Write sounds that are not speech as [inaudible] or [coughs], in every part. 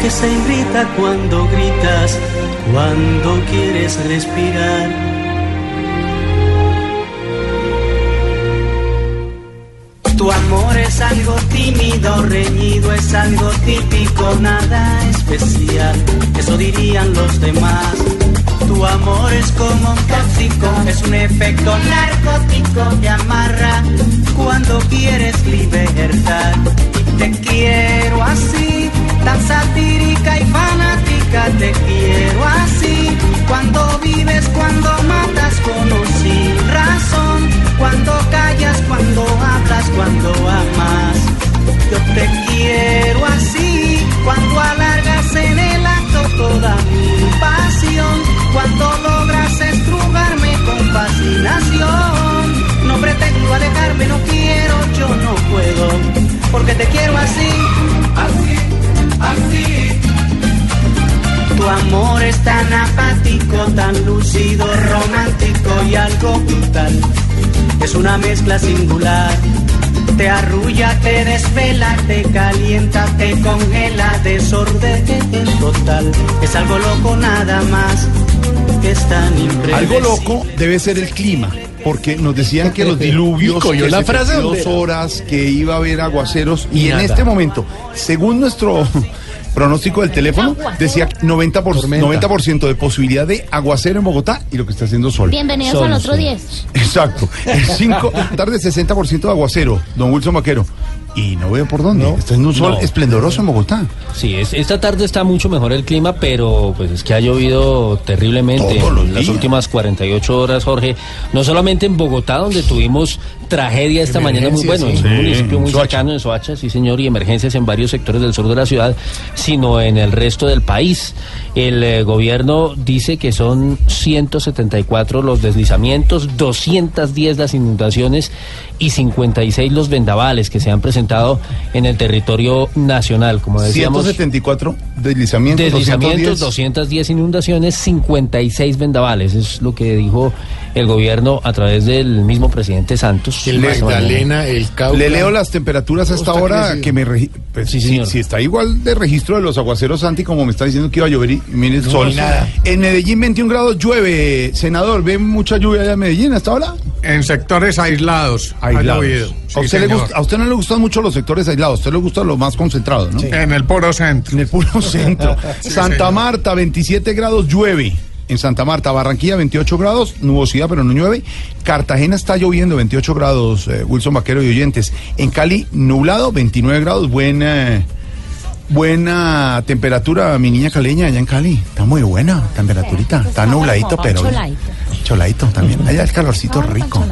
que se irrita cuando gritas, cuando quieres respirar. Tu amor es algo tímido, reñido, es algo típico, nada especial, eso dirían los demás. Tu amor es como un tóxico, es un efecto narcótico que amarra cuando quieres libertad. Te quiero así, tan satírica y fanática, te quiero así. Cuando vives, cuando matas con sin razón, cuando callas, cuando hablas, cuando amas. Yo te quiero así, cuando alargas en el acto toda mi pasión, cuando logras estrugarme con fascinación. No pretendo alejarme, no quiero, yo no puedo, porque te quiero así, así, así. Tu amor es tan apático, tan lúcido, romántico y algo brutal. Es una mezcla singular. Te arrulla, te desvela, te calienta, te congela, desorden total. Es algo loco nada más. Es tan impredecible. Algo loco debe ser el clima, porque nos decían que los [laughs] diluvios, que la se frase dos horas, que iba a haber aguaceros, y, Y en este momento, según nuestro [laughs] pronóstico del teléfono, decía 90%, por, Tormenta. 90 de posibilidad de aguacero en Bogotá y lo que está haciendo sol. Bienvenidos Sol, al otro sí. 10. Exacto. El 5, tarde 60% de aguacero, don Wilson Vaquero. Y no veo por dónde. No. Está haciendo un sol No. esplendoroso en Bogotá. Sí, es- esta tarde está mucho mejor el clima, pero pues es que ha llovido terriblemente en las días. últimas 48 horas, Jorge. No solamente en Bogotá, donde tuvimos tragedia esta mañana muy bueno, sí. en un municipio muy Soacha. cercano, en Soacha, sí señor, y emergencias en varios sectores del sur de la ciudad, sino en el resto del país. El eh, gobierno dice que son 174 los deslizamientos, 210 las inundaciones y 56 los vendavales que se han presentado en el territorio nacional, como decíamos. 174 deslizamientos, Deslizamientos, 210. 210 inundaciones, 56 vendavales. Es lo que dijo el gobierno a través del mismo presidente Santos. El. Magdalena, el Cauca. Le leo las temperaturas a esta hora crecido. que me pues, Sí, si, está igual de registro de los aguaceros Santi como me está diciendo que iba a llover y mire el No, sol. nada. En Medellín 21 grados llueve. Senador, ¿ve mucha lluvia allá en Medellín hasta ahora? En sectores aislados. ha Aislados. a, Sí, usted le señor. gusta, a usted no le gustan mucho los sectores aislados, a usted le gusta lo más concentrado, ¿no? En el puro centro. En el puro [laughs] centro. Sí, Santa señor. Marta, 27 grados, llueve. En Santa Marta, Barranquilla, 28 grados, nubosidad, pero no llueve. Cartagena está lloviendo, 28 grados, eh, Wilson Vaquero y oyentes. En Cali, nublado, 29 grados, buena, buena temperatura, mi niña caleña, allá en Cali. Está muy buena temperaturita. Está nubladito, pero. Choladito. Choladito también. Allá el calorcito rico.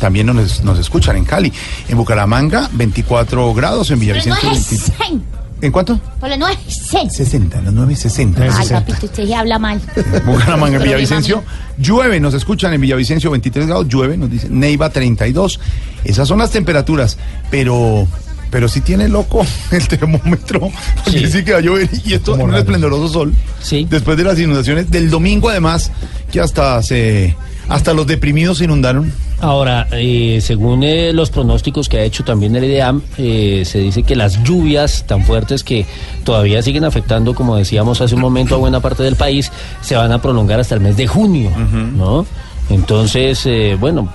También nos, nos escuchan en Cali. En Bucaramanga, 24 grados, en Villavicencio. es 20 100. ¿En cuánto? No es 100. 60, las 9.60. Ay, papito, usted ya habla mal. Bucaramanga, en Villavicencio. Llueve, nos escuchan en Villavicencio 23 grados, llueve, nos dicen Neiva 32. Esas son las temperaturas, pero pero sí tiene loco [laughs] el termómetro, porque sí, Sí. que va a llover y esto en un esplendoroso sol. Sí. Después de las inundaciones del domingo además, que hasta se hasta los deprimidos se inundaron. Ahora, eh, según eh, los pronósticos que ha hecho también el IDEAM, eh, se dice que las lluvias tan fuertes que todavía siguen afectando, como decíamos hace un momento, a buena parte del país, se van a prolongar hasta el mes de junio, ¿no? Entonces, eh, bueno,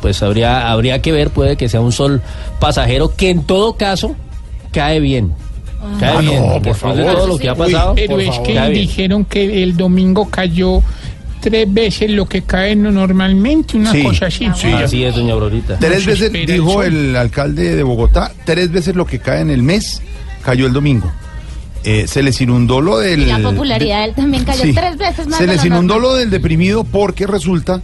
pues habría, habría que ver, puede que sea un sol pasajero que en todo caso cae bien. Cae Ah, bien. no, por Después de favor. todo lo que ha pasado. Pero por es favor. que Cae bien. dijeron que el domingo cayó tres veces lo que cae no- normalmente, una Sí, cosa así. sí. Así es, doña Aurorita. Tres se veces, espera dijo el alcalde de Bogotá, tres veces lo que cae en el mes cayó el domingo. Eh, se les inundó lo del... La popularidad de él también cayó Sí. tres veces más. Se de les lo inundó normal. lo del deprimido porque resulta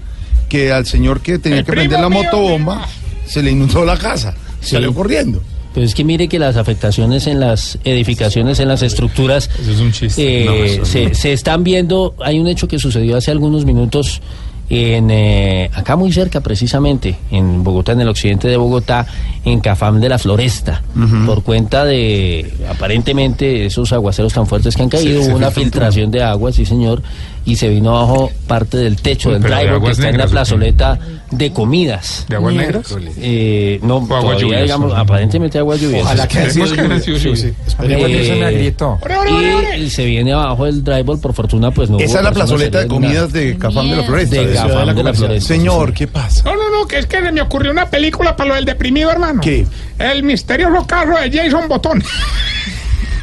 que al señor que tenía El que prender la motobomba se le inundó la casa. Salió corriendo. Pero es que mire que las afectaciones en las edificaciones, en las estructuras, es un chiste. eh, No, eso se, no. se están viendo. Hay un hecho que sucedió hace algunos minutos en eh, acá muy cerca, precisamente, en Bogotá, en el occidente de Bogotá, en Cafam de la Floresta, por cuenta de aparentemente esos aguaceros tan fuertes que han caído, hubo una filtración de agua, sí señor, y se vino abajo parte del techo Uy, del pero de que está en la plazoleta de comidas. ¿De aguas negras? Eh, no, aguas todavía, lluvias, digamos, ¿no? aparentemente aguas lluvias. Ojalá que sido. Y se viene abajo del driveway, por fortuna, pues no Esa es la plazoleta de comidas de Cafam de la Floresta. De Cafam de la. Floresta, Señor, ¿qué pasa? No, no, no, que es que se me ocurrió una película para lo del deprimido, hermano. ¿Qué? El misterioso carro de Jason Botón.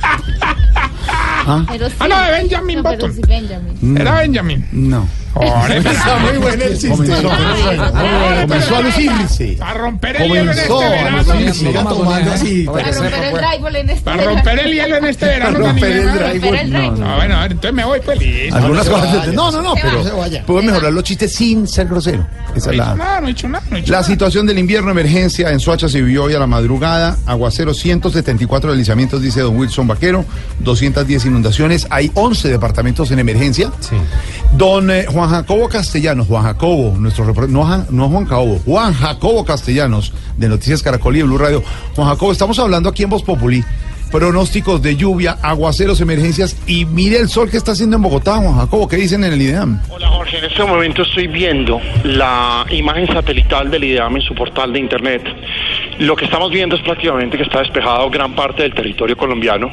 [laughs] Pero sí. Ah, no, de Benjamin No, pero Button. sí, Benjamin. Era Benjamin. No. Está muy bueno el chiste. Comenzó, a lucirse. Para romper el hielo en este verano. Para romper el este hielo en este verano. Para romper el. Ah, bueno, a ver, entonces me voy pues listo. Algunas cosas. No, no, no, pero puedo mejorar los chistes sin ser grosero. Esa es No he hecho la. nada, no he hecho nada, La situación del invierno, emergencia en Soacha se vivió hoy a la madrugada. Aguacero, 174 deslizamientos, dice don Wilson Vaquero. 210 inundaciones. Hay 11 departamentos en emergencia. Don eh, Juan Jacobo Castellanos, Juan Jacobo, nuestro no, no Juan Jacobo, Juan Jacobo Castellanos, de Noticias Caracol y Blue Radio. Juan Jacobo, estamos hablando aquí en Voz Populi. Pronósticos de lluvia, aguaceros, emergencias. Y mire el sol que está haciendo en Bogotá, Juan Jacobo. ¿Qué dicen en el IDEAM? Hola Jorge, en este momento estoy viendo la imagen satelital del IDEAM en su portal de internet. Lo que estamos viendo es prácticamente que está despejado gran parte del territorio colombiano.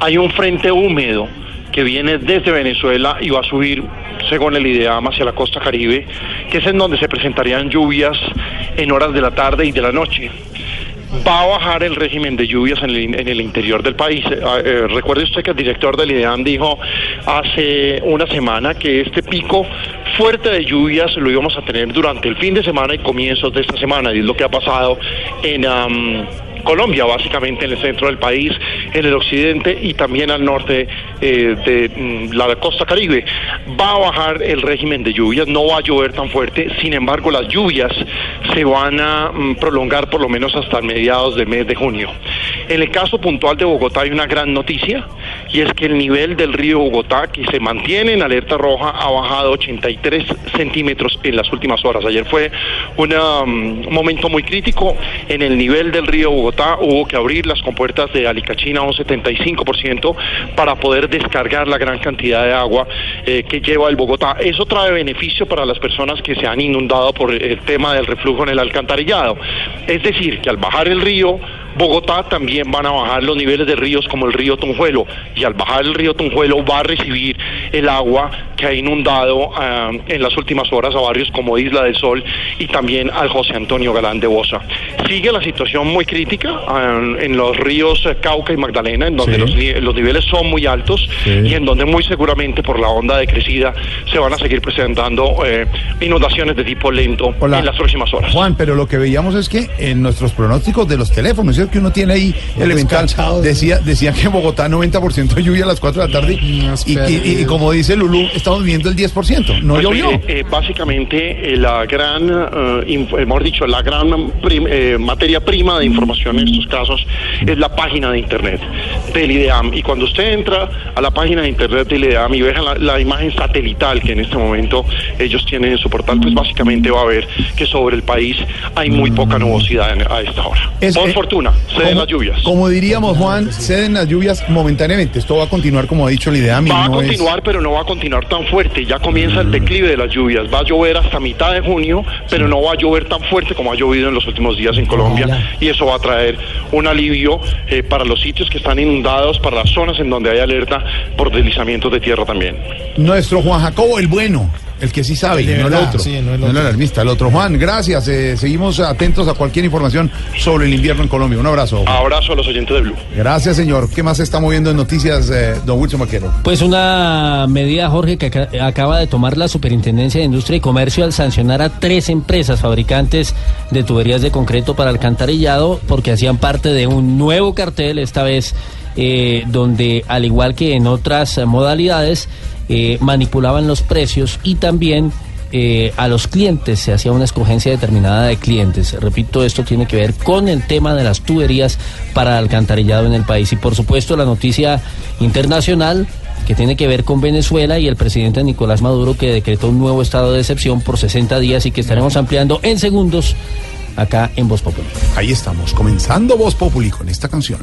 Hay un frente húmedo que viene desde Venezuela y va a subir, según el IDEAM, hacia la costa caribe, que es en donde se presentarían lluvias en horas de la tarde y de la noche va a bajar el régimen de lluvias en el, interior del país. Eh, eh, recuerde usted que el director del IDEAM dijo hace una semana que este pico fuerte de lluvias lo íbamos a tener durante el fin de semana y comienzos de esta semana, y es lo que ha pasado en... Colombia, básicamente en el centro del país, en el occidente y también al norte eh, de mm, la costa caribe. Va a bajar el régimen de lluvias, no va a llover tan fuerte, sin embargo las lluvias se van a mm, prolongar por lo menos hasta mediados del mes de junio. En el caso puntual de Bogotá hay una gran noticia y es que el nivel del río Bogotá, que se mantiene en alerta roja, ha bajado 83 centímetros en las últimas horas. Ayer fue una, un momento muy crítico en el nivel del río Bogotá. Hubo que abrir las compuertas de Alicachina un 75% para poder descargar la gran cantidad de agua eh, que lleva el Bogotá. Eso trae beneficio para las personas que se han inundado por el tema del reflujo en el alcantarillado. Es decir, que al bajar el río, Bogotá también van a bajar los niveles de ríos como el río Tunjuelo y al bajar el río Tunjuelo va a recibir el agua que ha inundado ah, en las últimas horas a barrios como Isla del Sol y también al José Antonio Galán de Bosa. Sigue la situación muy crítica ah, en los ríos eh, Cauca y Magdalena, en donde Sí. los, ni- los niveles son muy altos y en donde muy seguramente por la onda de crecida se van a seguir presentando eh, inundaciones de tipo lento Hola. en las próximas horas. Juan, pero lo que veíamos es que en nuestros pronósticos de los teléfonos, que uno tiene ahí elemental, decía, decía que en Bogotá 90% de lluvia a las 4 de la tarde y, y- y como dice Lulú, estamos viendo el 10%, no Pues, llovió. eh, eh, básicamente, eh, la gran, inf- mejor dicho, la gran prim- eh, materia prima de información en estos casos es la página de internet del IDEAM. Y cuando usted entra a la página de internet del IDEAM y ve la, la imagen satelital que en este momento ellos tienen en su portal, pues básicamente va a ver que sobre el país hay muy poca nubosidad en- a esta hora. Es- Por eh, fortuna, se den como- las lluvias. Como diríamos, Juan, ceden las lluvias momentáneamente. Esto va a continuar, como ha dicho la idea. Va a continuar, pero no va a continuar tan fuerte. Ya comienza el declive de las lluvias. Va a llover hasta mitad de junio, pero no va a llover tan fuerte como ha llovido en los últimos días en Colombia. Y eso va a traer un alivio eh, para los sitios que están inundados, para las zonas en donde hay alerta por deslizamientos de tierra también. Nuestro Juan Jacobo, el bueno, El que sí sabe, no el otro. sí, no el No el otro. alarmista, el otro. Juan, gracias. eh, seguimos atentos a cualquier información sobre el invierno en Colombia. Un abrazo. Abrazo a los oyentes de Blue. Gracias, señor. ¿Qué más se está moviendo en noticias, eh, don Wilson Vaquero? Pues una medida, Jorge, que aca- acaba de tomar la Superintendencia de Industria y Comercio al sancionar a tres empresas fabricantes de tuberías de concreto para alcantarillado porque hacían parte de un nuevo cartel, esta vez eh, donde, al igual que en otras modalidades, eh, manipulaban los precios y también eh, a los clientes se hacía una escogencia determinada de clientes. Repito, esto tiene que ver con el tema de las tuberías para alcantarillado en el país. Y por supuesto la noticia internacional que tiene que ver con Venezuela y el presidente Nicolás Maduro que decretó un nuevo estado de excepción por 60 días y que estaremos ampliando en segundos acá en Voz Popular. Ahí estamos, comenzando Voz Populi con esta canción.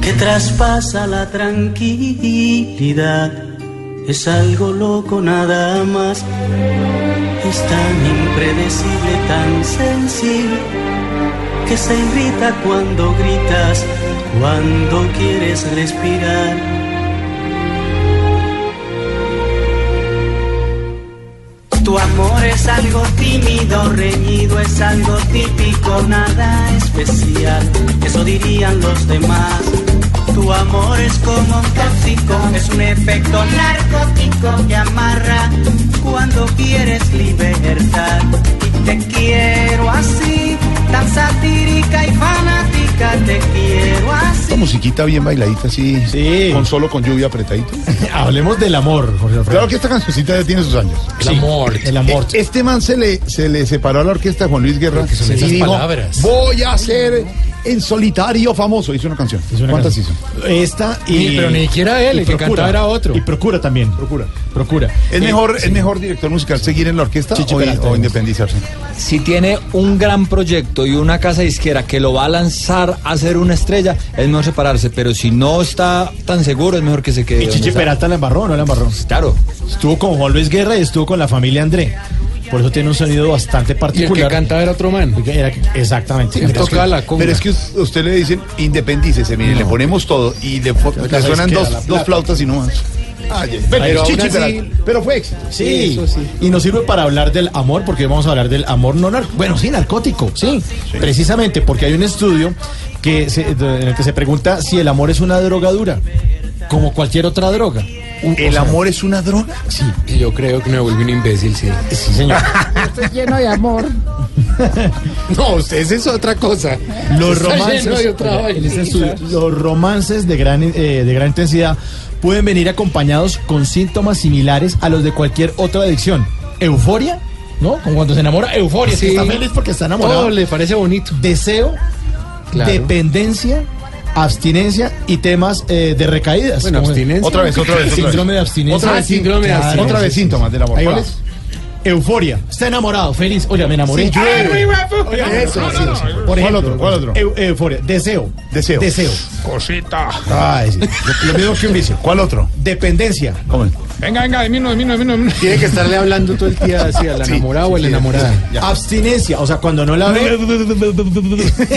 que traspasa la tranquilidad. Es algo loco nada más. Es tan impredecible, tan sensible, que se irrita cuando gritas, cuando quieres respirar. Tu amor es algo tímido, reñido, es algo típico, nada especial. Eso dirían los demás. Tu amor es como un tóxico, es un efecto narcótico que amarra cuando quieres libertad. Y te quiero así, tan satírica y fanática, te quiero así. Esta musiquita bien bailadita, así. Sí. Con solo con lluvia apretadito. [laughs] Hablemos del amor, Jorge Alfredo. Claro que esta cancioncita ya tiene sus años. el amor. El amor. Eh, Este man se le, se le separó a la orquesta de Juan Luis Guerra son y esas dijo, palabras. voy a ser en solitario famoso. Hizo una canción. Una ¿Cuántas canción. hizo? Esta y. Ni- pero ni siquiera él, y el que cantaba era otro. Y procura también. Procura. Procura. ¿Es Eh, mejor, sí. ¿Es mejor director musical seguir en la orquesta o independizarse? Si tiene un gran proyecto y una casa disquera que lo va a lanzar a ser una estrella, es mejor separarse. Pero si no está tan seguro, es mejor que se quede. Y Chichi. Peralta la embarró, ¿no la embarró? Claro. Estuvo con Juan Luis Guerra y estuvo con la familia André. Por eso tiene un sonido bastante Y el particular. que cantaba era otro man. Era- exactamente. Tocaba la conga. Pero es que us- usted le dicen independícese, mire, le ponemos todo y le, le suenan dos, dos flautas y no más. Ay, Pero Chichi así-. Pero fue éxito. Sí, y nos sirve para hablar del amor, porque hoy vamos a hablar del amor no narcótico. Bueno, sí, narcótico, sí, precisamente porque hay un estudio que se- en el que se pregunta si el amor es una drogadura, como cualquier otra droga. O ¿El sea, amor es una droga? Sí, Yo creo que me vuelve un imbécil, sí. sí, señor. [laughs] [laughs] Estoy lleno de amor. No, usted esa es otra cosa. Los romances, lleno de otra este estudio, los romances de gran, eh, de gran intensidad pueden venir acompañados con síntomas similares a los de cualquier otra adicción. Euforia, ¿no? Como cuando se enamora, euforia, es que Sí. está feliz porque está enamorado. Todo le parece bonito. deseo, Claro. dependencia, abstinencia y temas eh, de recaídas. Bueno, abstinencia. Otra vez, otra vez. otra vez. Síndrome de abstinencia. Otra Ah, vez, síndrome de abstinencia. Otra vez sí, sí. síntomas del amor. Euforia, está enamorado, feliz. Oye, me enamoré. Sí. Oiga, eso, No, no, no. Por ¿Cuál ejemplo, otro? ¿Cuál otro? eu- euforia, deseo. Deseo. Deseo. Cosita. Ay, sí. Lo, lo mismo que un vicio. ¿Cuál otro? Dependencia. ¿Cómo? Venga, venga, de mí no, de mí no, de mí no, de mí no. Tiene que estarle hablando todo el día así al enamorado o a la enamorada. Abstinencia, o sea, cuando no la ve,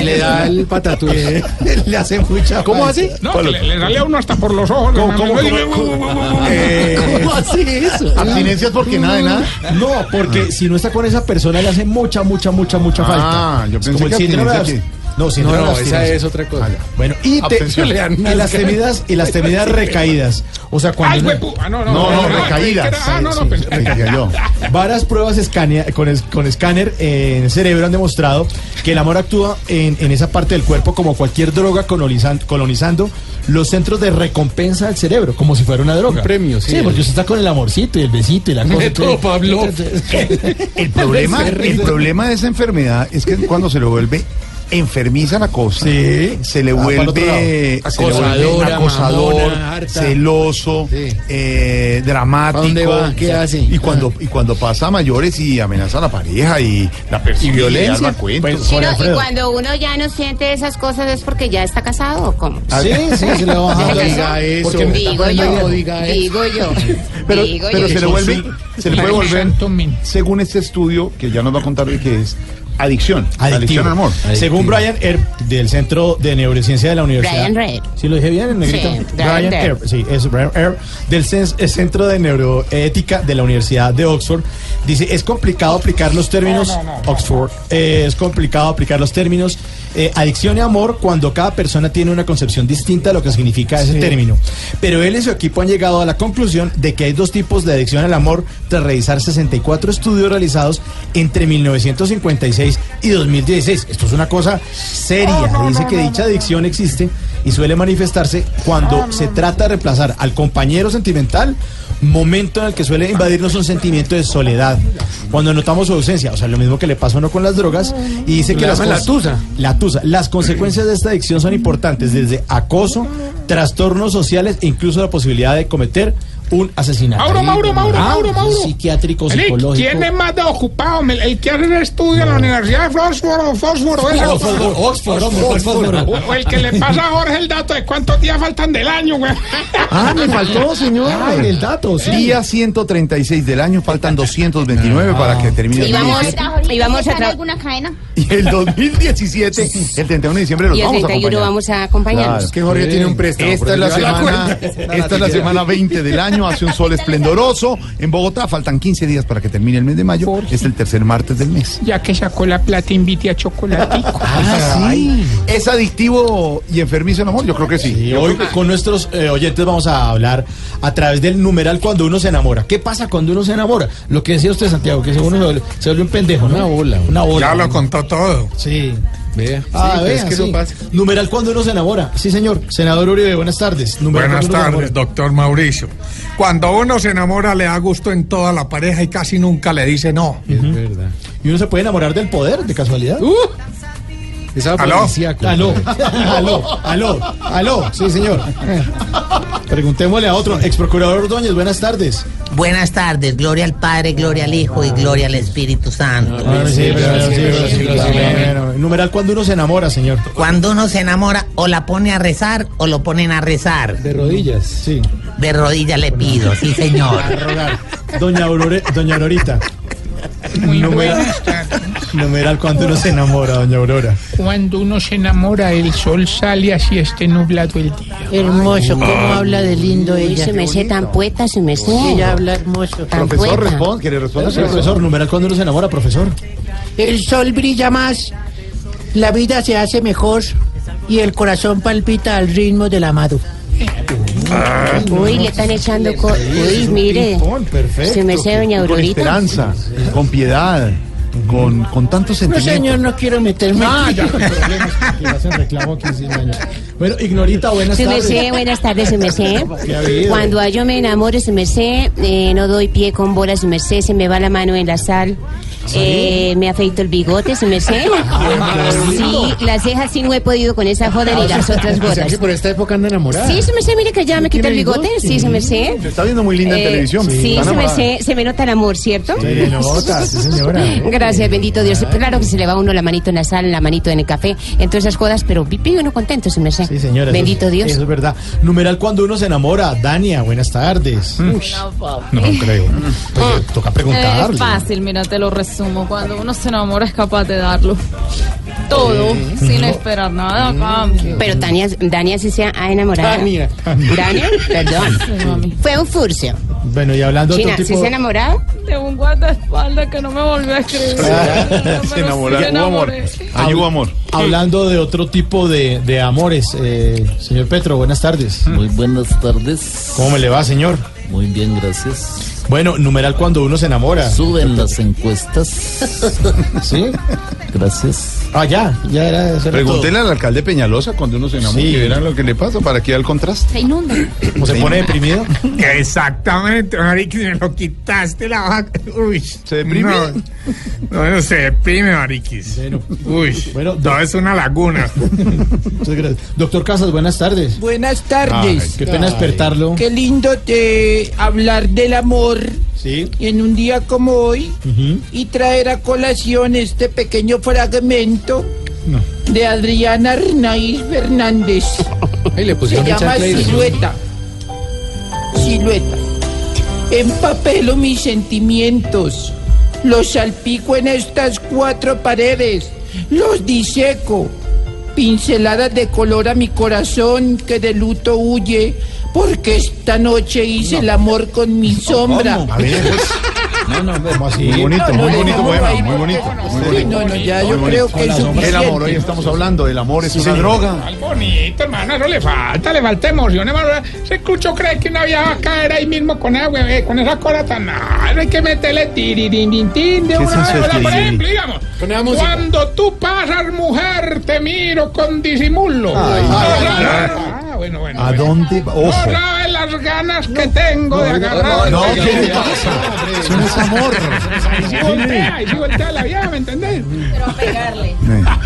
Le da el patatús. le hace mucha ¿Cómo falta. así? No, que le, le sale a uno hasta por los ojos. ¿Cómo, cómo, Eh, ¿Cómo así eso? abstinencia es porque nada de nada. No, porque si no está con esa persona le hace mucha, mucha, mucha, mucha Ah, falta. yo Es pensé como el que síndrome de abstinencia abs- No, síndrome No, esa es otra cosa. Bueno, y, te- y las temidas y las temidas [laughs] recaídas. O sea, cuando Ay, huepu. Ah, no, no. No, no, recaídas. Ah, no, no, varias pruebas escanea- con, es- con escáner eh, en el cerebro han demostrado que el amor actúa en, en esa parte del cuerpo como cualquier droga colonizan- colonizando los centros de recompensa del cerebro, como si fuera una droga. Un premio, sí. Sí, porque usted está con el amorcito y el besito y la [laughs] cosa. Entonces- Pavlov. El problema, el [laughs] problema de esa enfermedad es que cuando se le vuelve enfermiza la cosa, Sí. se le Ah, vuelve, Acosadora, acosador, mamona, celoso, Sí. eh, dramático. ¿A dónde va? ¿Qué hace? Y cuando, y cuando pasa a mayores y amenaza a la pareja y la persigue, Y violencia. arma cuentos. Pues, Sí, no, y cuando uno ya no siente esas cosas es porque ya está casado o cómo. Sí, sí, se le va. [laughs] Ya diga eso. Digo yo, diga eso. digo yo, Pero, digo pero yo. se le vuelve, se le puede volver, según este estudio, que ya nos va a contar de qué es, Adicción. Adictivo. Adicción al amor. Según Brian Earp, del Centro de Neurociencia de la Universidad. Brian Red. ¿Sí lo dije bien, en negrito? Sí, Brian Brian Earp. Sí, es Brian Earp, del Cen- el Centro de Neuroética de la Universidad de Oxford. Dice, es complicado aplicar los términos... Oxford. eh, es complicado aplicar los términos eh, adicción y amor cuando cada persona tiene una concepción distinta de lo que significa ese término. Pero él y su equipo han llegado a la conclusión de que hay dos tipos de adicción al amor tras revisar 64 estudios realizados entre 1956 y 2016. Esto es una cosa seria. Dice que dicha adicción existe y suele manifestarse cuando se trata de reemplazar al compañero sentimental, momento en el que suele invadirnos un sentimiento de soledad, cuando notamos su ausencia, o sea, lo mismo que le pasa a uno con las drogas, y dice que las la tusa. la tusa. Las consecuencias de esta adicción son importantes, desde acoso, trastornos sociales e incluso la posibilidad de cometer un asesinato. Mauro, Mauro, Mauro, Ah, Mauro, Mauro. Psiquiátrico, psicológico. ¿Quién es más de ocupado? Me- El que hace el estudio en la Universidad de Fósforo, Fósforo, Oxford, Oxford, Oxford. O, o el que le pasa a Jorge el dato de cuántos días faltan del año, güey. Ah, me faltó, señor. El dato, sí. Día 136 del año, faltan 229 para que termine el Y vamos, 2017. y vamos a tra- alguna cadena? Y el 2017, el 31 de diciembre, los y el vamos a 31 acompañar. vamos a acompañarnos. Claro. que Jorge tiene un préstamo. Esta es la semana, esta es la semana 20 del año, hace un sol esplendoroso en Bogotá, faltan 15 días para que termine el mes de mayo, es el tercer martes del mes. Ya que sacó la plata, invite a chocolatico. [laughs] Ah, sí. ¿Es adictivo y enfermizo el amor? Yo creo que sí. Hoy con nuestros eh, oyentes vamos a hablar a través del numeral cuando uno se enamora. ¿Qué pasa cuando uno se enamora? Lo que decía usted, Santiago, que uno se vuelve, se vuelve un pendejo, ¿no? Una bola. Una bola. Ya lo contó todo. Sí. Vea. Ah, Sí, vea, es que sí. eso pasa. Numeral cuando uno se enamora. Sí, señor. Senador Uribe, buenas tardes. Numeral Buenas cuando uno se tardes, doctor Mauricio. Cuando uno se enamora le da gusto en toda la pareja y casi nunca le dice no. ¿Y uno se puede enamorar del poder, de casualidad? ¿Aló? Aló, [laughs] aló, aló, aló, sí señor. Preguntémosle a otro, ex procurador Ordóñez, buenas tardes. Buenas tardes, gloria al Padre, gloria al Hijo y gloria al Espíritu Santo. Numeral cuando uno se enamora, señor. Cuando uno se enamora, o la pone a rezar o lo ponen a rezar. De rodillas. Sí. De rodillas le pido, sí señor. A rogar. Doña Aurore, doña Aurorita. Muy Numeral, buenas tardes. numeral cuando uno se enamora, doña Aurora. Cuando uno se enamora, el sol sale así esté nublado el día. Hermoso, cómo habla de lindo ella. se me sé tan poeta, se me sé. Ella habla hermoso. Tan Profesor, responde, ¿quiere responder? Sí, profesor, numeral cuando uno se enamora, profesor. El sol brilla más, la vida se hace mejor y el corazón palpita al ritmo del amado. Uy, le están echando co Uy, mire. Perfecto. Se me sé, doña Con Aurorita. esperanza, con piedad, con, con tanto No, sentimiento. señor, no quiero meterme. Ah, ya, [laughs] problemas que hacen reclamo aquí. Bueno, Ignorita, buenas Se me tardes. sé, buenas tardes, se me sé. [laughs] ¿Qué ha habido? Cuando yo me enamore, se me sé, eh, no doy pie con bolas, se me sé, se me va la mano en la sal. Eh, me afeito el bigote, se me sé. [laughs] Sí, las cejas sí no he podido con esa joda ni las otras bodas. por esta época anda enamorada. Sí, se me sé, mire que ya me quita el bigote, sí, se me sé. Se está viendo muy linda en Eh, televisión. Sí, Está se me enamorada. sé, se me nota el amor, ¿cierto? Sí, nota, sí, señora. Gracias, bendito Dios. Claro que se le va a uno la manito en la sal, la manito en el café, en todas esas jodas, pero vive uno contento, se me sé. Sí, señora. eso Bendito es- Dios. Eso es verdad. Numeral cuando uno se enamora. Dania, buenas tardes. Mm. No creo. Pues, toca preguntarle. Es fácil, mira, te lo resumo. Cuando uno se enamora es capaz de darlo. Todo, sin esperar nada a cambio. Pero Tania, Dania sí se ha enamorado. Dania. [laughs] Dania, perdón. Sí. Fue un furcio. Bueno, y hablando de China, otro ¿sí tipo... se ha enamorado? De un guardaespaldas que no me volvió a escribir. Se enamoró. Me Hubo amor. enamoré. Ahí hubo amor. Hablando de otro tipo de, de amores, eh, señor Petro, buenas tardes. Muy buenas tardes. ¿Cómo me le va, señor? Muy bien, gracias. Bueno, numeral cuando uno se enamora. Suben las encuestas. [laughs] ¿Sí? Gracias. Ah, ya, ya era. era Pregúntele al alcalde Peñalosa cuando uno se enamora Sí. que verán lo que le pasa para que el contraste. Se inunda. ¿Cómo se pone deprimido? [laughs] Exactamente, Mariquis, me lo quitaste la vaca. Uy. ¿Se deprime? No, no, se deprime, Mariquis. Bueno. Uy. Bueno, todo es una laguna. [laughs] Muchas gracias. Doctor Casas, buenas tardes. Buenas tardes. Ay, qué pena despertarlo. Qué lindo te hablar del amor Sí. en un día como hoy y traer a colación este pequeño fragmento No. de Adriana Arnaiz Fernández. [laughs] Se llama Silueta. Silueta. Empapelo mis sentimientos Los salpico en estas cuatro paredes. Los diseco. Pinceladas de color a mi corazón que de luto huye. Porque esta noche hice el amor con mi sombra. A ver, [laughs] No, no, ¿cómo así? muy bonito, No, no, muy bonito poema, muy bonito. muy Sí, bonito. no, no, ya Muy yo creo que es El amor, hoy estamos hablando, el amor es una droga. Al bonito, hermano, eso le falta, le falta emoción, hermano. Ese cucho cree que una vieja va a caer ahí mismo con esa, hueve- con esa cosa tan... No, hay que meterle tiririntintín de ¿Qué es una vez. Por ejemplo, digamos, cuando tú pasas mujer, te miro con disimulo. Ay, no, ay. ah, bueno, bueno. ¿A dónde? No Ojo. Las ganas que tengo de agarrar. No, ¿qué le pasa? Eso no es amor. Ahí sí voltea, ahí sí voltea la vieja, ¿me entendés? Pero a pegarle.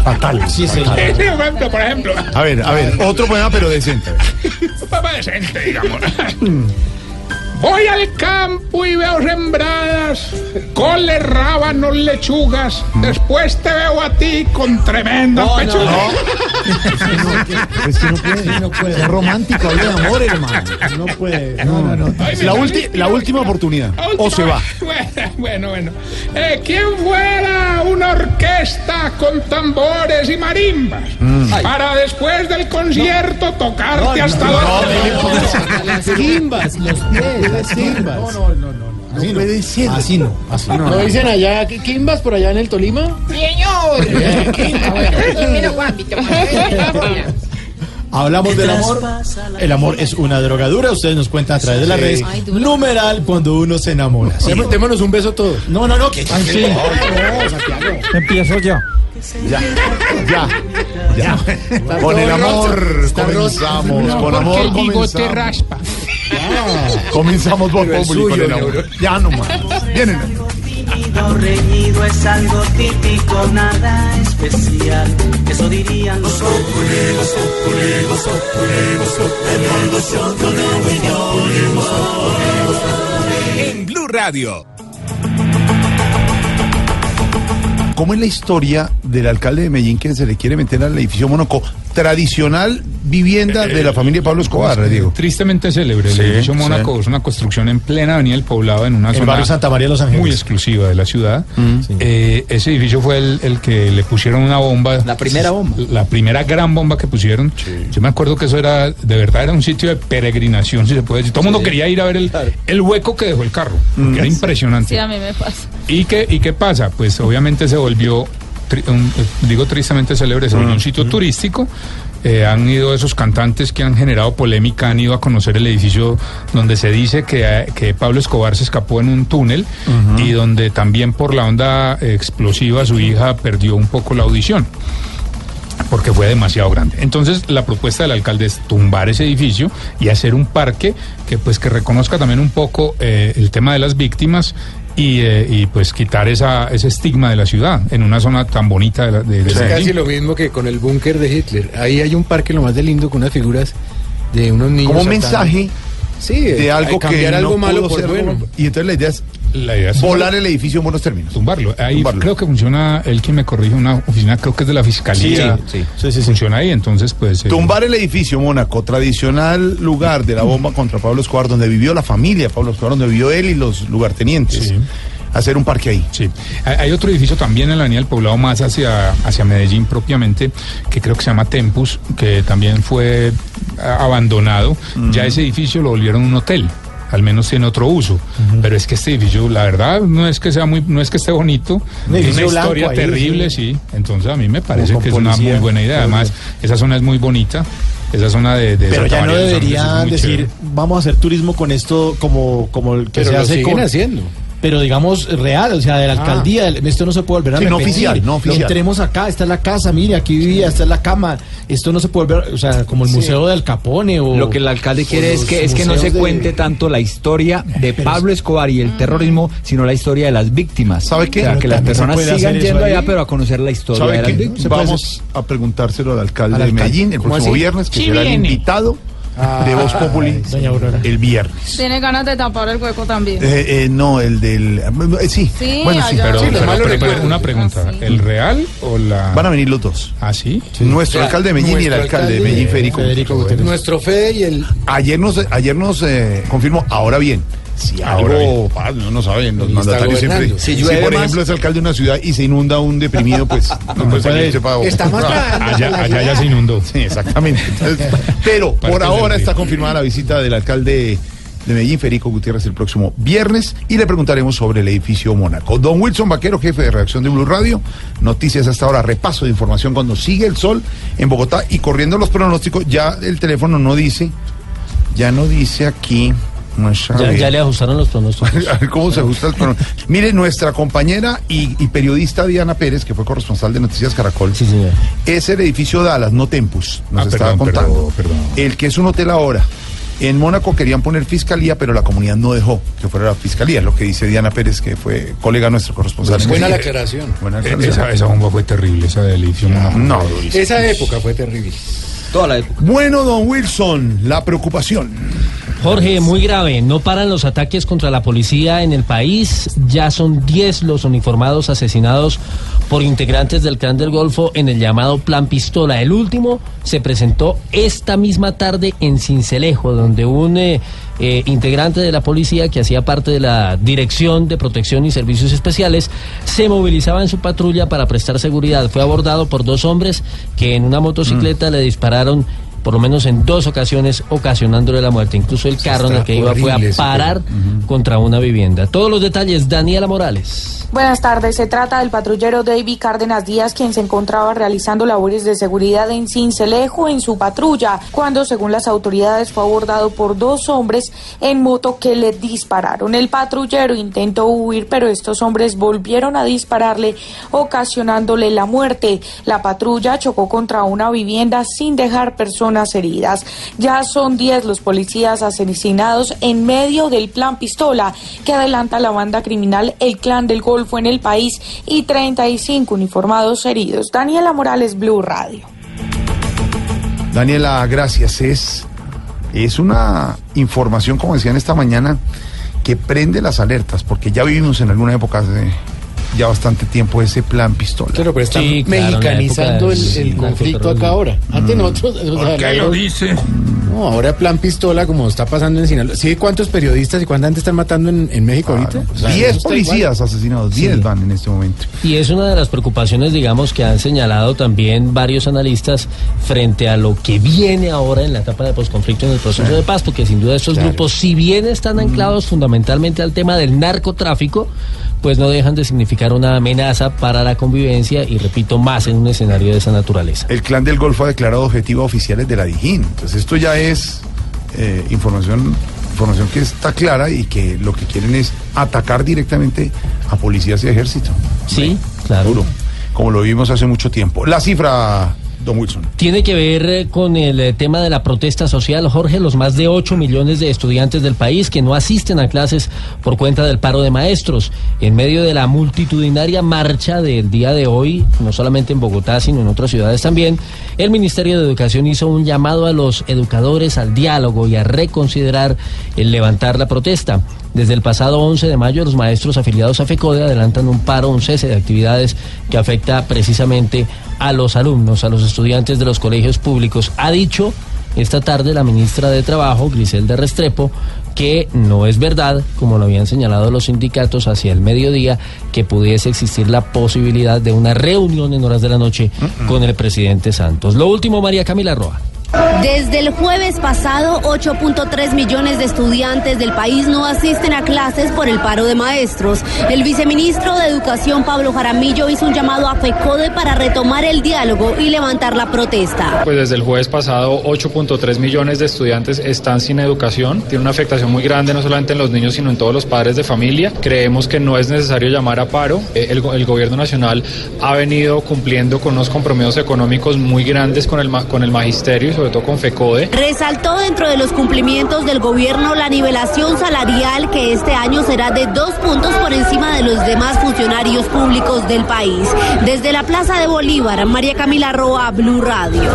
Fatal. Sí, Sí, señor. por ejemplo, por ejemplo. A ver, a ver, otro poema pero decente. [laughs] Un papá decente, digamos. Voy al campo y veo sembradas coles, rábanos, lechugas. Después te veo a ti con tremendas pechugas. Es que no puede, no puede. Es romántico, habla de amor, hermano. No puede. No, no, no. Ay, La, ulti- la última oportunidad. O se va. [laughs] Bueno, bueno. Eh, ¿Quién fuera una orquesta con tambores y marimbas? Para después del concierto tocarte hasta dormir. Las quimbas, los pies, quimbas. No, no, no. Así no. puede ser. Así no. Así no. ¿No dicen allá qui- quimbas por allá en el Tolima? Hablamos del amor. El amor es una drogadura. Ustedes nos cuentan a través de las redes. Numeral cuando uno se enamora. Sí. Démonos un beso todos. No, no, no. Que, sí. No. Empiezo yo. Ya, ya, ya. Con el amor comenzamos, No, con porque amor el bigote comenzamos. Raspa. Comenzamos por público con el amor. Ya nomás. Vienen. Tímido, reñido es algo típico, nada especial. Eso dirían los En Blue Radio. ¿Cómo es la historia del alcalde de Medellín que se le quiere meter al edificio Mónaco? Tradicional vivienda de la familia Pablo Escobar, Diego. Tristemente célebre. El Sí, edificio Mónaco sí. es una construcción en plena avenida del Poblado, en una En zona barrio Santa María de Los Ángeles. muy exclusiva de la ciudad. Mm. Eh, ese edificio fue el, el que le pusieron una bomba. La primera bomba. La primera gran bomba que pusieron. Yo me acuerdo que eso era, de verdad, era un sitio de peregrinación, si se puede decir. Todo el mundo quería ir a ver el, el hueco que dejó el carro. Mm. que Era impresionante. Sí, a mí me pasa. ¿Y qué, ¿Y qué pasa? Pues obviamente se volvió, tri- un- eh, digo tristemente célebre, se volvió un sitio turístico. Eh, han ido esos cantantes que han generado polémica, han ido a conocer el edificio donde se dice que, eh, que Pablo Escobar se escapó en un túnel y donde también por la onda explosiva su hija perdió un poco la audición porque fue demasiado grande. Entonces, la propuesta del alcalde es tumbar ese edificio y hacer un parque que pues que reconozca también un poco eh, el tema de las víctimas y, eh, y, pues quitar esa, ese estigma de la ciudad en una zona tan bonita de, la, de, de Es casi lo mismo que con el búnker de Hitler. Ahí hay un parque lo más de lindo con unas figuras de unos niños. Como un mensaje Sí, de algo que cambiar algo no malo pudo por ser bueno. Y entonces la idea es La idea es volar el edificio en buenos términos. tumbarlo. Ahí Tumbarlo. creo que funciona, él quien me corrige, una oficina, creo que es de la fiscalía. Sí, sí. Sí, sí, sí. Funciona ahí, entonces pues... eh, Tumbar el edificio Mónaco, tradicional lugar de la bomba contra Pablo Escobar, donde vivió la familia Pablo Escobar, donde vivió él y los lugartenientes. Sí. Hacer un parque ahí. Sí, hay hay otro edificio también en la avenida del Poblado más hacia, hacia Medellín propiamente, que creo que se llama Tempus, que también fue abandonado. Ya ese edificio lo volvieron un hotel. Al menos tiene otro uso, pero es que este edificio, la verdad, no es que sea muy, no es que esté bonito, es una historia ahí, terrible, sí. sí. Entonces a mí me parece que es una policía, muy buena idea. Además, esa zona es muy bonita, esa zona de, de Pero Santa ya no María deberían decir, chévere. vamos a hacer turismo con esto como, como el que Pero se lo hace siguen con... haciendo. Pero digamos real, o sea, de la alcaldía, del- esto no se puede volver a Sí, no oficial, no oficial. Entremos acá, esta es la casa, mire, aquí vivía, esta es la cama. Esto no se puede volver, o sea, como el museo de Al Capone o... Lo que el alcalde quiere es que, es que no se de- cuente tanto la historia de Pero Pablo Escobar y el terrorismo, sino la historia de las víctimas. ¿Sabe qué? O sea, que las personas sigan yendo allá, pero a conocer la historia ¿Sabe de las qué? víctimas. Vamos a preguntárselo al alcalde Al de. Medellín el ¿Cómo próximo así? viernes, que Sí será el viene. De Voz Populi el viernes. Tiene ganas de tapar el hueco también. Eh, eh, no, el del... eh, sí, Sí, bueno, sí. Pero, Sí, pero- una pregunta, Ah, sí. ¿el real o la...? Van a venir los dos. ¿Ah, sí? Nuestro alcalde de Medellín y el alcalde de Medellín, Federico. Federico Gutiérrez. Nuestro Fede y el. Ayer nos, ayer nos eh, confirmó, ahora bien, si Ahora algo pasa, uno no sabe, los mandatarios siempre. Si, por más- ejemplo es alcalde de una ciudad y se inunda un deprimido, pues [laughs] no puede para Estamos trabajando Allá, ya se inundó. Sí, exactamente. Entonces, [laughs] pero Parte por ahora está confirmada la visita del alcalde de Medellín, Federico Gutiérrez, el próximo viernes y le preguntaremos sobre el edificio Mónaco. Don Wilson Vaquero, jefe de redacción de Blue Radio, noticias hasta ahora, repaso de información cuando sigue el sol en Bogotá y corriendo los pronósticos, ya el teléfono no dice, ya no dice aquí. Ya, ya le ajustaron los pronósticos. A ver cómo se ajusta el pronóstico. Mire, nuestra compañera y, y periodista Diana Pérez, que fue corresponsal de Noticias Caracol, es el edificio Dallas, no Tempus, nos Ah, estaba perdón, contando. perdón, perdón. El que es un hotel ahora. En Mónaco querían poner fiscalía, pero la comunidad no dejó que fuera la fiscalía, lo que dice Diana Pérez, que fue colega nuestro corresponsal. en Buena la aclaración. Buena Eh, aclaración. Esa, esa bomba fue terrible, esa del edificio. No, Esa época fue terrible. Toda la época. Bueno, don Wilson, la preocupación. Jorge, muy grave. No paran los ataques contra la policía en el país. Ya son 10 los uniformados asesinados por integrantes del Clan del Golfo en el llamado Plan Pistola. El último se presentó esta misma tarde en Cincelejo, donde un eh, eh, integrante de la policía que hacía parte de la Dirección de Protección y Servicios Especiales se movilizaba en su patrulla para prestar seguridad. Fue abordado por dos hombres que en una motocicleta le dispararon por lo menos en dos ocasiones, ocasionándole la muerte. Incluso el carro en el que iba fue a parar contra una vivienda. Todos los detalles, Daniela Morales. Buenas tardes. Se trata del patrullero David Cárdenas Díaz, quien se encontraba realizando labores de seguridad en Cincelejo en su patrulla, cuando, según las autoridades, fue abordado por dos hombres en moto que le dispararon. El patrullero intentó huir, pero estos hombres volvieron a dispararle, ocasionándole la muerte. La patrulla chocó contra una vivienda sin dejar personas heridas. Ya son 10 los policías asesinados en medio del plan pistola que adelanta la banda criminal El Clan del Golfo en el país y 35 uniformados heridos. Daniela Morales, Blue Radio. Daniela, gracias. Es, es una información, como decían esta mañana, que prende las alertas, porque ya vivimos en alguna época hace ya bastante tiempo ese plan pistola. Claro, pero están Sí, claro, mexicanizando el, conflicto acá ahora. Antes nosotros. o sea, ¿Por qué lo dice? No, ahora plan pistola, como está pasando en Sinaloa. ¿Sí? ¿Cuántos periodistas y cuánta gente están matando en, en México ahorita? O sea, eso 10 está policías igual. asesinados, 10 van en este momento. Y es una de las preocupaciones, digamos, que han señalado también varios analistas frente a lo que viene ahora en la etapa de posconflicto en el proceso de paz, porque sin duda estos grupos, si bien están anclados fundamentalmente al tema del narcotráfico, pues no dejan de significar una amenaza para la convivencia y, repito, más en un escenario de esa naturaleza. El clan del Golfo ha declarado objetivos oficiales de la Dijín. Entonces esto ya es eh, información, información que está clara y que lo que quieren es atacar directamente a policías y ejército. Sí, claro. Como lo vimos hace mucho tiempo. La cifra, don Wilson. Tiene que ver eh, con el eh, tema de la protesta social, Jorge, los más de 8 millones de estudiantes del país que no asisten a clases por cuenta del paro de maestros. En medio de la multitudinaria marcha del día de hoy, no solamente en Bogotá, sino en otras ciudades también, el Ministerio de Educación hizo un llamado a los educadores al diálogo y a reconsiderar el levantar la protesta. Desde el pasado 11 de mayo, los maestros afiliados a FECODE adelantan un paro, un cese de actividades que afecta precisamente a los alumnos, a los estudiantes de los colegios públicos. Ha dicho esta tarde la ministra de Trabajo, Griselda Restrepo, que no es verdad, como lo habían señalado los sindicatos hacia el mediodía, que pudiese existir la posibilidad de una reunión en horas de la noche con el presidente Santos. Lo último, María Camila Roa. Desde el jueves pasado, 8.3 millones de estudiantes del país no asisten a clases por el paro de maestros. El viceministro de Educación, Pablo Jaramillo, hizo un llamado a FECODE para retomar el diálogo y levantar la protesta. Pues desde el jueves pasado 8.3 millones de estudiantes están sin educación. Tiene una afectación muy grande no solamente en los niños sino en todos los padres de familia. Creemos que no es necesario llamar a paro. Eh, El, go- el gobierno nacional ha venido cumpliendo con unos compromisos económicos muy grandes con el, con el magisterio Resaltó dentro de los cumplimientos del gobierno la nivelación salarial que este año será de dos puntos por encima de los demás funcionarios públicos del país. Desde la Plaza de Bolívar, María Camila Roa, Blue Radio.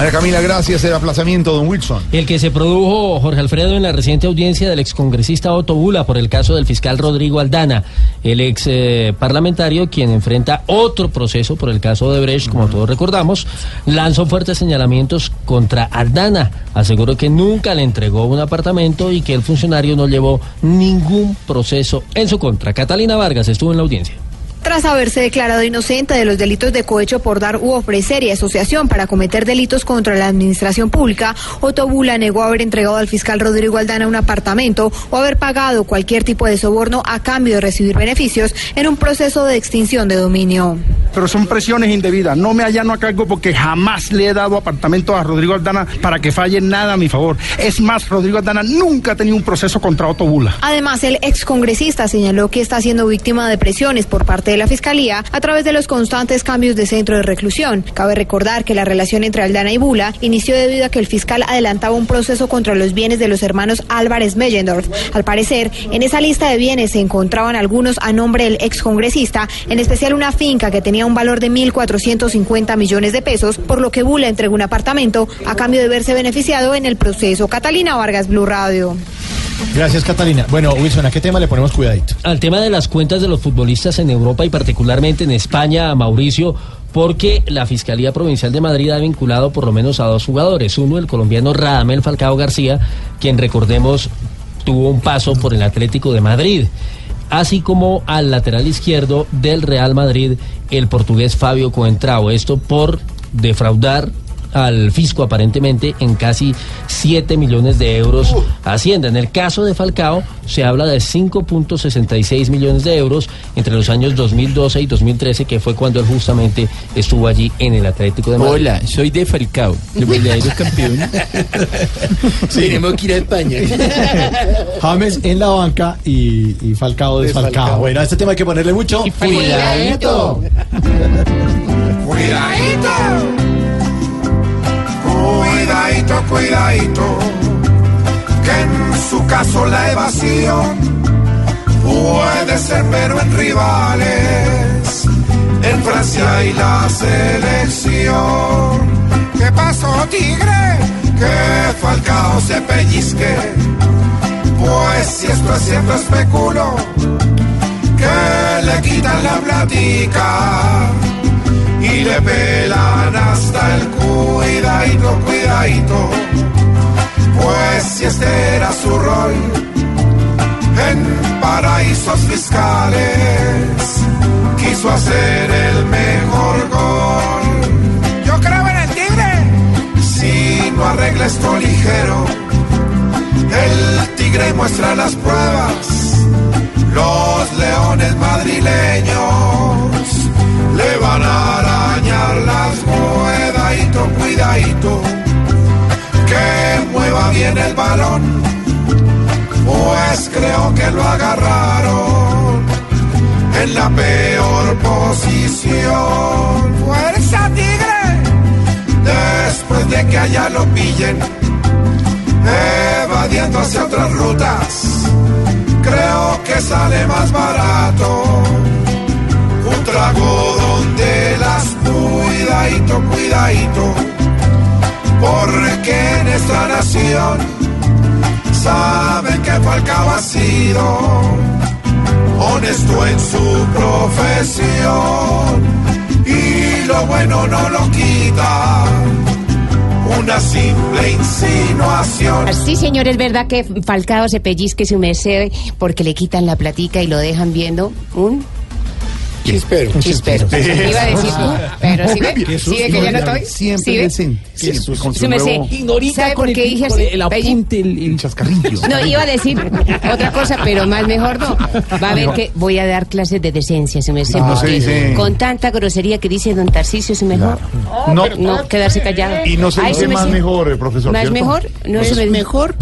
María Camila, gracias. El aplazamiento, don Wilson. El que se produjo, Jorge Alfredo, en la reciente audiencia del excongresista Otto Bula por el caso del fiscal Rodrigo Aldana. el ex eh, parlamentario, quien enfrenta otro proceso por el caso de Brecht, como todos recordamos, lanzó fuertes señalamientos contra Aldana. Aseguró que nunca le entregó un apartamento y que el funcionario no llevó ningún proceso en su contra. Catalina Vargas estuvo en la audiencia. Tras haberse declarado inocente de los delitos de cohecho por dar u ofrecer y asociación para cometer delitos contra la administración pública, Otto Bula negó haber entregado al fiscal Rodrigo Aldana un apartamento o haber pagado cualquier tipo de soborno a cambio de recibir beneficios en un proceso de extinción de dominio. Pero son presiones indebidas. No me allano a cargo porque jamás le he dado apartamento a Rodrigo Aldana para que falle nada a mi favor. Es más, Rodrigo Aldana nunca ha tenido un proceso contra Otto Bula. Además, el excongresista señaló que está siendo víctima de presiones por parte de la Fiscalía a través de los constantes cambios de centro de reclusión. Cabe recordar que la relación entre Aldana y Bula inició debido a que el fiscal adelantaba un proceso contra los bienes de los hermanos Álvarez Mellendorf. Al parecer, en esa lista de bienes se encontraban algunos a nombre del excongresista, en especial una finca que tenía un valor de 1.450 millones de pesos, por lo que Bula entregó un apartamento a cambio de verse beneficiado en el proceso. Catalina Vargas, Blue Radio. Gracias, Catalina. Bueno, Wilson, ¿a qué tema le ponemos cuidadito? Al tema de las cuentas de los futbolistas en Europa y particularmente en España, a Mauricio, porque la Fiscalía Provincial de Madrid ha vinculado por lo menos a dos jugadores. Uno, el colombiano Radamel Falcao García, quien recordemos tuvo un paso por el Atlético de Madrid, así como al lateral izquierdo del Real Madrid, el portugués Fabio Coentrao. Esto por defraudar al fisco aparentemente en casi 7 millones de euros Hacienda. En el caso de Falcao se habla de 5.66 millones de euros entre los años 2012 y 2013, que fue cuando él justamente estuvo allí en el Atlético de Madrid. Hola, soy de Falcao, el verdadero [laughs] campeón. Tenemos que ir a España. [laughs] James en la banca y, y Falcao desfalcado. Desfalcao. Bueno, a este tema hay que ponerle mucho Cuidadito. [laughs] Cuidadito. Cuidadito, cuidadito. Que en su caso la evasión puede ser, pero en rivales. En Francia y la selección. ¿Qué pasó, tigre? Que Falcao se pellizque. Pues si esto es cierto, especulo que le quitan la platica y le pelan hasta el cuidadito, cuidadito. Pues si este era su rol en paraísos fiscales, quiso hacer el mejor gol. Yo creo en el tigre. Si no arregla esto ligero, el tigre muestra las pruebas. Los leones madrileños le van a arañar las cuidadito, cuidadito, que mueva bien el balón, pues creo que lo agarraron en la peor posición. ¡Fuerza, tigre! Después de que allá lo pillen, evadiendo hacia otras rutas, creo que sale más barato trago donde las cuidadito, cuidadito, porque en esta nación saben que Falcao ha sido honesto en su profesión. Y lo bueno no lo quita una simple insinuación. Sí, señor, es verdad que Falcao se pellizque su merced porque le quitan la platica y lo dejan viendo. Un Chispero. chispero. Iba a decir, pero si ve, ve que ya no estoy. Siempre su se me sé. ¿Sabe por qué dije con así? el apunte, el, el chascarrillo. No, iba a decir otra cosa, pero más mejor no. Va a ver que voy a dar clases de decencia, se me sé, porque dice. con tanta grosería que dice don Tarcisio, es mejor No. no quedarse callado. Y no se Ay, dice más sé. mejor, eh, profesor. ¿Más mejor? No es se me mejor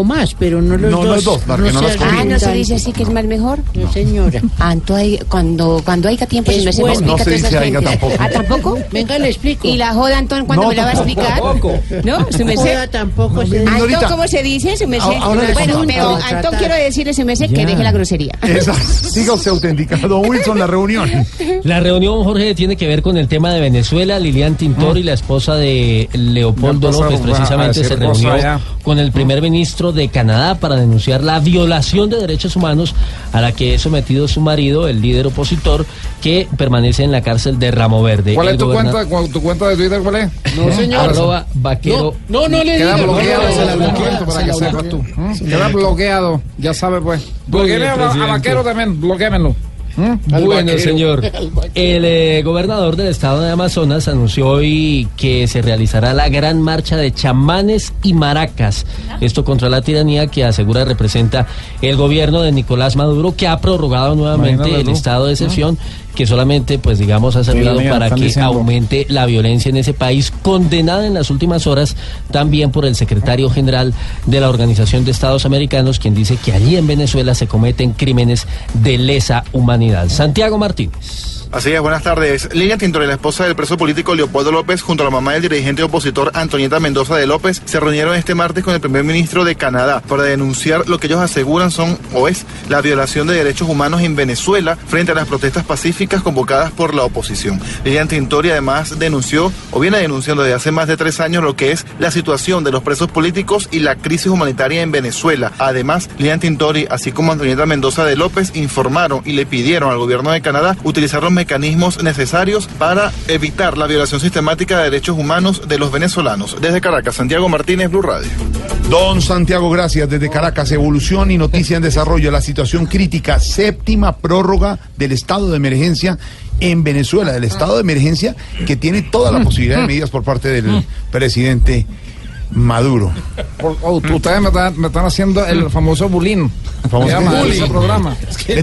o más, pero no los No, dos. los dos, para que no Ah, no se dice así que es más mejor. No, señora. Ah, entonces, cuando, cuando haya tiempo, Es si me se me explica No se todas esas dice gentes. tampoco. ¿Ah, tampoco? Venga, le explico. ¿Y la joda, Antón, cuándo No, me la va a explicar? Tampoco. ¿No? ¿Se me sé? Joda tampoco se dice. Antón. ¿cómo se dice? Se me sé. A- ahora le Bueno, pero Tratar. Antón, quiero decirle, se me sé, que deje la grosería. Exacto. Siga usted autenticando. Don Wilson, la reunión. La reunión, Jorge, tiene que ver con el tema de Venezuela. Lilian Tintor y la esposa de Leopoldo López precisamente hacer se reunió con el primer ministro ministro de Canadá para denunciar la violación de derechos humanos a la que es sometido su marido, el líder opositor, que permanece en la cárcel de Ramo Verde. ¿Cuál El es tu cuenta, cu- tu cuenta de Twitter? ¿Cuál es? No, señor. Arroba vaquero. No, no le Queda bloqueado, no, se la no, bloquea, no, para se que la sepas bloquea. tú. ¿Mm? Queda bloqueado, ya sabes pues. Bloqueen a, a. Vaquero también, Bueno, señor. [laughs] El eh, gobernador del estado de Amazonas anunció hoy que se realizará la gran marcha de chamanes y maracas. Esto contra la tiranía que asegura representa el gobierno de Nicolás Maduro, que ha prorrogado nuevamente Imagínate el estado de excepción, que solamente, pues digamos, ha servido para que diciendo. aumente la violencia en ese país, condenada en las últimas horas también por el secretario general de la Organización de Estados Americanos, quien dice que allí en Venezuela se cometen crímenes de lesa humanidad. Santiago Martínez. Así es, buenas tardes. Lilian Tintori, la esposa del preso político Leopoldo López, junto a la mamá del dirigente opositor Antonieta Mendoza de López, se reunieron este martes con el primer ministro de Canadá para denunciar lo que ellos aseguran son o es la violación de derechos humanos en Venezuela frente a las protestas pacíficas convocadas por la oposición. Lilian Tintori además denunció o viene denunciando desde hace más de tres años lo que es la situación de los presos políticos y la crisis humanitaria en Venezuela. Además, Lilian Tintori, así como Antonieta Mendoza de López, informaron y le pidieron al gobierno de Canadá utilizar los mecanismos necesarios para evitar la violación sistemática de derechos humanos de los venezolanos. Desde Caracas, Santiago Martínez, Blue Radio. Don Santiago, gracias. Desde Caracas, evolución y noticia en desarrollo. La situación crítica, séptima prórroga del estado de emergencia en Venezuela. El estado de emergencia que tiene toda la posibilidad de medidas por parte del presidente Maduro. Por- oh, ustedes me están, me están haciendo el famoso bullying. famoso bullying. ese programa. Le-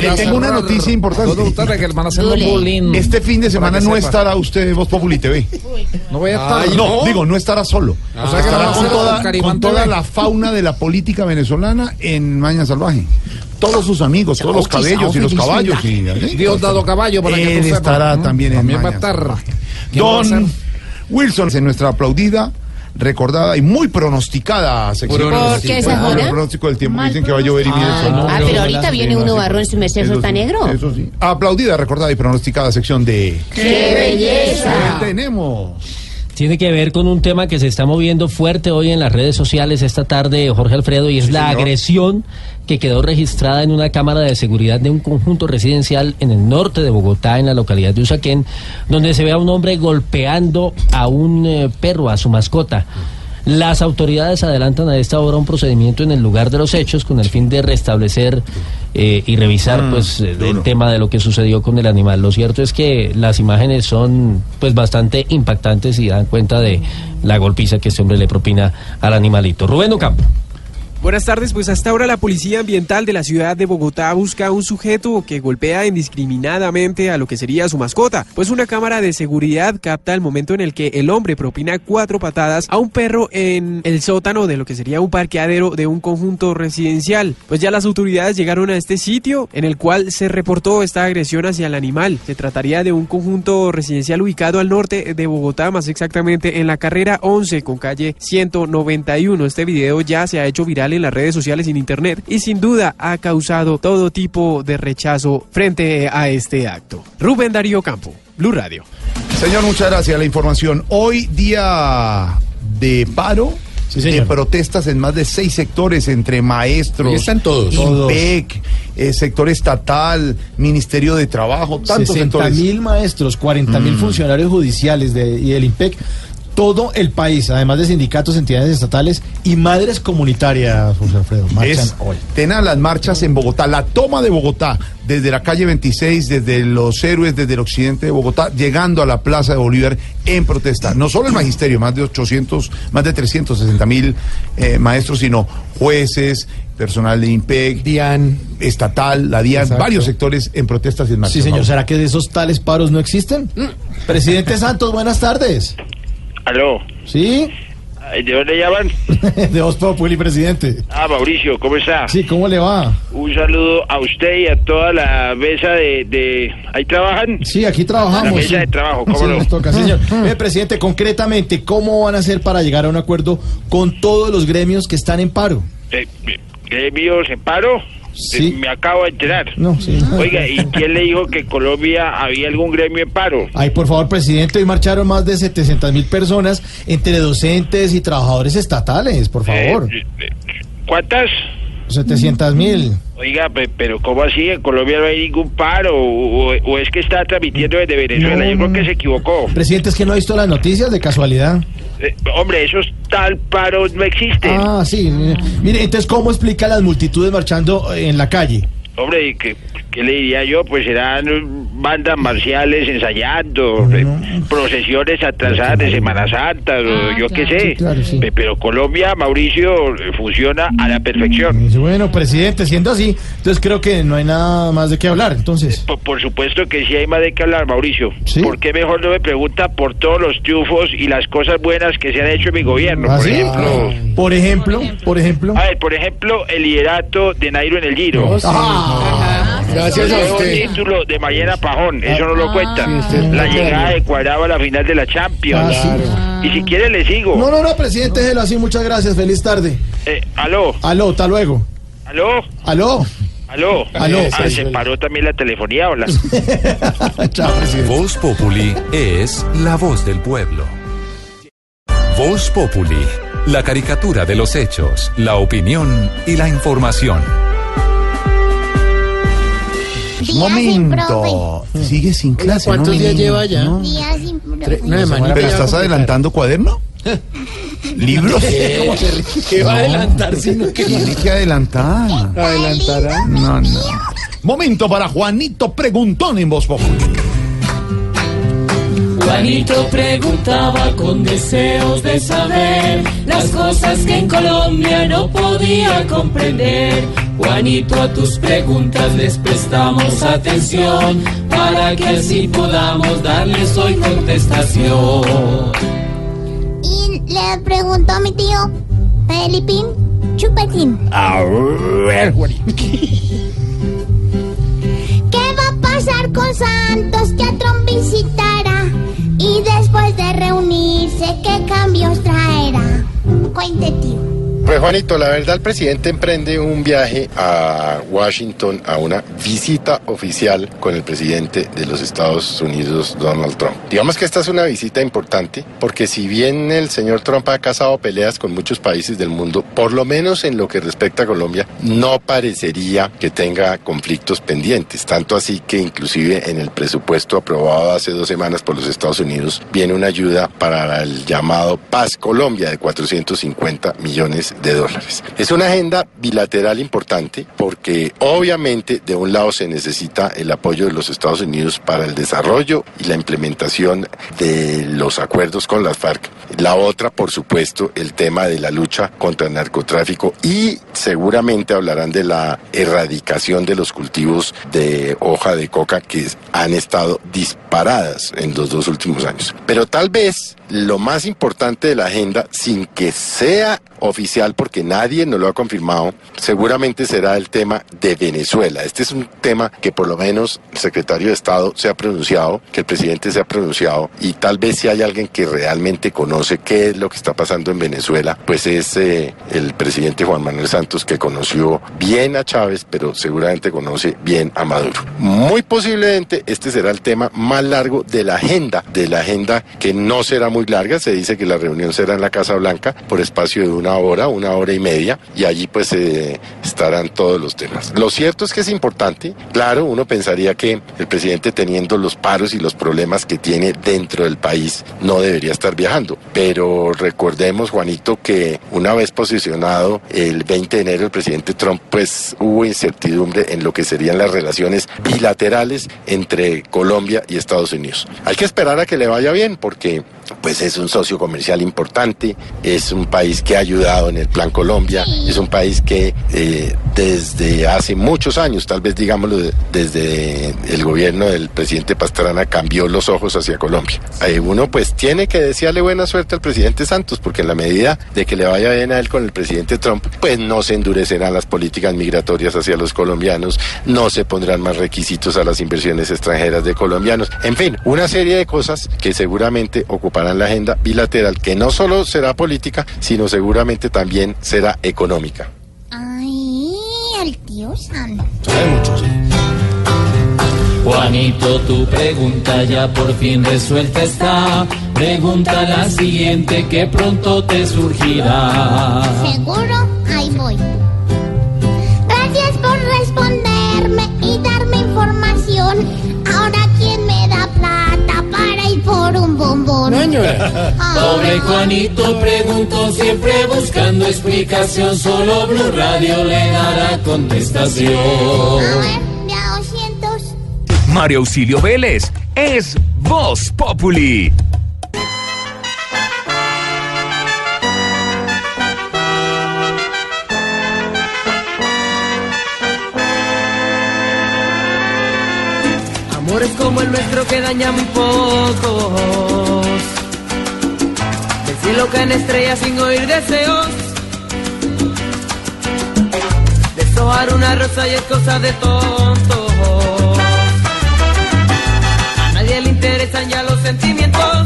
le tengo una noticia importante. Ustedes que van haciendo Bullying. bullying. Este fin de semana que no sepa. estará usted Voz Populi TV. No voy a estar. Ay, no, digo, no estará solo. O sea que estará no con toda, con la fauna de la política venezolana en Maña Salvaje. Todos sus amigos, todos los cabellos y los caballos. Y, Dios dado caballo para que Él tú sepas. estará ¿Mm? también en También. Don Wilson, en nuestra aplaudida, recordada y muy pronosticada sección. ¿Por qué esa Por el pronóstico del tiempo. Dicen que va a llover y mire eso. Ah, pero ahorita viene uno barrón su merced Eso está negro. Eso sí. Aplaudida, recordada y pronosticada sección de... ¡Qué belleza! ¿Qué tenemos? Tiene que ver con un tema que se está moviendo fuerte hoy en las redes sociales esta tarde, Jorge Alfredo, y es la agresión que quedó registrada en una cámara de seguridad de un conjunto residencial en el norte de Bogotá, en la localidad de Usaquén, donde se ve a un hombre golpeando a un eh, perro, a su mascota. Las autoridades adelantan a esta hora un procedimiento en el lugar de los hechos con el fin de restablecer eh, y revisar Mm, pues eh, el tema de lo que sucedió con el animal. Lo cierto es que las imágenes son pues bastante impactantes y dan cuenta de la golpiza que este hombre le propina al animalito. Rubén Ocampo. Buenas tardes, pues hasta ahora la Policía Ambiental de la ciudad de Bogotá busca a un sujeto que golpea indiscriminadamente a lo que sería su mascota, pues una cámara de seguridad capta el momento en el que el hombre propina cuatro patadas a un perro en el sótano de lo que sería un parqueadero de un conjunto residencial. Pues ya las autoridades llegaron a este sitio en el cual se reportó esta agresión hacia el animal. Se trataría de un conjunto residencial ubicado al norte de Bogotá, más exactamente en la carrera 11 con calle 191. Este video ya se ha hecho viral en las redes sociales y en internet y sin duda ha causado todo tipo de rechazo frente a este acto. Rubén Darío Campo, Blue Radio. Señor, muchas gracias. La información. Hoy día de paro. de protestas en más de seis sectores entre maestros, Ahí están todos. IMPEC, eh, sector estatal, Ministerio de Trabajo, tantos 60 sectores. mil maestros, 40 mil Mm. funcionarios judiciales de, y del IMPEC, todo el país, además de sindicatos, entidades estatales y madres comunitarias, José Alfredo, marchan Es hoy. tenaz las marchas en Bogotá, la toma de Bogotá, desde la calle 26, desde los héroes, desde el occidente de Bogotá, llegando a la Plaza de Bolívar en protesta. No solo el magisterio, más de 800, más de 360 mil eh, maestros, sino jueces, personal de IMPEC, DIAN, estatal, la DIAN, Exacto. varios sectores en protestas y en marchas. Sí, señor. ¿será que de esos tales paros no existen? Presidente Santos, buenas tardes. Aló, ¿Sí? ¿de dónde llaman? [laughs] de Voz Populi, presidente. Ah, Mauricio, ¿cómo está? Sí, ¿cómo le va? Un saludo a usted y a toda la mesa de... de... ¿Ahí trabajan? Sí, aquí trabajamos. La mesa sí. de trabajo, ¿cómo [laughs] Sí, no? nos toca, señor. [laughs] Eh, presidente, concretamente, ¿cómo van a hacer para llegar a un acuerdo con todos los gremios que están en paro? Eh, ¿Gremios en paro? Sí. Eh, Me acabo de enterar. No, sí. Oiga, ¿y [laughs] quién le dijo que en Colombia había algún gremio en paro? Ay, por favor, presidente, hoy marcharon más de 700 mil personas entre docentes y trabajadores estatales, por favor. Eh, eh, ¿Cuántas? 700 mil. Oiga, pe- pero ¿cómo así? En Colombia no hay ningún paro. ¿O, o- o es que está transmitiendo desde Venezuela? Yo creo que se equivocó. Presidente, es que no ha visto las noticias de casualidad. Eh, hombre, esos tal paros no existen. Ah, sí. mire. Mire, entonces, ¿cómo explica las multitudes marchando en la calle? Hombre, ¿y ¿qué, ¿qué le diría yo? Pues serán eh, bandas marciales ensayando, eh, procesiones atrasadas de Semana Santa, o yo qué sé. Sí, claro, sí. Pe- Pero Colombia, Mauricio, eh, funciona a la perfección. Bueno, presidente, siendo así, entonces creo que no hay nada más de qué hablar. Entonces, Por, por supuesto que sí hay más de qué hablar, Mauricio. ¿Por qué mejor no me pregunta por todos los triunfos y las cosas buenas que se han hecho en mi gobierno? ¿Ah, por sí? ejemplo... por ejemplo, por ejemplo. A ver, por ejemplo, el liderato de Nairo en el Giro. Ah, gracias a usted. título de Mariana Pajón, eso no lo cuenta. Sí, usted la llegada de Cuadrado a la final de la Champions. Ah, Y si quiere le sigo. No, no, no, presidente, déjelo así, muchas gracias, feliz tarde. Eh, aló, Aló, hasta luego. aló, Aló. aló. Aló. Ah, se paró también la telefonía, hola. [laughs] Voz Populi es la voz del pueblo. Voz Populi, la caricatura de los hechos, la opinión y la información. Momento. Sigue sin clase. ¿cuántos ¿no, días niño? lleva ya? No. Días sin profe. Una semanita ¿Pero estás adelantando cuaderno? [laughs] ¿Libros? ¿Cómo se- ¿Qué va a adelantar si no que Tiene que adelantar. adelantará? No, no. Momento para Juanito Preguntón en Voz. Juanito preguntaba con deseos de saber las cosas que en Colombia no podía comprender. Juanito, a tus preguntas les prestamos atención para que así podamos darles hoy contestación. Y le preguntó a mi tío, Felipín Chupetín, A ver, Juanito. ¿qué va a pasar con Santos que a Trump visitará? Y después de reunirse, ¿qué cambios traerá? Cuente, tío. Pues Juanito, la verdad el presidente emprende un viaje a Washington a una visita oficial con el presidente de los Estados Unidos, Donald Trump. Digamos que esta es una visita importante porque si bien el señor Trump ha casado peleas con muchos países del mundo, por lo menos en lo que respecta a Colombia, no parecería que tenga conflictos pendientes. Tanto así que inclusive en el presupuesto aprobado hace dos semanas por los Estados Unidos viene una ayuda para el llamado Paz Colombia de 450 millones de dólares. Es una agenda bilateral importante porque obviamente de un lado se necesita el apoyo de los Estados Unidos para el desarrollo y la implementación de los acuerdos con las FARC. La otra, por supuesto, el tema de la lucha contra el narcotráfico y seguramente hablarán de la erradicación de los cultivos de hoja de coca que han estado disparadas en los dos últimos años. Pero tal vez lo más importante de la agenda, sin que sea oficial, porque nadie nos lo ha confirmado, seguramente será el tema de Venezuela. Este es un tema que por lo menos el secretario de Estado se ha pronunciado, que el presidente se ha pronunciado, y tal vez si hay alguien que realmente conoce qué es lo que está pasando en Venezuela, pues es eh, el presidente Juan Manuel Santos, que conoció bien a Chávez, pero seguramente conoce bien a Maduro. Muy posiblemente este será el tema más largo de la agenda, de la agenda que no será muy larga, se dice que la reunión será en la Casa Blanca por espacio de una hora, una hora y media, y allí pues eh, estarán todos los temas. Lo cierto es que es importante, claro, uno pensaría que el presidente teniendo los paros y los problemas que tiene dentro del país no debería estar viajando, pero recordemos Juanito que una vez posicionado el 20 de enero el presidente Trump pues hubo incertidumbre en lo que serían las relaciones bilaterales entre Colombia y Estados Unidos. Hay que esperar a que le vaya bien porque pues es un socio comercial importante, es un país que ha ayudado en el Plan Colombia, es un país que eh, desde hace muchos años, tal vez digámoslo de- desde el gobierno del presidente Pastrana, cambió los ojos hacia Colombia. Eh, uno pues tiene que desearle buena suerte al presidente Santos, porque en la medida de que le vaya bien a él con el presidente Trump, pues no se endurecerán las políticas migratorias hacia los colombianos, no se pondrán más requisitos a las inversiones extranjeras de colombianos, en fin, una serie de cosas que seguramente ocuparán la agenda bilateral, que no solo será política, sino seguramente también será económica. Ay, el tío San. Juanito, tu pregunta ya por fin resuelta está. Pregunta la siguiente que pronto te surgirá. ¿Seguro? Ahí voy. Pobre Juanito preguntó siempre buscando explicación. Solo Blue Radio le dará contestación. Ya 200. Mario Auxilio Vélez es Voz Populi. Amores como el nuestro que daña muy Del cielo caen estrellas sin oír deseos. Deshojar una rosa y es cosa de tontos. A nadie le interesan ya los sentimientos.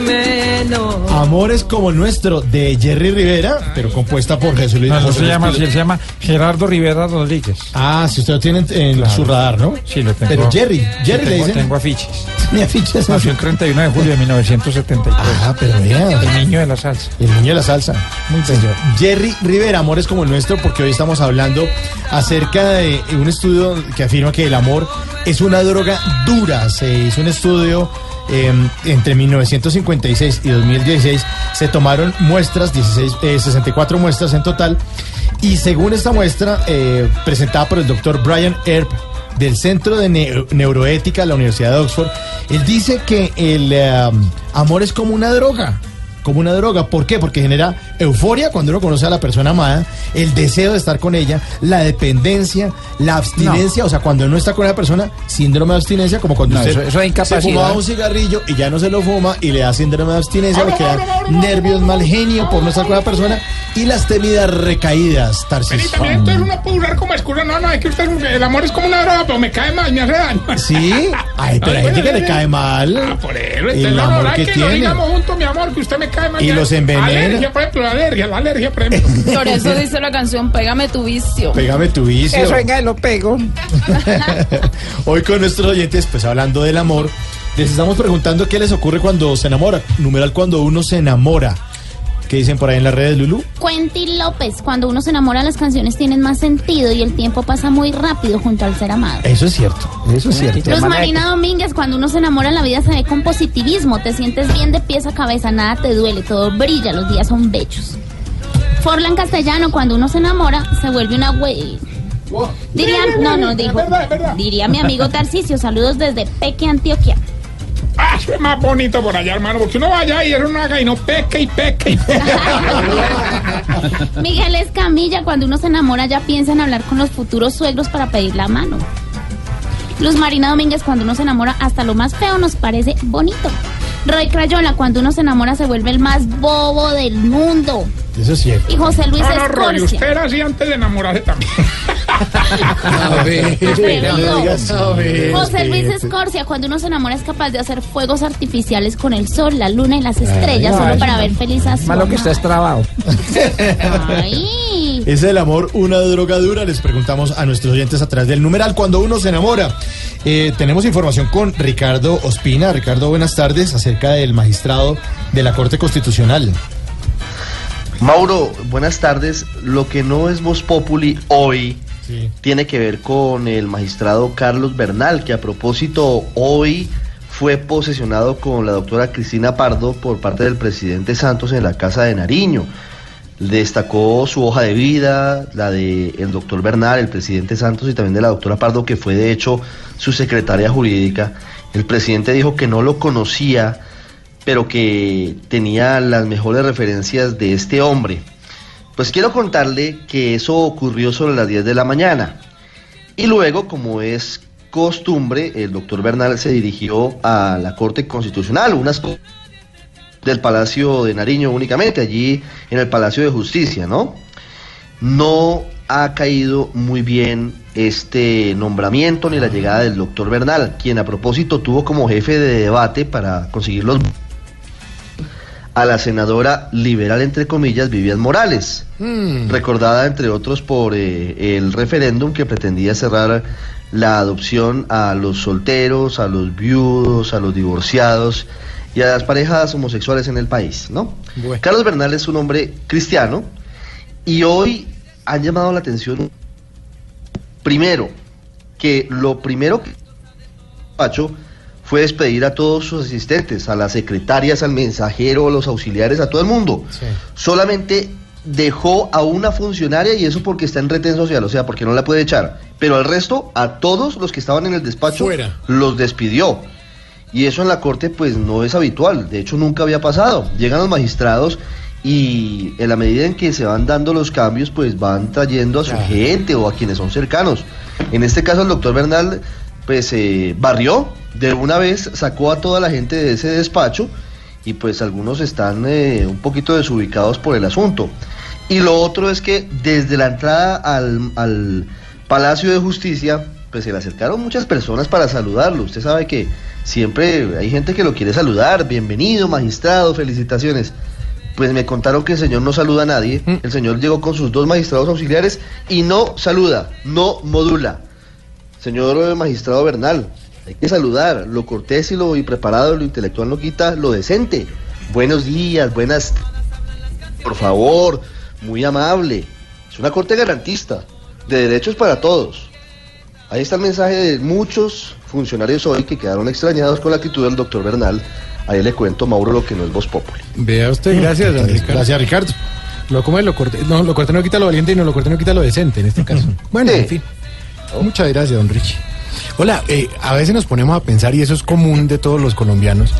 Menos. Amores como el nuestro de Jerry Rivera, pero compuesta por Jesús Luis. No, no José se Luis llama se llama Gerardo Rivera Rodríguez. Ah, si usted lo tiene en, en Claro. su radar, ¿no? Sí, lo tengo. Pero Jerry, Sí, Jerry le tengo, dicen. tengo afiches. Mi afiches. Nació el 31 de julio de 1973. Ah, pero vea. El niño de la salsa. El niño de la salsa. Muy señor. Jerry Rivera, Amores como el nuestro, porque hoy estamos hablando acerca de un estudio que afirma que el amor es una droga dura. Se hizo un estudio eh, entre 1956 y 2016. Se tomaron muestras, 16, eh, 64 muestras en total. Y según esta muestra, eh, presentada por el doctor Brian Earp, del Centro de Neu- Neuroética de la Universidad de Oxford, él dice que el eh, amor es como una droga. Como una droga. ¿Por qué? Porque genera euforia cuando uno conoce a la persona amada, el deseo de estar con ella, la dependencia, la abstinencia. O sea, cuando uno está con esa persona, síndrome de abstinencia, como cuando No, usted eso- eso es se fumaba un cigarrillo y ya no se lo fuma y le da síndrome de abstinencia, le queda nervios, mal genio por no estar con la persona y las temidas recaídas, Tarcisio. También entonces uno puede usar como excusa. No, no, es que usted, el amor es como una droga, pero me cae mal, me hace daño. Sí, ay, pero hay gente que le cae mal. Ah, por eso, entonces el no, amor no, que que, no tiene. digamos juntos, mi amor, que usted me cae mal. Y los envenena. Alergia, por ejemplo, la alergia, la alergia, por ejemplo. [laughs] Por eso [laughs] dice la canción Pégame tu vicio. Pégame tu vicio. Eso, venga, lo pego. [laughs] Hoy con nuestros oyentes, pues hablando del amor, les estamos preguntando qué les ocurre cuando se enamora. Numeral cuando uno se enamora. ¿Qué dicen por ahí en las redes, Lulu? Cuentin López, cuando uno se enamora las canciones tienen más sentido y el tiempo pasa muy rápido junto al ser amado. Eso es cierto, eso es cierto. Luz Marina Domínguez, cuando uno se enamora la vida se ve con positivismo, te sientes bien de pies a cabeza, nada te duele, todo brilla, los días son bellos. Forlan Castellano, cuando uno se enamora se vuelve una güey. Diría, no, no, dijo, diría mi amigo Tarcisio, saludos desde Peque, Antioquia. Es más bonito por allá, hermano, porque uno vaya y es una haga no peque y peque y peque. Miguel Escamilla, cuando uno se enamora ya piensa en hablar con los futuros suegros para pedir la mano. Luz Marina Domínguez, cuando uno se enamora hasta lo más feo nos parece bonito. Roy Crayola, cuando uno se enamora se vuelve el más bobo del mundo. Eso es cierto. Y José Luis No, no, Escorcia. usted era así antes de enamorarse también. [laughs] A ver, espera, no no. digas, a ver, José Luis. Escorcia, cuando uno se enamora es capaz de hacer fuegos artificiales con el sol, la luna y las estrellas, Ay, solo ay, para ver feliz a su Malo que estés trabado. Ay. ¿Es el amor una droga dura? Les preguntamos a nuestros oyentes a través del numeral cuando uno se enamora. Eh, tenemos información con Ricardo Ospina. Ricardo, buenas tardes, acerca del magistrado de la Corte Constitucional. Mauro, buenas tardes. Lo que no es Voz Populi hoy tiene que ver con el magistrado Carlos Bernal, que a propósito hoy fue posesionado con la doctora Cristina Pardo por parte del presidente Santos en la Casa de Nariño. Destacó su hoja de vida, la del el doctor Bernal, el presidente Santos y también de la doctora Pardo, que fue de hecho su secretaria jurídica. El presidente dijo que no lo conocía, pero que tenía las mejores referencias de este hombre. Pues quiero contarle que eso ocurrió sobre las 10 de la mañana. Y luego, como es costumbre, el doctor Bernal se dirigió a la Corte Constitucional, unas del Palacio de Nariño únicamente, allí en el Palacio de Justicia, ¿no? No ha caído muy bien este nombramiento ni la llegada del doctor Bernal, quien a propósito tuvo como jefe de debate para conseguir los a la senadora liberal, entre comillas, Vivian Morales, recordada entre otros por eh, el referéndum que pretendía cerrar la adopción a los solteros, a los viudos, a los divorciados y a las parejas homosexuales en el país, ¿no? Carlos Bernal es un hombre cristiano y hoy han llamado la atención, primero, que lo primero que Pacho fue despedir a todos sus asistentes, a las secretarias, al mensajero, a los auxiliares, a todo el mundo. Solamente dejó a una funcionaria y eso porque está en retén social, o sea, porque no la puede echar. Pero al resto, a todos los que estaban en el despacho, los despidió. Y eso en la corte pues no es habitual, de hecho nunca había pasado. Llegan los magistrados y en la medida en que se van dando los cambios pues van trayendo a su gente o a quienes son cercanos. En este caso el doctor Bernal pues eh, barrió de una vez, sacó a toda la gente de ese despacho y pues algunos están eh, un poquito desubicados por el asunto. Y lo otro es que desde la entrada al, al Palacio de Justicia, pues se le acercaron muchas personas para saludarlo. Usted sabe que siempre hay gente que lo quiere saludar. Bienvenido, magistrado, felicitaciones. Pues me contaron que el señor no saluda a nadie. El señor llegó con sus dos magistrados auxiliares y no saluda, no modula. Señor magistrado Bernal, hay que saludar. Lo cortés y lo y preparado, lo intelectual no quita lo decente. Buenos días, buenas. Por favor, muy amable. Es una corte garantista, de derechos para todos. Ahí está el mensaje de muchos funcionarios hoy que quedaron extrañados con la actitud del doctor Bernal. Ahí le cuento, Mauro, lo que no es voz populi. Vea usted, gracias, don Ricardo. Gracias, Ricardo. Lo, como es, lo corté, no, lo corté no quita lo valiente y no lo corté no quita lo decente en este caso. Bueno, en fin. Muchas gracias, don Richie. Hola, eh, a veces nos ponemos a pensar, y eso es común de todos los colombianos,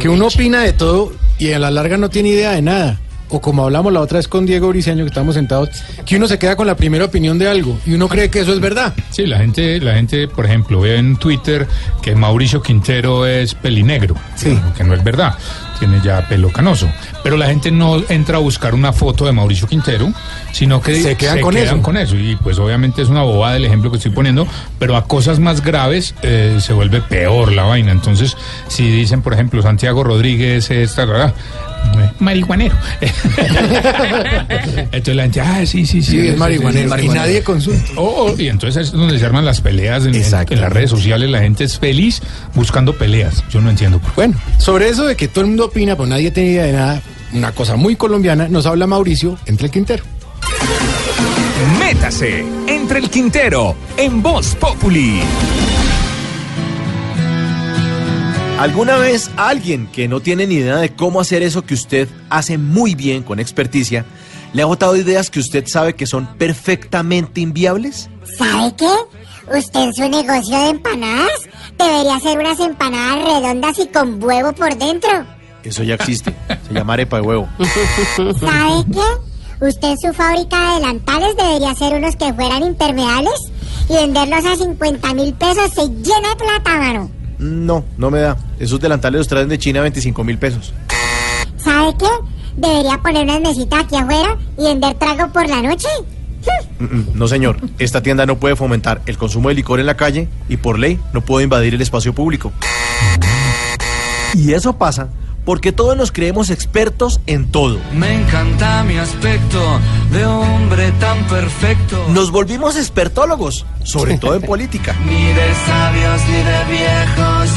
que uno opina de todo y a la larga no tiene idea de nada. O como hablamos la otra vez con Diego Briceño, que estamos sentados, que uno se queda con la primera opinión de algo y uno cree que eso es verdad. Sí, la gente, la gente, por ejemplo, ve en Twitter que Mauricio Quintero es pelinegro, sí. que no es verdad, tiene ya pelo canoso. Pero la gente no entra a buscar una foto de Mauricio Quintero, sino que Se quedan con eso. con eso. Y pues obviamente es una bobada el ejemplo que estoy poniendo, pero a cosas más graves eh, se vuelve peor la vaina. Entonces, si dicen, por ejemplo, Santiago Rodríguez es tal, ¿verdad? marihuanero. [laughs] entonces la gente, ah, sí, sí, sí. Sí, es marihuanero. Y nadie consulta. Oh, y entonces es donde se arman las peleas en, en- en las redes sociales. La gente es feliz buscando peleas. Yo no entiendo por qué. Bueno, sobre eso de que todo el mundo opina, pues nadie tiene idea de nada, una cosa muy colombiana, nos habla Mauricio entre el Quintero. Métase entre el Quintero en Voz Populi. ¿Alguna vez alguien que no tiene ni idea de cómo hacer eso que usted hace muy bien con experticia, le ha botado ideas que usted sabe que son perfectamente inviables? ¿Sabe qué? Usted en su negocio de empanadas debería hacer unas empanadas redondas y con huevo por dentro. Eso ya existe. Se llama arepa de huevo. ¿Sabe qué? Usted en su fábrica de delantales debería hacer unos que fueran impermeables y venderlos a 50 mil pesos. Se llena de plata, mano. No, no me da. Esos delantales los traen de China a 25 mil pesos. ¿Sabe qué? Debería poner unas mesitas aquí afuera y vender trago por la noche. No, señor. Esta tienda no puede fomentar el consumo de licor en la calle y por ley no puede invadir el espacio público. Y eso pasa porque todos nos creemos expertos en todo. Me encanta mi aspecto de hombre tan perfecto. Nos volvimos expertólogos, sobre todo en política. [laughs] Ni de sabios ni de viejos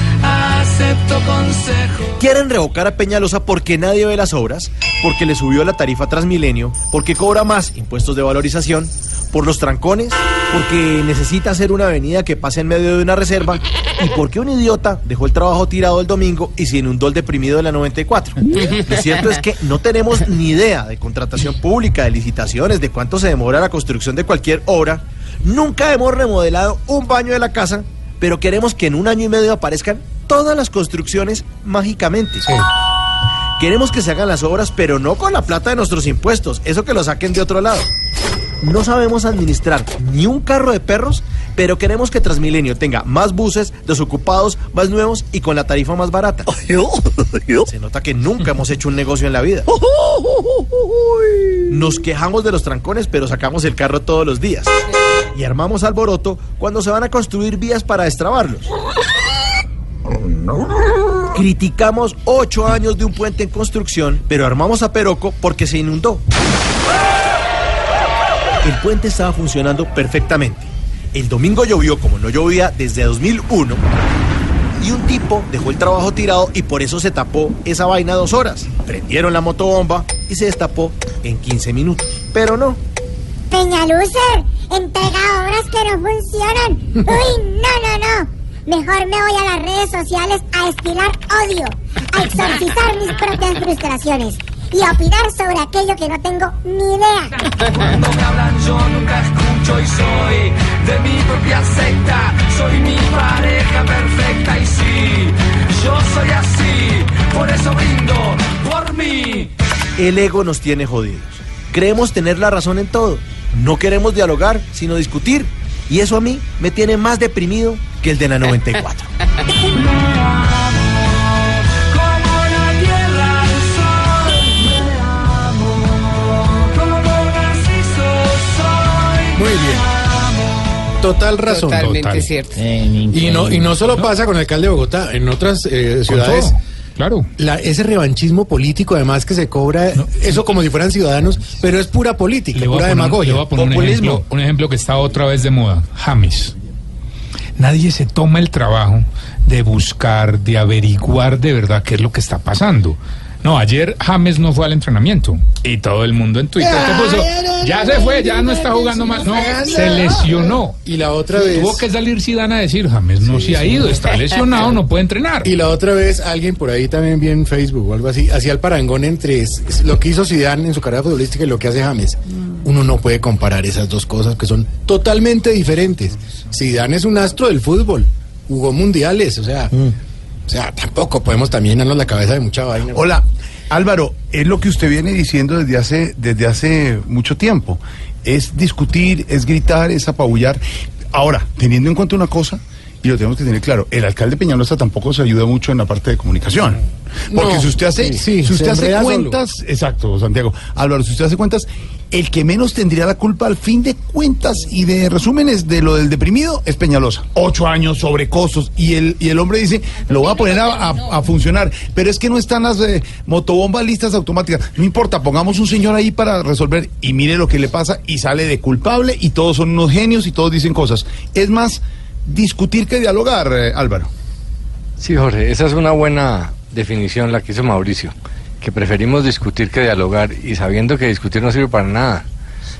Quieren revocar a Peñalosa porque nadie ve las obras, porque le subió la tarifa Transmilenio, porque cobra más impuestos de valorización, por los trancones, porque necesita hacer una avenida que pase en medio de una reserva y porque un idiota dejó el trabajo tirado el domingo y se inundó el deprimido de la 94. Lo cierto es que no tenemos ni idea de contratación pública, de licitaciones, de cuánto se demora la construcción de cualquier obra. Nunca hemos remodelado un baño de la casa, pero queremos que en un año y medio aparezcan todas las construcciones mágicamente. Queremos que se hagan las obras, pero no con la plata de nuestros impuestos, eso que lo saquen de otro lado. No sabemos administrar ni un carro de perros, pero queremos que Transmilenio tenga más buses, desocupados, más nuevos y con la tarifa más barata. Se nota que nunca hemos hecho un negocio en la vida. Nos quejamos de los trancones, pero sacamos el carro todos los días. Y armamos alboroto cuando se van a construir vías para destrabarlos. Criticamos ocho años de un puente en construcción, pero armamos a Peroco porque se inundó. El puente estaba funcionando perfectamente. El domingo llovió como no llovía desde 2001 y un tipo dejó el trabajo tirado y por eso se tapó esa vaina dos horas. Prendieron la motobomba y se destapó en 15 minutos. Pero no. Peñalucer, entrega obras que no funcionan. [laughs] Uy, no, no, no. Mejor me voy a las redes sociales a destilar odio, a exorcizar mis propias frustraciones y a opinar sobre aquello que no tengo ni idea. Cuando me hablan yo nunca escucho y soy de mi propia secta. Soy mi pareja perfecta y sí, yo soy así. Por eso brindo por mí. El ego nos tiene jodidos. Creemos tener la razón en todo. No queremos dialogar, sino discutir. Y eso a mí me tiene más deprimido que el de la 94. Como la tierra al sol. Me amo. Como Narciso soy. Muy bien. Total razón. Totalmente Total. cierto. Y no, y no solo pasa con el alcalde de Bogotá, en otras eh, ciudades. todo, Claro. La, ese revanchismo político, además que se cobra, eso como si fueran ciudadanos, pero es pura política, Le pura demagogia. ejemplo, un ejemplo que está otra vez de moda. James. Nadie se toma el trabajo de buscar, de averiguar de verdad qué es lo que está pasando. No, ayer James no fue al entrenamiento y todo el mundo en Twitter ¿qué puso? Ya se fue, ya no está jugando más. No, se lesionó. Y la otra vez. Tuvo que salir Zidane a decir, James no se ha ido, está lesionado, no puede entrenar. Y la otra vez alguien por ahí también vi en Facebook o algo así, hacía el parangón entre lo que hizo Zidane en su carrera futbolística y lo que hace James. Uno no puede comparar esas dos cosas que son totalmente diferentes. Zidane es un astro del fútbol, jugó mundiales, o sea, o sea, tampoco podemos también llenarnos la cabeza de mucha vaina. Hola, Álvaro, es lo que usted viene diciendo desde hace, desde hace mucho tiempo. Es discutir, es gritar, es apabullar. Ahora, teniendo en cuenta una cosa, y lo tenemos que tener claro, el alcalde Peñalosa tampoco se ayuda mucho en la parte de comunicación. Porque No, si usted hace, sí, sí, si usted hace solo. cuentas, exacto, Santiago, Álvaro, si usted hace cuentas, el que menos tendría la culpa al fin de cuentas y de resúmenes de lo del deprimido es Peñalosa. Ocho años sobre costos y el, y el hombre dice, lo voy a poner a, a- a funcionar. Pero es que no están las eh, motobombas listas automáticas. No importa, pongamos un señor ahí para resolver y mire lo que le pasa y sale de culpable y todos son unos genios y todos dicen cosas. Es más discutir que dialogar, eh, Álvaro. Sí, Jorge, esa es una buena definición la que hizo Mauricio, que preferimos discutir que dialogar y sabiendo que discutir no sirve para nada,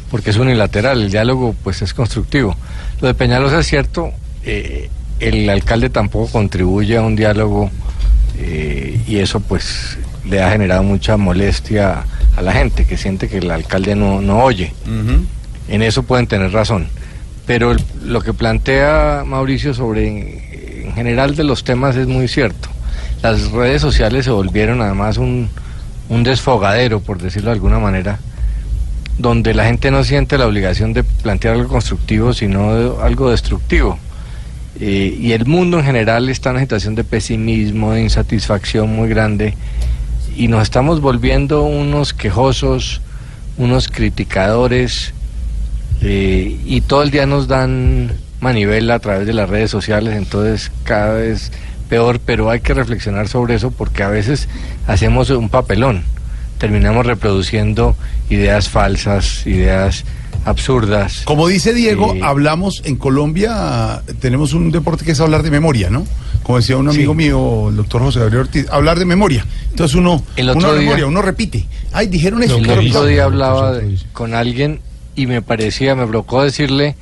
porque es unilateral, el diálogo pues es constructivo. Lo de Peñalosa es cierto, eh, el alcalde tampoco contribuye a un diálogo eh, y eso pues le ha generado mucha molestia a la gente, que siente que el alcalde no, no oye. En eso pueden tener razón. Pero el- lo que plantea Mauricio sobre en general de los temas es muy cierto. Las redes sociales se volvieron además un, un desfogadero, por decirlo de alguna manera, donde la gente no siente la obligación de plantear algo constructivo, sino algo destructivo. Eh, y el mundo en general está en una situación de pesimismo, de insatisfacción muy grande, y nos estamos volviendo unos quejosos, unos criticadores, eh, y todo el día nos dan manivela a través de las redes sociales, entonces cada vez peor, pero hay que reflexionar sobre eso porque a veces hacemos un papelón, terminamos reproduciendo ideas falsas, ideas absurdas. Como dice Diego, Eh, hablamos en Colombia, tenemos un deporte que es hablar de memoria, ¿no? Como decía un amigo mío, el doctor José Gabriel Ortiz, hablar de memoria. Entonces uno, El otro uno día- memoria, uno repite. Ay, dijeron eso. El otro día hablaba de- con alguien y me parecía, me provocó decirle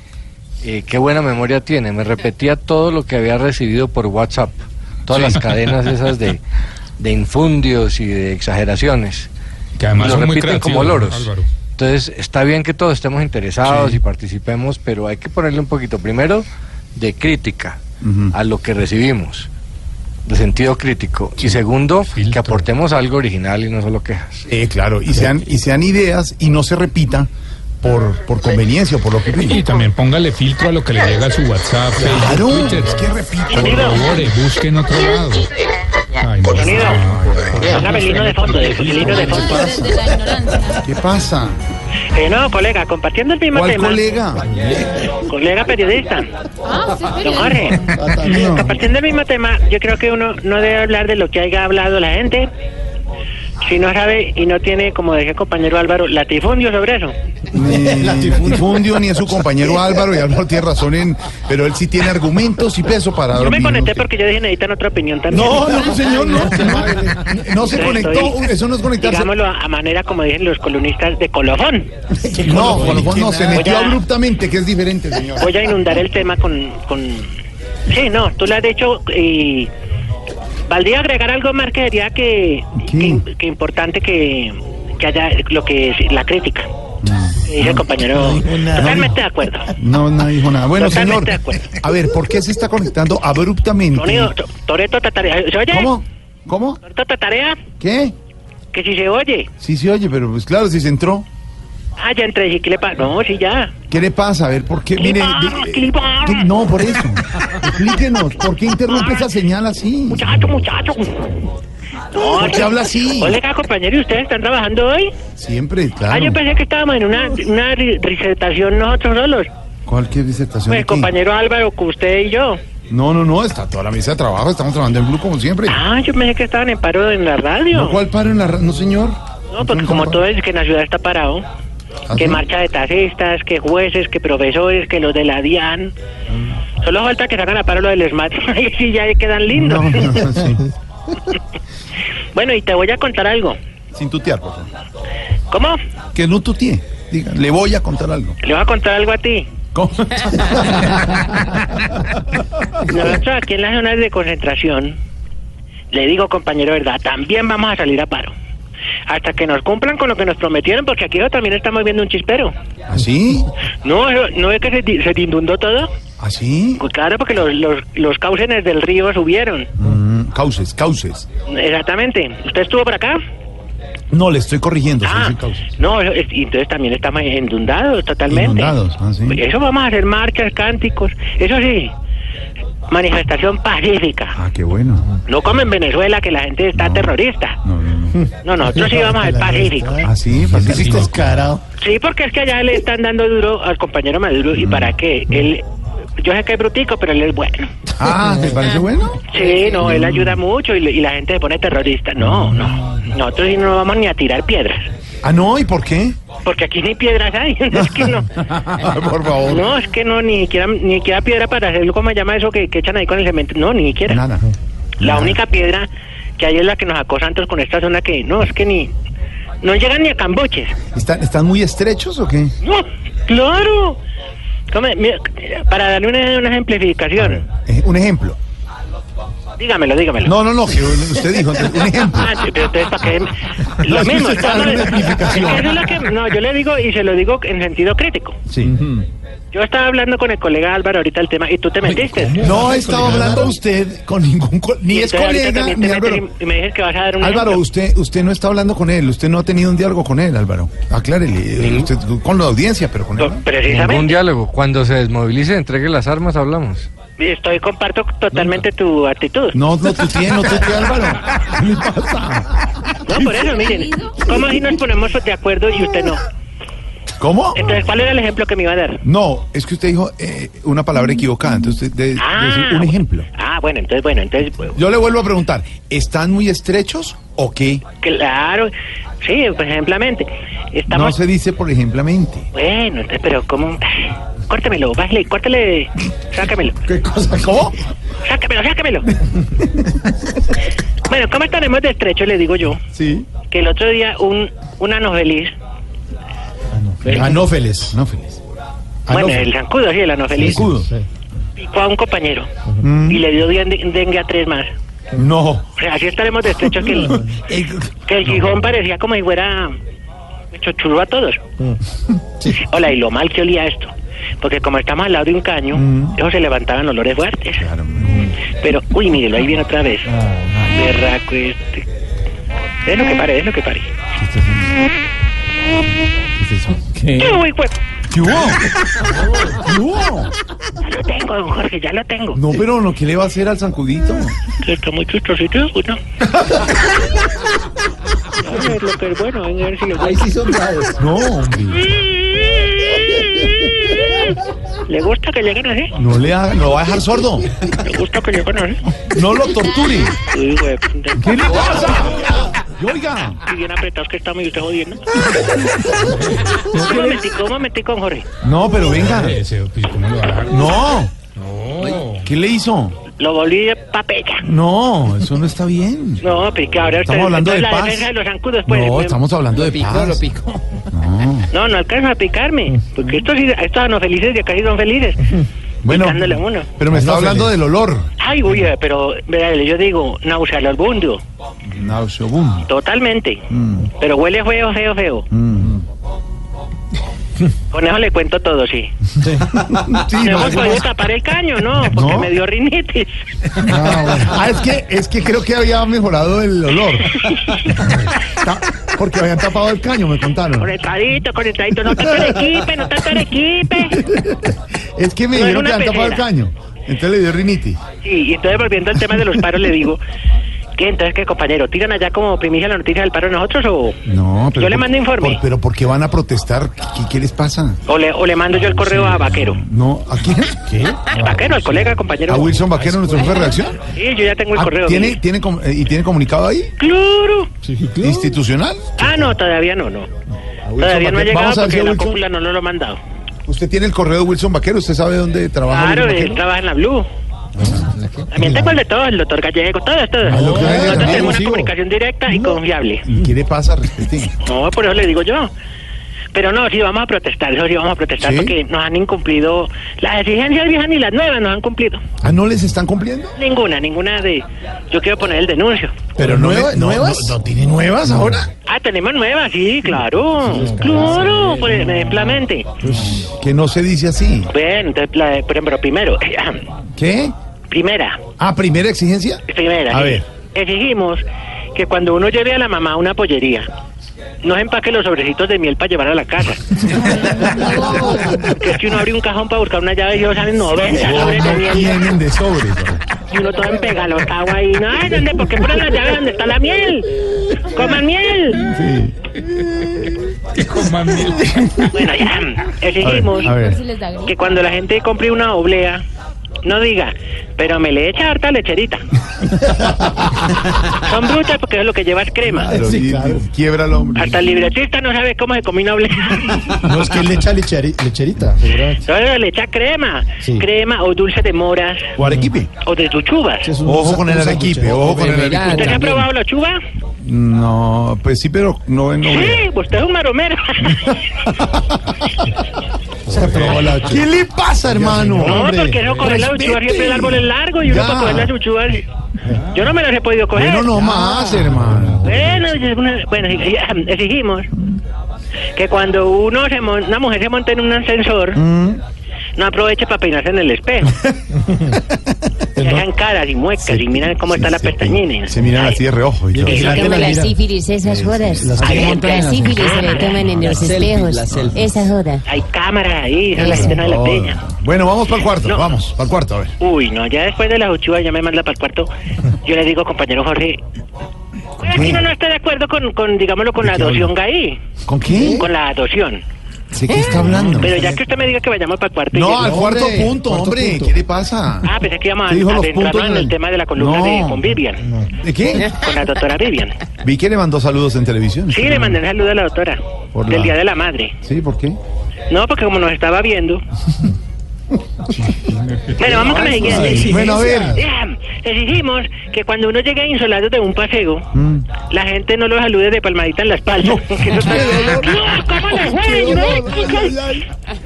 eh, qué buena memoria tiene. Me repetía todo lo que había recibido por WhatsApp, todas Sí. las cadenas esas de, de infundios y de exageraciones. Que además lo son muy repiten como loros. Álvaro. Entonces está bien que todos estemos interesados Sí. y participemos, pero hay que ponerle un poquito primero de crítica a lo que recibimos. de sentido crítico. Y segundo, que aportemos algo original y no solo quejas. Eh, claro, y sean, y sean ideas y no se repita por, por conveniencia o por lo que Y también póngale filtro a lo que le llega a su WhatsApp, Facebook, Claro, Twitter. es que busque en otro lado. Ay, no. De fondo, de fondo. ¿Qué pasa? Eh, no, colega, compartiendo el mismo ¿Cuál tema. colega? Colega periodista. Don Jorge. No. Compartiendo el mismo tema, yo creo que uno no debe hablar de lo que haya hablado la gente. Si no sabe y no tiene, como decía el compañero Álvaro, latifundio sobre eso. Ni [laughs] latifundio ni a su compañero Álvaro, y Álvaro tiene razón en, pero él sí tiene argumentos y peso para Yo me conecté porque yo dije necesitan otra opinión también. No, no, señor, [laughs] no. No se conectó, eso no es conectarse. Digámoslo a, manera, como dicen los columnistas, de colofón. [laughs] No, colofón no, se metió abruptamente, que es diferente, señor. Voy a inundar el tema con... con... Sí, no, tú lo has dicho y... Valdría agregar algo más que sería que, que, que importante que, que haya lo que es la crítica. Que dice el compañero. Totalmente de acuerdo. No, no dijo nada. Bueno, Totalmente señor, de acuerdo. a ver, ¿por qué se está conectando abruptamente? Toreto Tatarea. ¿Se oye? ¿Cómo? ¿Cómo? Toreto Tatarea. ¿Qué? Que si se oye. Sí, sí, oye, pero pues claro, si se entró. Ah, ya entré. ¿y ¿Qué le pasa? No, sí, ya. ¿Qué le pasa? A ver, ¿por qué? Mire, di- ¿Qué le pasa? di- no, por eso. Explíquenos, ¿por qué interrumpe esa señal así? Muchacho, muchacho. No, ¿Por qué habla así? Oiga, compañero, ¿y ustedes están trabajando hoy? Siempre, Ah, yo claro. pensé que estábamos en una, una ri- disertación nosotros solos. ¿Cualquier disertación? Pues compañero Álvaro, que usted y yo. No, no, no, está toda la mesa de trabajo, estamos trabajando en Blue como siempre. Ah, yo pensé que estaban en paro en la radio. ¿No, ¿Cuál paro en la ra- No, señor. No, porque como todo es que en la ciudad está parado. ¿Ah, Que sí? marcha de taxistas, que jueces, que profesores, que los de la DIAN. Mm. Solo falta que sacan a paro lo del SMAT. [laughs] Ahí sí ya quedan lindos. No, no, sí. [laughs] bueno, y te voy a contar algo. Sin tutear, por favor. ¿Cómo? Que no tutee. Diga, le voy a contar algo. Le voy a contar algo a ti. ¿Cómo? [laughs] Nosotros aquí en las zonas de concentración, le digo compañero, verdad, también vamos a salir a paro. Hasta que nos cumplan con lo que nos prometieron, porque aquí también estamos viendo un chispero. ¿Así? No, eso- ¿no es que se, se inundó todo? ¿Así? Pues claro, porque los, los, los cauces del río subieron. Mm, cauces, cauces. Exactamente. ¿Usted estuvo por acá? No, le estoy corrigiendo. Ah, no, entonces también estamos inundados totalmente. Inundados, ah, sí. Eso vamos a hacer marchas, cánticos, eso sí, manifestación pacífica. Ah, qué bueno. No como en Venezuela que la gente está terrorista. No, nosotros sí vamos al Pacífico. ¿Ah, sí? Pacífico. descarado. Sí, porque es que allá le están dando duro al compañero Maduro. ¿Y para qué? Él, yo sé que es brutico, pero él es bueno. Ah, ¿te parece bueno? Sí, no, él ayuda mucho y, le- y la gente se pone terrorista. No, no. Nosotros sí no vamos ni a tirar piedras. Ah, no, ¿y por qué? Porque aquí ni piedras hay. [laughs] es que no. [laughs] por favor. No, es que no, ni siquiera, ni siquiera piedra para hacerlo, ¿cómo se llama eso que, que echan ahí con el cemento? No, ni siquiera. Nada. La única piedra que hay es la que nos acosa antes con esta zona que no, es que ni. No llegan ni a camboches. ¿Están, ¿Están muy estrechos o qué? No, claro. Para darle una, una ejemplificación. Eh, un ejemplo. Dígamelo, dígamelo. No, no, no, que usted dijo, un ejemplo. Ah, sí, pero entonces, ¿para qué? No, Lo que mismo, está una explicación. es que- no, yo le digo y se lo digo en sentido crítico. Sí. Yo estaba hablando con el colega Álvaro ahorita el tema y tú te metiste. No estaba hablando usted con ningún... co- Ni es colega, ni Álvaro. y, y me dices que vas a dar un Álvaro, ejemplo. usted, usted no está hablando con él, usted no ha tenido un diálogo con él, Álvaro. Aclárele, usted con la audiencia, pero con él. no. Precisamente. Ningún diálogo. Cuando se desmovilice, entregue las armas, hablamos. Estoy, comparto totalmente tu actitud. No, no, tú tienes, no, tú tienes, Álvaro. ¿Qué le pasa? No, por eso, miren. ¿Cómo así nos ponemos de acuerdo y usted no? ¿Cómo? Entonces, ¿cuál era el ejemplo que me iba a dar? No, es que usted dijo eh, una palabra equivocada, entonces de- Ah, decir un ejemplo. Ah, bueno, entonces, bueno, entonces, Yo le vuelvo a preguntar, ¿están muy estrechos o qué? claro. Sí, pues, ejemplamente. No Estamos... se dice por ejemplamente. Bueno, entonces, pero ¿cómo? Córtemelo, bájale, córtele, sácamelo. ¿Qué cosa? ¿Cómo? Sácamelo, sácamelo. bueno, ¿cómo estaremos de estrecho, le digo yo? Sí. Que el otro día un, un ano feliz, Anófeles. Anófeles. bueno, el zancudo, sí, el ano feliz, Zancudo. picó a un compañero Mm. y le dio den- dengue a tres más. No. O sea, así estaremos de estrecho que el, que el Gijón parecía como si fuera hecho churro a todos. Hola, y lo mal que olía esto. Porque como estamos al lado de un caño, Mm. eso se levantaban olores fuertes. Pero, uy, mírelo, ahí viene otra vez. Berraco este. Es lo que pare, es lo que pare. ¿Qué? Uy, pues. ¿Qué hubo? ¿Qué hubo? Ya lo tengo, don Jorge, ya lo tengo. No, pero no, ¿qué le va a hacer al zancudito? Que está muy chistosito, ¿no? A ver lo que es bueno, a ver si lo Ahí sí son bravos. No, hombre. ¿Le gusta que lleguen así? No le haga, no lo va a dejar sordo. ¿Le gusta que lleguen así? No lo torture. Uy, güey. ¿Qué le pasa? Oiga. Y bien apretados que estamos y usted jodiendo. [laughs] Un momentico, un momentico, Jorge. No, pero venga. ¿Cómo lo dejar? No. ¿Qué le hizo? Lo volví de papella. No, eso no está bien. No, pero que ahora Estamos hablando de la paz. defensa de los zancudos, pues. No, estamos hablando de paz. No. No, no alcanza a picarme. Porque estos, estos no felices de acá sí son felices. Bueno, Picándole a uno. pero me está hablando del olor. Ay, uy, eh, pero vea, yo digo, nauseabundo. Nauseabundo. Totalmente. Mm, Pero huele feo, feo, feo. mm. Con eso le cuento todo, sí. Sí, no hemos podido tapar el caño, ¿no? Porque ¿No? me dio rinitis. Ah, bueno. Ah, es que, es que creo que había mejorado el olor. [laughs] Porque habían tapado el caño, me contaron. Conectadito, conectadito. No tanto arequipe, no tanto arequipe. [laughs] Es que me No, dijeron que habían tapado el caño. Entonces le dio rinitis. Sí, y entonces volviendo al tema de los paros, le digo, ¿qué entonces qué, compañero? ¿Tiran allá como primicia la noticia del paro nosotros o, No, pero. Yo le mando informe. por- pero ¿por qué van a protestar? ¿Qué, qué les pasa? o, le, o le mando yo el correo a Vaquero? No, ¿a quién? ¿Qué? Vaquero, al colega, compañero. ¿A Wilson Vaquero, nuestro jefe de redacción? Sí, yo ya tengo el Ah, correo. ¿tiene, mire. tiene, eh, ¿Y tiene comunicado ahí? Claro. ¿Institucional? Ah, no, todavía no, no. Wilson Todavía no ha llegado porque la cúpula no nos lo ha mandado. ¿Usted tiene el correo de Wilson Vaquero? ¿Usted sabe dónde trabaja Claro, Wilson él trabaja en la Blue. También tengo el de todo, el doctor Gallego, todo, todo. Ah, Nosotros tenemos una comunicación directa y confiable. ¿Y qué le pasa, respetín? No, por eso le digo yo. Pero no, sí vamos a protestar, eso sí vamos a protestar ¿Sí? porque nos han incumplido las exigencias viejas ni las nuevas nos han cumplido. ¿Ah, no les están cumpliendo? Ninguna, ninguna de... Yo quiero poner el denuncio. Pero no, me- no, no, no tiene nuevas ahora. Ah, tenemos nuevas, sí, claro. claro, por ejemplamente. Que no se dice así. Bien, entonces, la- por ejemplo, primero, [clears throat] ¿Qué? primera, Ah, primera exigencia. primera. A sí. ver. Exigimos que cuando uno lleve a la mamá a una pollería, no se empaque los sobrecitos de miel para llevar a la casa. [laughs] Porque es que uno abre un cajón para buscar una llave y ellos salen 90 sobres de No miel. tienen de sobres. Y uno todo empegalotado ahí. No, ¿dónde? ¿Por qué ponen la llave donde está la miel? ¡Coman miel! Bueno, ya. Exigimos A ver, a ver. Si les da gripe. que cuando la gente compre una oblea, no diga, pero me le echa harta lecherita. [laughs] Son brutas porque es lo que lleva es crema. Claro, y quiebra el hombre. Hasta el libretista no sabe cómo se oblea. No, es que él le echa lecheri- lecherita, seguramente. Solo le echa crema. Sí. Crema o dulce de moras. O arequipe. O de tu chubas. Ojo con el arequipe, ojo con el arequipe. ¿Usted se ha probado la chuba? No, pues sí, pero no vengo. Sí, usted es un maromero. [laughs] Se la ¿Qué le pasa, hermano? No, Hombre, porque no coger la uchuva siempre el árbol es largo y uno Ya. para coger las uchuvas. Yo no me las he podido coger. Bueno, no más, hermano. Bueno, es una- bueno, [laughs] y- y- exigimos que cuando uno se mon- una mujer se monta en un ascensor, Mm. no aproveche para peinarse en el espejo. [laughs] Se hagan caras y muecas y miran cómo está la pestañina. Se miran así de reojo. Y se Delante toman la sífilis, esas montan en las sífilis se le toman en los espejos. las selfie. Esa joda. Hay cámaras ahí, esa es la gente no la peña. Bueno, vamos para el cuarto. No. Vamos, para el cuarto, a ver. Uy, no, ya después de las uchuvas ya me manda para el cuarto. Yo le digo, compañero Jorge, aquí no, no estoy de acuerdo con, con digámoslo, con la adopción gay. ¿Con qué? Con la adopción. ¿De qué está hablando? Pero ya que usted me diga que vayamos para el cuarto. No, al cuarto Hombre, punto, cuarto hombre. punto. ¿Qué le pasa? Ah, pensé que íbamos a ¿Qué dijo los adentrarnos en el del- tema de la columna No. de con Vivian. ¿De qué? Con la doctora Vivian. Vi que le mandó saludos en televisión. Sí, le mandé un saludo a la doctora. Por del la- Día de la Madre. Sí, ¿por qué? No, porque como nos estaba viendo. [laughs] bueno, vamos con la siguiente. Bueno, a ver. Ya, exigimos que cuando uno llegue insolado de un paseo, Mm. la gente no lo salude de palmadita en la espalda. [laughs] Que eso está- [laughs] Dios, ¿cómo le fue? No-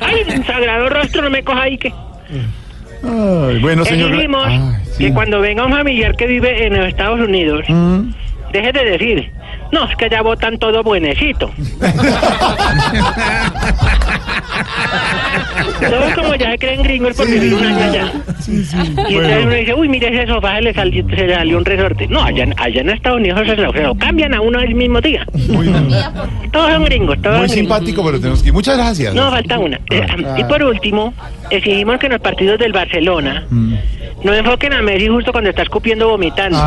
Ay, sagrado rostro, no me coja ahí que. Ay, bueno, señor. Ay, sí. que cuando venga un familiar que vive en los Estados Unidos, Mm. deje de decir, no, es que allá votan todo buenecito. [laughs] Todos como ya se creen gringos por vivir un año allá. Y entonces uno dice, uy, mire ese sofá, se le salió, se le salió un resorte. No, allá, allá en Estados Unidos se lo, se lo cambian a uno el mismo día. Todos son gringos, todos Muy gringos. simpático, pero tenemos que ir. Muchas gracias. No, falta una. Eh, y por último, exigimos que en los partidos del Barcelona no enfoquen a Messi justo cuando está escupiendo vomitando.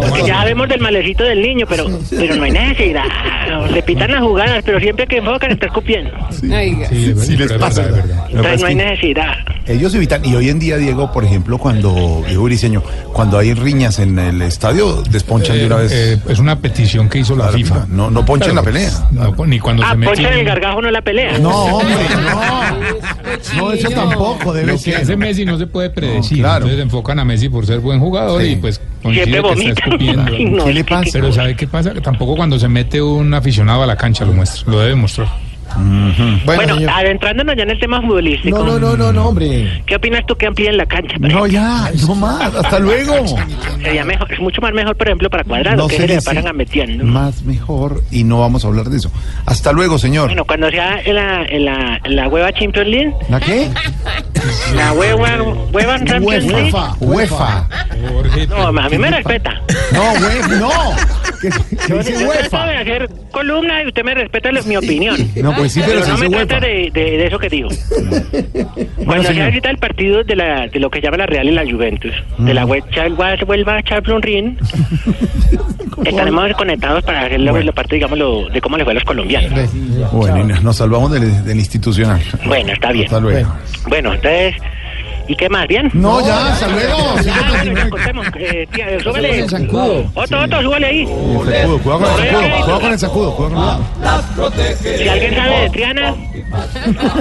Porque [laughs] ya sabemos del malecito del niño, pero, pero no hay necesidad. Repitan las jugadas, pero siempre que enfocan está escupiendo. Sí, les pasa. Lo que pasa Entonces no hay necesidad. Ellos evitan, y hoy en día, Diego, por ejemplo, cuando, Diego Briseño, cuando hay riñas en el estadio, desponchan de una vez. Eh, es una petición que hizo la FIFA. No, no ponchen la pelea. No, ni cuando Ah, se mete. ponchan el gargajo, no la pelea. No, hombre, [laughs] no. No, eso tampoco debe Lo ser. que hace Messi no se puede predecir. No, claro. Entonces enfocan a Messi por ser buen jugador y pues Siempre que vomita. está escupiendo. Ay, no, ¿Qué le pasa? Pero ¿sabe qué pasa? Que tampoco cuando se mete un aficionado a la cancha lo muestra. Lo debe mostrar. Bueno, adentrándonos ya en el tema futbolístico. No, no, no, no, no, hombre. ¿Qué opinas tú que amplíen la cancha? por No, ejemplo? ya, no más. Hasta luego. Sería mejor, es mucho más mejor, por ejemplo, para cuadrado, No que se se le paran metiendo. Más mejor y no vamos a hablar de eso. Hasta luego, señor. Bueno, cuando sea en la, en la, en la hueva Champions League, ¿La qué? la hueva, hueva Champions League. UEFA. UEFA. No, a mí me respeta. No, UEFA, no. ¿Qué, qué Yo, [laughs] dice yo UEFA? de hacer columna y usted me respeta lo- mi opinión. No, pues sí, pero no me trata de, de, de eso que digo. [laughs] Cuando señor. ahorita el partido de, la, de lo que llama la Real y la Juventus, de la web vuelva a Champions [laughs] League, estaremos conectados para hacer lo- la parte, digamos, lo- de cómo le fue a los colombianos. Bueno, y nos salvamos del, del institucional. Bueno, está bien. Hasta luego. Bueno, entonces, ¿y qué más? ¿Bien? No, ya, hasta luego. Ah, bueno, ya contemos. Eh, tía, súbele. Otto, Otto, súbale ahí. El sacudo, cuidado con el sacudo, cuidado con el sacudo, cuidado con el Si alguien sabe de Triana,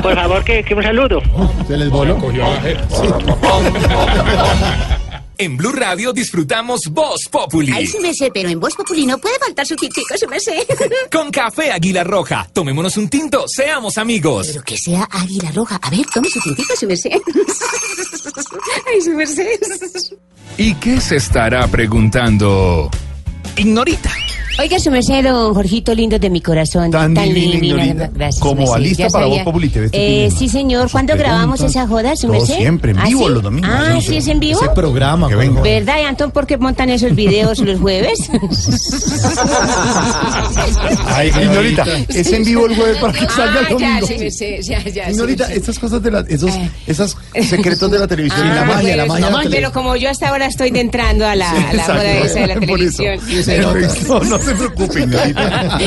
por favor, que, que un saludo. Se les voló. [laughs] En Blue Radio disfrutamos Voz Populi. Ay, su merced, pero en Voz Populi no puede faltar su tintico, su merced. Con café Águila Roja. Tomémonos un tinto, seamos amigos. Pero que sea águila roja. A ver, tome su tintico, su merced. [laughs] Ay, su merced. ¿Y qué se estará preguntando? Ignorita. Oiga, su merced, don Jorgito lindo de mi corazón. Tan divina, divina, Ignorita. Gracias. Como ya para. Voz Populi TV, este Eh, sí, señor. ¿Cuándo grabamos esa joda, su merced? siempre, en ¿Ah, vivo sí? los domingos. Ah, Sí, ¿sí sí. es en vivo? Ese programa. Que venga. ¿Verdad, y Antón, por qué montan esos videos los jueves? [laughs] Ay, señorita, es en vivo el jueves para que salga el Ah, ya, domingo. ya, ya. Señorita, estas cosas de la, esos, esos secretos de la televisión. Ah, la magia, la pero- magia. Pero como yo hasta ahora estoy entrando a la, joda esa de la televisión. No, no se preocupe, Ignorita.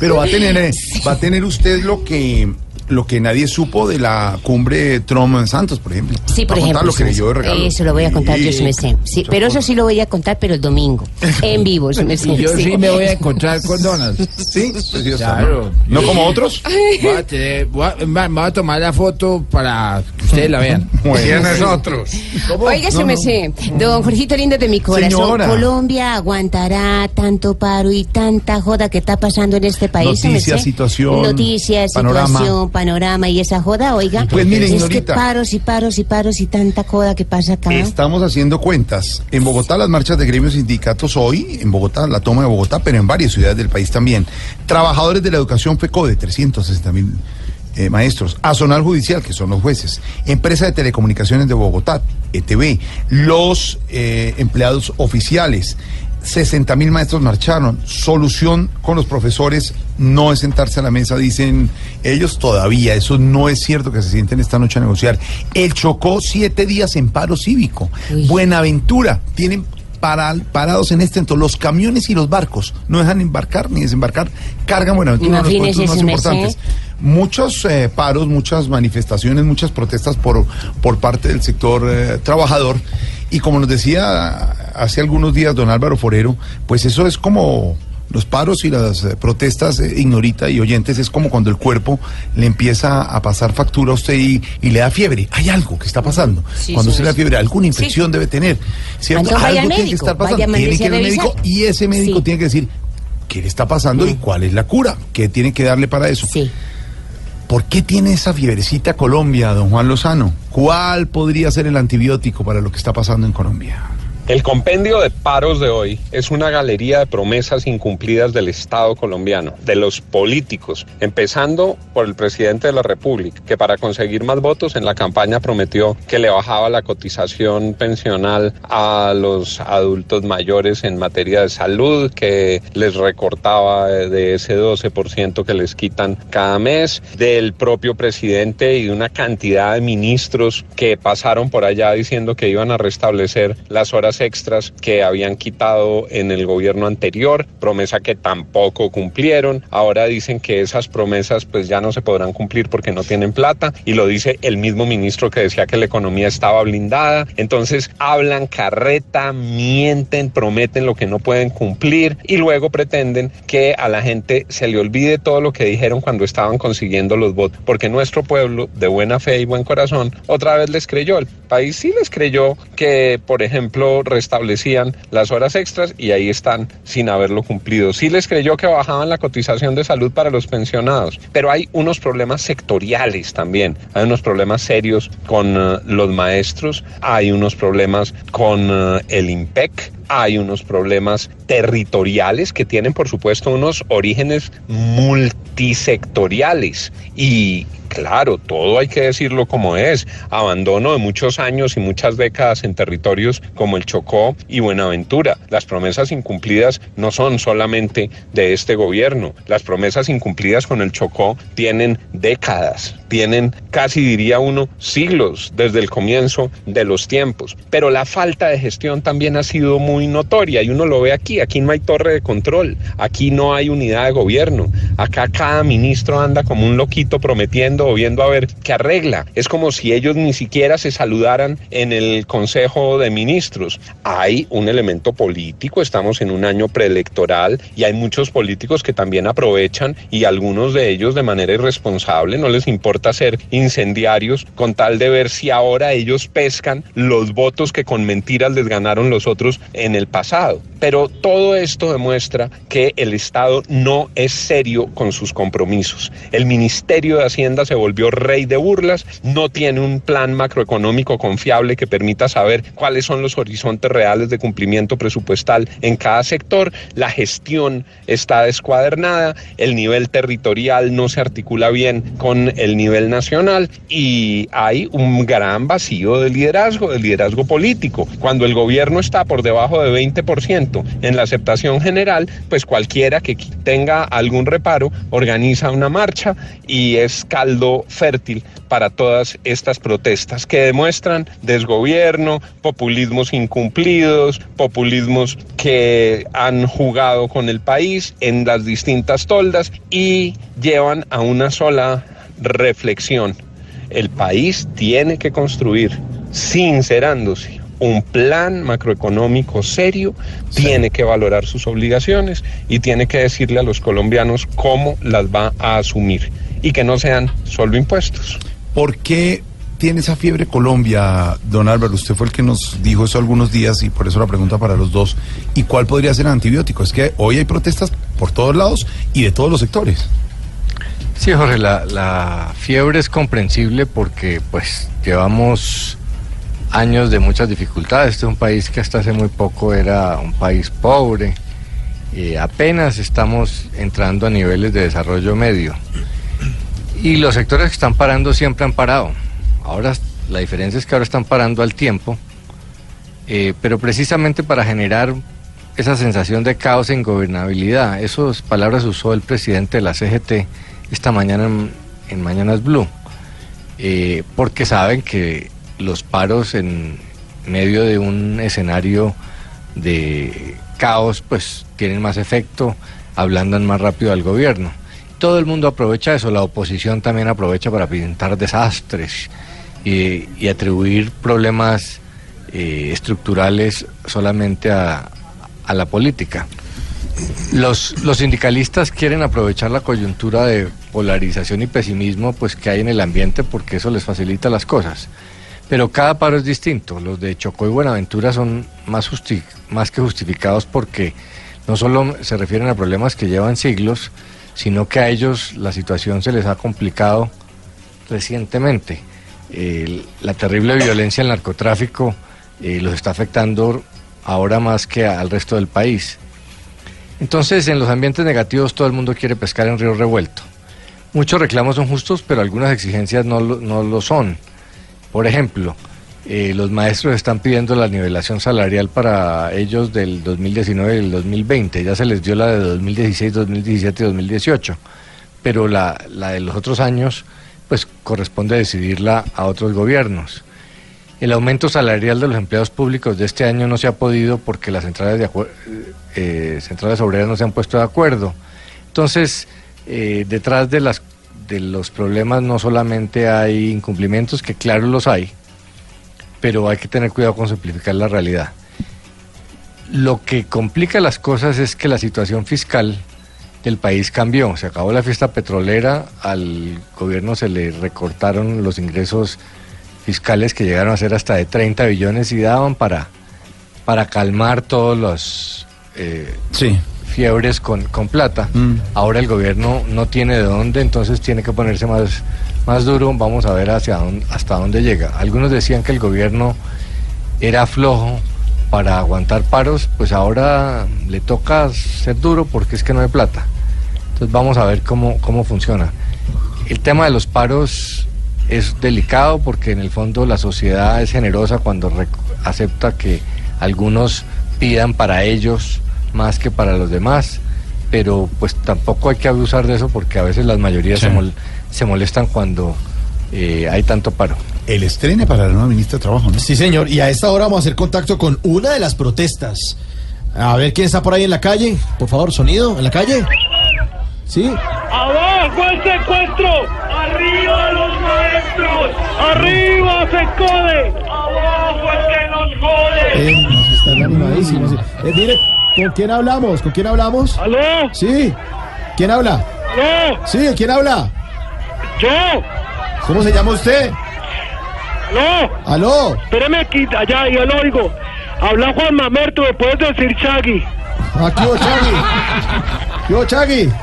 Pero va a tener, eh, va a tener usted lo que lo que nadie supo de la cumbre Trump en Santos, por ejemplo. Sí, por ejemplo. lo que le sí, dio de regalo. Eso lo voy a contar yo, Sí. merced. Sí, pero eso sí lo voy a contar, pero el domingo. En vivo. [laughs] Y yo sí me voy a encontrar con Donald. Sí, precioso, Claro. ¿no? ¿No como otros? Voy a, tener- voy a- me voy a tomar la foto para que ustedes la vean. [laughs] ¿Quiénes otros? Oiga, su merced, don Jorgito lindo de mi corazón, Señora. ¿Colombia aguantará tanto paro y tanta joda que está pasando en este país? Noticias, situación, Noticias, panorama. situación, panorama y esa joda, oiga. Pues mire, es que paros y paros y paros y tanta joda que pasa acá. Estamos haciendo cuentas. En Bogotá las marchas de gremios y sindicatos hoy, en Bogotá, la toma de Bogotá, pero en varias ciudades del país también. Trabajadores de la educación FECODE, 360 mil eh, maestros. Azonal Judicial, que son los jueces. Empresa de Telecomunicaciones de Bogotá, ETV. Los eh, empleados oficiales. 60 mil maestros marcharon. Solución con los profesores no es sentarse a la mesa, dicen ellos todavía. Eso no es cierto que se sienten esta noche a negociar. El Chocó, siete días en paro cívico. Buenaventura, tienen para- parados en este entonces los camiones y los barcos. No dejan embarcar ni desembarcar. Cargan Buenaventura, los puertos más importantes muchos eh, paros, muchas manifestaciones, muchas protestas por, por parte del sector eh, trabajador. Y como nos decía hace algunos días don Álvaro Forero, pues eso es como los paros y las eh, protestas, eh, ignorita y oyentes, es como cuando el cuerpo le empieza a pasar factura a usted y, y le da fiebre. Hay algo que está pasando. Sí, cuando sí, se le da sí. fiebre, alguna infección debe tener. ¿Cierto? Entonces algo al tiene que estar pasando. Tiene que ir al médico y ese médico Sí. tiene que decir qué le está pasando y cuál es la cura, qué tiene que darle para eso. ¿Por qué tiene esa fiebrecita Colombia, don Juan Lozano? ¿Cuál podría ser el antibiótico para lo que está pasando en Colombia? El compendio de paros de hoy es una galería de promesas incumplidas del Estado colombiano, de los políticos, empezando por el presidente de la República, que para conseguir más votos en la campaña prometió que le bajaba la cotización pensional a los adultos mayores en materia de salud, que les recortaba de ese 12% que les quitan cada mes, del propio presidente y de una cantidad de ministros que pasaron por allá diciendo que iban a restablecer las horas extras que habían quitado en el gobierno anterior, promesa que tampoco cumplieron. Ahora dicen que esas promesas pues ya no se podrán cumplir porque no tienen plata y lo dice el mismo ministro que decía que la economía estaba blindada. Entonces hablan carreta, mienten, prometen lo que no pueden cumplir y luego pretenden que a la gente se le olvide todo lo que dijeron cuando estaban consiguiendo los votos, porque nuestro pueblo de buena fe y buen corazón otra vez les creyó. El país sí les creyó que, por ejemplo, restablecían las horas extras y ahí están sin haberlo cumplido. Sí les creyó que bajaban la cotización de salud para los pensionados, pero hay unos problemas sectoriales también. Hay unos problemas serios con eh, los maestros, hay unos problemas con eh, el IMPEC, hay unos problemas territoriales que tienen, por supuesto, unos orígenes multisectoriales y Claro, todo hay que decirlo como es. Abandono de muchos años y muchas décadas en territorios como el Chocó y Buenaventura. Las promesas incumplidas no son solamente de este gobierno. Las promesas incumplidas con el Chocó tienen décadas, tienen casi diría uno siglos desde el comienzo de los tiempos. Pero la falta de gestión también ha sido muy notoria y uno lo ve aquí. Aquí no hay torre de control, aquí no hay unidad de gobierno. Acá cada ministro anda como un loquito prometiendo o viendo a ver qué arregla. Es como si ellos ni siquiera se saludaran en el Consejo de Ministros. Hay un elemento político, estamos en un año preelectoral y hay muchos políticos que también aprovechan y algunos de ellos de manera irresponsable no les importa ser incendiarios con tal de ver si ahora ellos pescan los votos que con mentiras les ganaron los otros en el pasado. Pero todo esto demuestra que el Estado no es serio con sus compromisos. El Ministerio de Hacienda se volvió rey de burlas, no tiene un plan macroeconómico confiable que permita saber cuáles son los horizontes reales de cumplimiento presupuestal en cada sector, la gestión está descuadernada, el nivel territorial no se articula bien con el nivel nacional y hay un gran vacío de liderazgo, de liderazgo político. Cuando el gobierno está por debajo de 20% en la aceptación general, pues cualquiera que tenga algún reparo organiza una marcha y es caldo fértil para todas estas protestas que demuestran desgobierno, populismos incumplidos, populismos que han jugado con el país en las distintas toldas y llevan a una sola reflexión. El país tiene que construir, sincerándose, un plan macroeconómico serio, tiene que valorar sus obligaciones y tiene que decirle a los colombianos cómo las va a asumir y que no sean solo impuestos. ¿Por qué tiene esa fiebre Colombia, don Álvaro? Usted fue el que nos dijo eso algunos días y por eso la pregunta para los dos. ¿Y cuál podría ser el antibiótico? Es que hoy hay protestas por todos lados y de todos los sectores. Sí, Jorge, la, la fiebre es comprensible porque pues llevamos años de muchas dificultades. Este es un país que hasta hace muy poco era un país pobre. y apenas estamos entrando a niveles de desarrollo medio. Y los sectores que están parando siempre han parado. Ahora la diferencia es que ahora están parando al tiempo, eh, pero precisamente para generar esa sensación de caos e ingobernabilidad. Esas palabras usó el presidente de la CGT esta mañana en, en Mañanas Blue, eh, porque saben que los paros en medio de un escenario de caos pues tienen más efecto, ablandan más rápido al gobierno. Todo el mundo aprovecha eso, la oposición también aprovecha para pintar desastres y, atribuir problemas eh, estructurales solamente a, a la política. Los, los sindicalistas quieren aprovechar la coyuntura de polarización y pesimismo pues que hay en el ambiente porque eso les facilita las cosas. Pero cada paro es distinto. Los de Chocó y Buenaventura son más, más que justificados porque no solo se refieren a problemas que llevan siglos, sino que a ellos la situación se les ha complicado recientemente. la terrible violencia del narcotráfico eh, los está afectando ahora más que al resto del país. Entonces, en los ambientes negativos todo el mundo quiere pescar en río revuelto. Muchos reclamos son justos, pero algunas exigencias no lo, no lo son. Por ejemplo, eh, los maestros están pidiendo la nivelación salarial para ellos del 2019 y el 2020. Ya se les dio la de 2016, 2017 y 2018. Pero la, la de los otros años, pues corresponde decidirla a otros gobiernos. El aumento salarial de los empleados públicos de este año no se ha podido porque las centrales, de acuer- eh, centrales obreras no se han puesto de acuerdo. Entonces, eh, detrás de, las, de los problemas no solamente hay incumplimientos, que claro los hay, pero hay que tener cuidado con simplificar la realidad. Lo que complica las cosas es que la situación fiscal del país cambió. Se acabó la fiesta petrolera, al gobierno se le recortaron los ingresos fiscales que llegaron a ser hasta de 30 billones y daban para, para calmar todos los eh, fiebres con, con plata. Ahora el gobierno no tiene de dónde, entonces tiene que ponerse más, más duro. Vamos a ver hacia dónde, hasta dónde llega. Algunos decían que el gobierno era flojo para aguantar paros, pues ahora le toca ser duro porque es que no hay plata. Entonces vamos a ver cómo, cómo funciona. El tema de los paros es delicado porque en el fondo la sociedad es generosa cuando acepta que algunos pidan para ellos más que para los demás, pero pues tampoco hay que abusar de eso porque a veces las mayorías Sí. se, mol- se molestan cuando eh, hay tanto paro. El estrene para la nueva ministra de Trabajo, ¿no? Sí, señor. Y a esta hora vamos a hacer contacto con una de las protestas. A ver quién está por ahí en la calle. Por favor, sonido, en la calle. Sí. ¡Abajo el secuestro! ¡Arriba los maestros! ¡Arriba FECODE! ¡Abajo el que nos jode! Eh, nos están animadísimos. Eh, mire, ¿con quién hablamos? ¿Con quién hablamos? ¿Aló? Sí. ¿Quién habla? ¿Aló? Sí, ¿quién habla? ¡Yo! ¿Cómo se llama usted? ¡Aló! ¿Aló? Espéreme aquí, allá, yo lo oigo. Habla Juan Mamerto, ¿me puedes decir Chagui? Aquí, Chagui. Yo, Chagui. [coughs]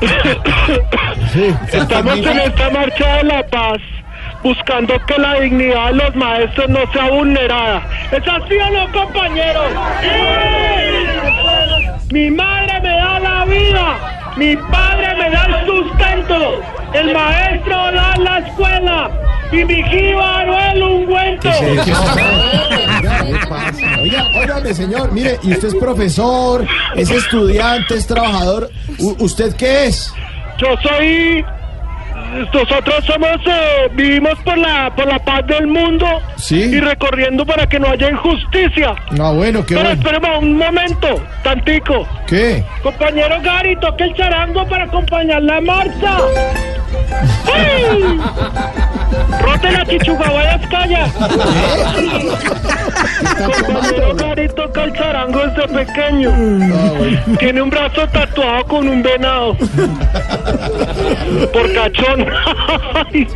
Sí. Estamos en esta marcha de la paz buscando que la dignidad de los maestros no sea vulnerada. ¿Es así o no, compañeros? ¡Sí! Mi madre me da la vida, mi padre me da el sustento, el maestro da la escuela y mi jíbaro el ungüento. Oiga, óigame, señor, mire, y usted es profesor, es estudiante, es trabajador. ¿Usted qué es? Yo soy. Nosotros somos. eh, vivimos por la, por la paz del mundo. Sí. Y recorriendo para que no haya injusticia. Ah, bueno, qué Pero bueno. espérame un momento, tantico. ¿Qué? Compañero Gary, toque el charango para acompañar la marcha. ¡Ay! [laughs] ¡Rote la chichugahuayas calla! Compañero Gary toca el charango desde pequeño. Tiene un brazo tatuado con un venado. Por cachón. ay,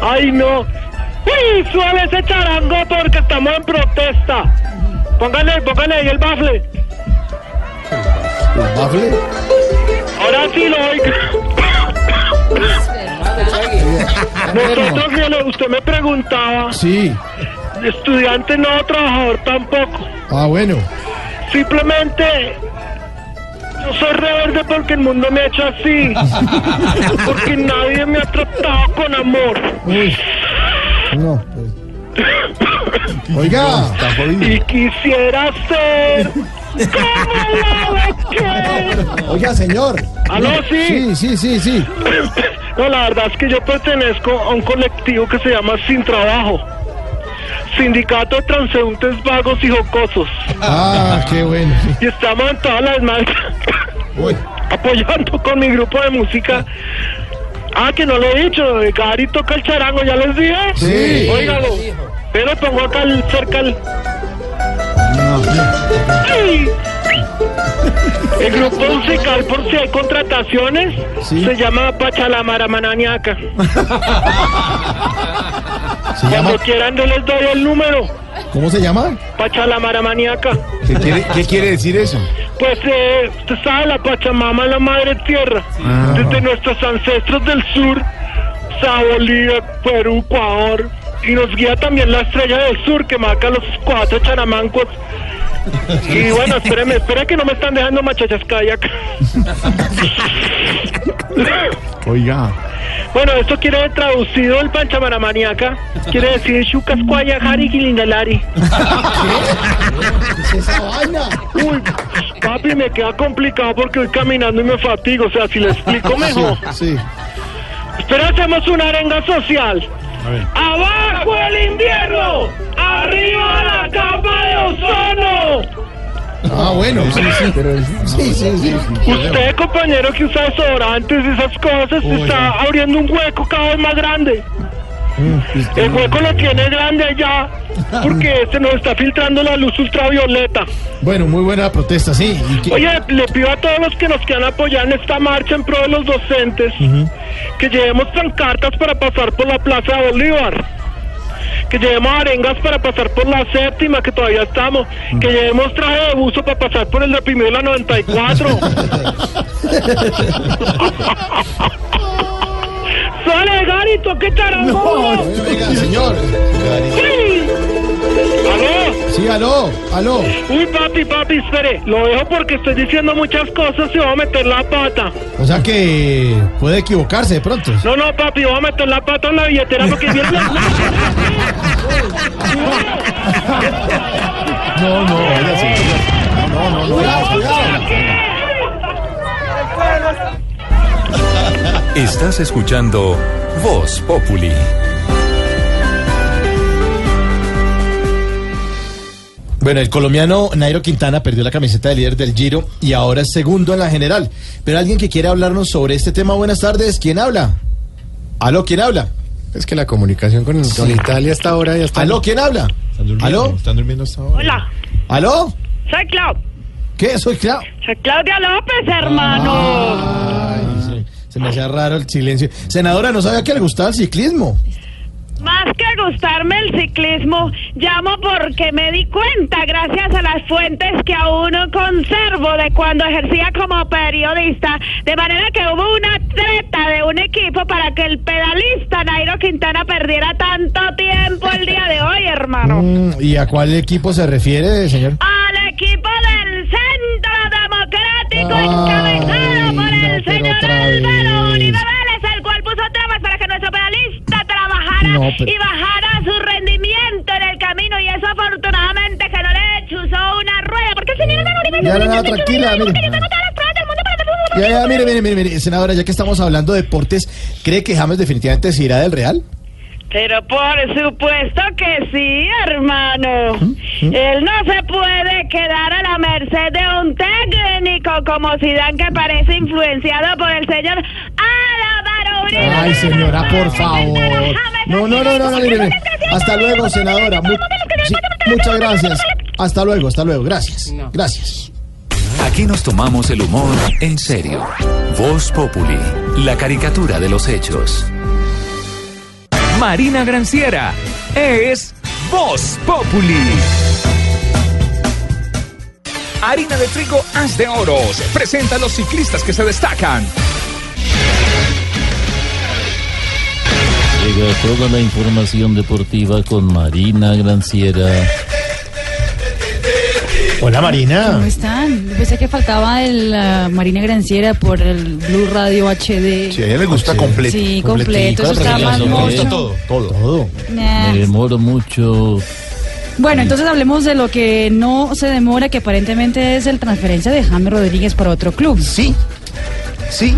ay, no. Uy, suave ese charango porque estamos en protesta. Póngale, póngale ahí el bafle. ¿El bafle? Ahora sí lo oigo. Nosotros, usted me preguntaba, Sí. Estudiante no, trabajador tampoco. Ah, bueno. Simplemente yo soy rebelde porque el mundo me ha hecho así. [laughs] Porque nadie me ha tratado con amor. Uy. No. pues. Oiga. Y quisiera ser como. Oiga, señor. ¿Aló, sí? Sí, sí, sí, sí. [coughs] No, la verdad es que yo pertenezco a un colectivo que se llama Sin Trabajo. Sindicato de Transeúntes Vagos y Jocosos. Ah, qué bueno. Y estamos en todas las marchas apoyando con mi grupo de música. Ah, que no lo he dicho, Gary toca el charango, ¿ya les dije? Sí. Óigalo. Pero pongo acá el- cerca el... ¡Ay! El grupo musical, por si hay contrataciones, se llama Pachalamara [laughs] Mananiaca. Cuando quieran, yo les doy el número. ¿Cómo se llama? Pachalamara Maniaca. ¿Qué quiere, qué quiere decir eso? Pues eh, usted sabe, la Pachamama es la madre tierra. Ah. Desde nuestros ancestros del sur, Bolivia, Perú, Ecuador. Y nos guía también la estrella del sur que marca los cuatro charamancos Y bueno, espéreme, espera que no me están dejando machachas kayak. Oiga. Bueno, esto quiere traducido el panchamaramaniaca. Quiere decir Shukas Kwaya Hari Gilingalari. ¿Qué es esa vaina? Uy, papi, me queda complicado porque voy caminando y me fatigo. O sea, si le explico mejor. Sí. Espera, hacemos una arenga social. ¡Abajo el invierno! ¡Arriba la capa de ozono! Ah, bueno, sí, sí, pero sí, sí, sí. Usted, compañero que usa desodorantes y esas cosas, Uy, está abriendo un hueco cada vez más grande. El hueco lo tiene grande allá porque se nos está filtrando la luz ultravioleta. Bueno, muy buena protesta, sí. ¿Y qué- Oye, le pido a todos los que nos quieran apoyar en esta marcha en pro de los docentes que llevemos pancartas para pasar por la Plaza de Bolívar. Que llevemos arengas para pasar por la séptima, que todavía estamos. Que llevemos traje de buzo para pasar por el de la 94. [laughs] [laughs] ¡Sale, Garito! ¡Qué charango! No, venga, señor. ¡Sí! ¿Aló? Sí, aló, aló. Uy, papi, papi, espere. Lo dejo porque estoy diciendo muchas cosas y voy a meter la pata. O sea que puede equivocarse de pronto. No, no, papi, voy a meter la pata en la billetera porque viene la... No, no, oiga, señor. No, no, no. Cuidado, cuidado. Estás escuchando Voz Populi. Bueno, el colombiano Nairo Quintana perdió la camiseta de líder del Giro y ahora es segundo en la general. Pero alguien que quiere hablarnos sobre este tema, buenas tardes, ¿quién habla? Aló, ¿quién habla? Es que la comunicación con, con Italia hasta ahora ya está. Aló, ¿quién habla? ¿Aló? Están durmiendo hasta ahora. Hola, ¿Aló? soy Clau. ¿Qué? Soy Clau. Soy Claudia López, hermano. Sí, se me hacía raro el silencio. Senadora, no sabía que le gustaba el ciclismo. Más que gustarme el ciclismo, llamo porque me di cuenta, gracias a las fuentes que aún conservo de cuando ejercía como periodista, de manera que hubo una treta de un equipo para que el pedalista Nairo Quintana perdiera tanto tiempo el día de hoy, hermano. Mm, ¿Y a cuál equipo se refiere, señor? Al equipo del Ay, encabezado por el señor Álvaro Vélez, el cual puso trabas para que nuestro pedalista trabajara No, pero- y bajara su rendimiento en el camino y eso afortunadamente que no le chuzó una rueda. porque el señor Álvaro Uribe Ya, no, no, tranquila, mire. porque yo tengo todas las pruebas del mundo para defenderme. Ya, ya, mire, mire, mire, mire, senadora, ya que estamos hablando de deportes, ¿cree que James definitivamente se irá del Real? Pero por supuesto que sí, hermano. Él no se puede quedar a la merced de un técnico como Zidane que parece influenciado por el señor Álvaro Uribe. Ay, señora, por favor. No, no, no, no, no, mire, mire. Hasta luego, senadora. Mu- sí, muchas gracias. Hasta luego, hasta luego. Gracias. Gracias. Aquí nos tomamos el humor en serio. Voz Populi, la caricatura de los hechos. Marina Granciera es Voz Populi. Harina de trigo Haz de Oros presenta a los ciclistas que se destacan. Llega toda la información deportiva con Marina Granciera. Hola, Marina. ¿Cómo están? Pensé que faltaba el ah, Marina Granciera por el Blue Radio HD. Sí, a ella le gusta completo. Sí, completo. Eso está más mocho. todo, todo. Nah. Me demoro mucho. Bueno, entonces hablemos de lo que no se demora, que aparentemente es el transferencia de James Rodríguez para otro club. Sí. Sí.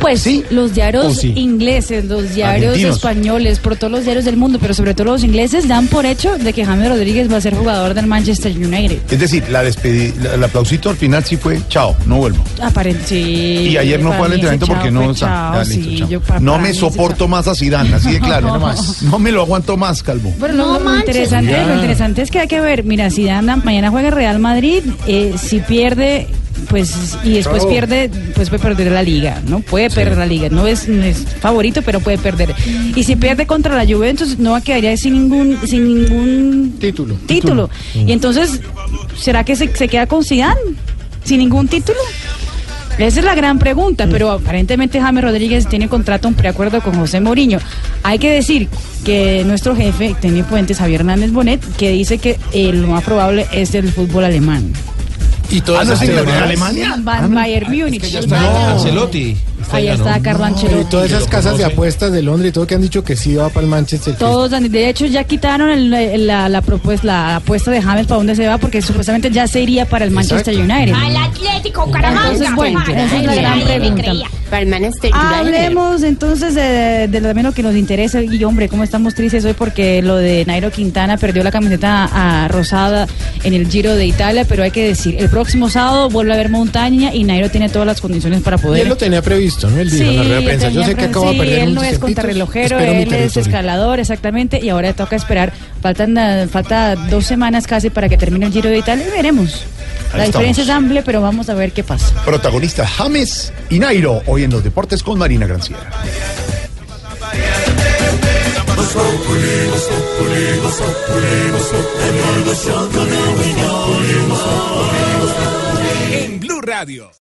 Pues los diarios ¿O sí? ingleses, los diarios Argentinos. españoles, por todos los diarios del mundo, pero sobre todo los ingleses, dan por hecho de que James Rodríguez va a ser jugador del Manchester United. Es decir, la despedi la- el aplausito al final sí fue chao, no vuelvo. Aparente, sí. Y ayer no fue al entrenamiento porque chao no chao, Ya, listo, sí, chao. yo pa- No para me soporto más a Zidane, así de claro. no, más. [laughs] no me lo aguanto más, Calvo. Bueno, lo, lo interesante, lo interesante es que hay que ver, mira, anda, mañana juega Real Madrid, eh, si pierde, pues, y después pierde, pues puede perder la liga, ¿no? Puede perder la liga, no es, no es favorito, pero puede perder. Y si pierde contra la Juventus, no quedaría sin ningún, sin ningún título. título. Y entonces, ¿será que se, se queda con Zidane? ¿Sin ningún título? Esa es la gran pregunta, pero aparentemente James Rodríguez tiene contrato, un preacuerdo con José Mourinho. Hay que decir que nuestro jefe, técnico Fuentes, Javier Hernández Bonet, que dice que eh, lo más probable es el fútbol alemán. Y todas Ah, ¿no esas es Inglaterra, teorías- Alemania? Van Bayern Múnich. ya está No. Ancelotti. Ahí está ¿no? Carlo Ancelotti. y todas esas casas de apuestas de Londres y todo que han dicho que sí va para el Manchester. Todos, de hecho, ya quitaron el- el- la, la, propuesta, la apuesta de James para dónde se va, porque supuestamente ya se iría para el Manchester United. Al Atlético Caramanga. Entonces, bueno, esa es la gran pregunta. Para el Manchester Hablemos entonces de, de lo también lo que nos interesa. Y hombre, cómo estamos tristes hoy porque lo de Nairo Quintana perdió la camiseta a, rosada en el Giro de Italia, pero hay que decir, el próximo sábado vuelve a haber montaña y Nairo tiene todas las condiciones para poder. él lo tenía previsto, ¿no? Él dijo en la rueda de prensa. Yo sé que de sí, perder él no es contrarrelojero, él es escalador, exactamente, y ahora toca esperar. Faltan eh, falta dos semanas casi para que termine el Giro de Italia y veremos. La diferencia estamos. es amplia, pero vamos a ver qué pasa. Protagonistas James y Nairo, hoy en los deportes con Marina Granciera. En Blue Radio.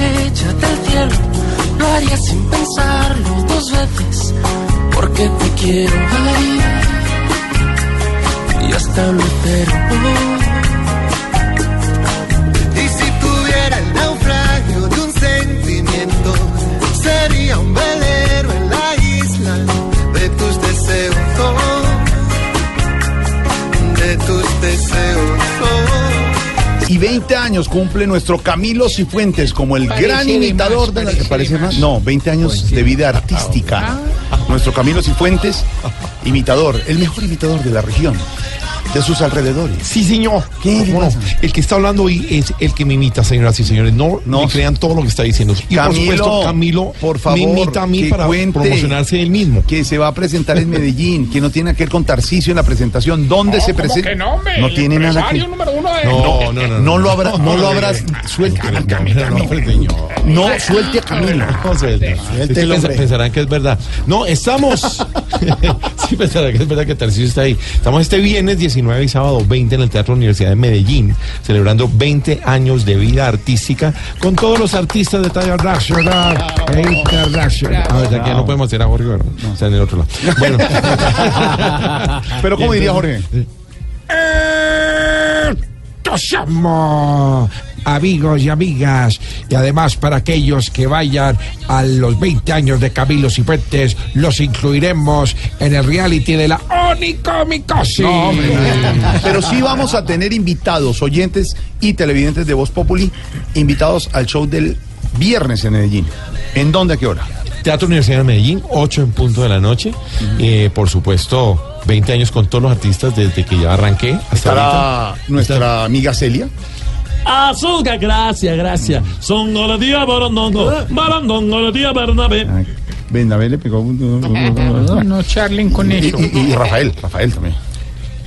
Bajarte una estrella del cielo, lo haría sin pensarlo dos veces, porque te quiero ahí y hasta lo cero. Y si tuviera el naufragio de un sentimiento, sería un velero Y 20 años cumple nuestro Camilo Cifuentes como el Parece gran de imitador más, de la... parece ¿Parece de más? No, 20 años de vida artística. Nuestro Camilo Cifuentes, imitador, el mejor imitador de la región, de sus alrededores. Sí, señor. ¿Qué le ¿Cómo no? El que está hablando hoy es el que me imita, señoras y señores. No, no crean todo lo que está diciendo. Y por Camilo, supuesto, Camilo por favor, me imita a mí que para cuente promocionarse él mismo. Que se va a presentar en Medellín, que no tiene que ver con Tarcisio en la presentación. ¿Dónde se presenta? que no? El tiene nada que número uno de- No, no, no. No lo habrá, no lo habrás. Suelte a Camilo. No, suelte a Camilo. No, suelte. Pensarán que es verdad. No, estamos. [laughs] sí, pensarán que es verdad que Tarcísio está ahí. Estamos este viernes 19 y sábado 20 en el Teatro Universidad de Medellín, celebrando 20 años de vida artística con todos los artistas de talla nacional e internacional. A ver, aquí no podemos hacer a Jorge, ¿verdad? Está en el otro lado. Bueno. [laughs] Pero, ¿cómo diría Jorge? Tosamo, amigos y amigas, y además para aquellos que vayan a los 20 años de Camilo Cifuentes, los incluiremos en el reality de la Onicomicosis. No, hombre, no. Pero sí vamos a tener invitados, oyentes y televidentes de Voz Populi, invitados al show del viernes en Medellín. ¿En dónde, a qué hora? Teatro Universidad de Medellín, 8 en punto de la noche. Eh, por supuesto, 20 años con todos los artistas desde que ya arranqué hasta Estará ahorita. nuestra amiga Celia. Azúcar, gracias, gracias. Son días barandongo, barandongo, los días Bernabé. Venga, le pegó. No, no charlen con Y, eso. y- y Rafael, Rafael también.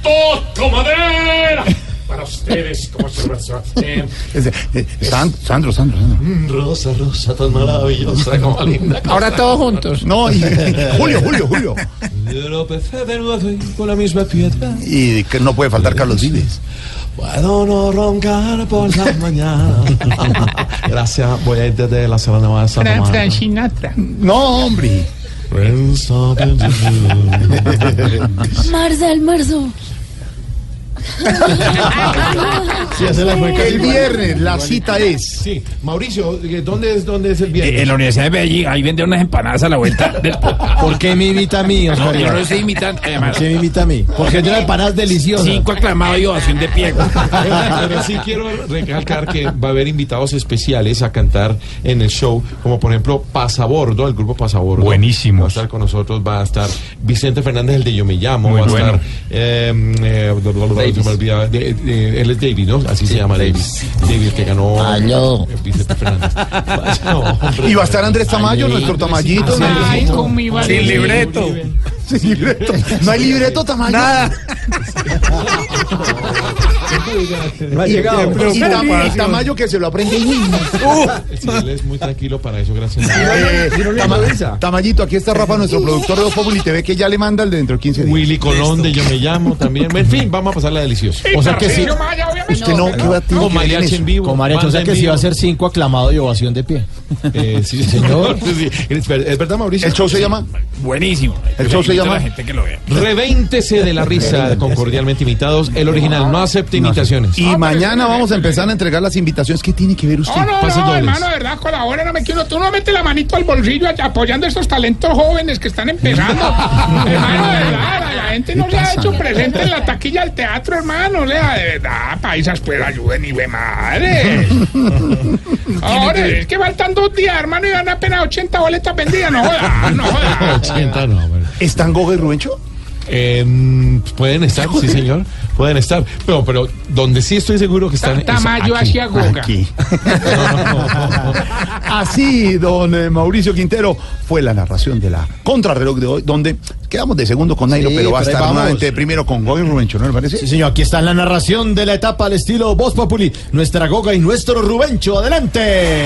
¡Toco madera! Para ustedes, como observación. Eh, eh, Sandro, Sandro, Sandro. Mm, Rosa, Rosa, tan maravillosa, como linda. Ahora todos juntos. No, y Julio, Julio, Julio. Tropecé de nuevo con la misma piedra. Y que no puede faltar Carlos Vives. Puedo no roncar por la [laughs] mañana. Gracias, voy a ir desde la Sabana de Santa Fran, Marta. Fran Sinatra. No, hombre. Marcel Marzo. [laughs] Sí, hace la mueca. El viernes la cita es. Sí, Mauricio, ¿dónde es, dónde es el viernes? En la Universidad de Medellín, ahí venden unas empanadas a la vuelta [laughs] del ¿Por qué me imita a mí, Oscar No, yo no estoy imitando. Además, ¿Por qué me imita a mí? Porque es de una empanada deliciosa. cinco aclamados y ovación de pie. [laughs] Pero sí quiero recalcar que va a haber invitados especiales a cantar en el show, como por ejemplo Pasabordo, el grupo Pasabordo. Buenísimos. Va a estar con nosotros, va a estar Vicente Fernández, el de Yo Me Llamo, Muy va a bueno. estar eh, eh, se me olvidaba. de- de- él es David, ¿no? Así se llama David. David, que ganó. Aló. Vicente Fernández. No, [laughs] hombre. Y va a estar Andrés Tamayo, nuestro Tamayito. Ay, con mi. Sin libreto. Sin libreto. [laughs] No hay libreto, Tamayo. Nada. No ha Y, llegado. y Tam- y Tamayo que se lo aprende mismo. Sí, él es muy tranquilo para eso, gracias. Eh, Tama- Tamayito, aquí está Rafa, nuestro productor de Voz Populi TV, que ya le manda el de dentro de 15 días. Willy Colón de Yo Me Llamo también. En fin, vamos a pasarla delicioso. O sea que sí. Usted no, ¿qué va a Con mariachi en vivo. Con mariachi, o sea que sí va a ser cinco aclamado y ovación de pie. Eh, sí, señor. [laughs] Sí, ¿Es ver- es verdad, Mauricio? ¿El show se llama? Buenísimo. El show se Invito a llama- la gente que lo vea. Revéntese de la risa con cordialmente imitados. El original no acepta imitaciones. Y mañana vamos a empezar a entregar las invitaciones. ¿Qué tiene que ver usted? No, no, hermano, de verdad, colabora, no me quiero. Tú no metes la manito al bolsillo apoyando a estos talentos jóvenes que están empezando. [laughs] hermano, de verdad, la, gente no se ha hecho presente en la taquilla del teatro, hermano. O sea, de verdad, paisas, pues ayuden y ve madre. [laughs] Ahora, es que faltan dos días, hermano, y dan apenas 80 boletas vendidas. No joda, no joda. [laughs] 80 no, hombre. ¿Están Goga y Rubencho? Eh, pueden estar, sí, señor. Pueden estar. Pero, pero donde sí estoy seguro que están. es Tamayo aquí. hacia Goga. Aquí. [laughs] Así, don eh, Mauricio Quintero, fue la narración de la contrarreloj de hoy, donde quedamos de segundo con Nairo, Sí, pero va a estar vamos. nuevamente de primero con Goga y Rubencho, ¿no le parece? Sí, señor, aquí está la narración de la etapa al estilo Voz Populi. Nuestra Goga y nuestro Rubencho. ¡Adelante!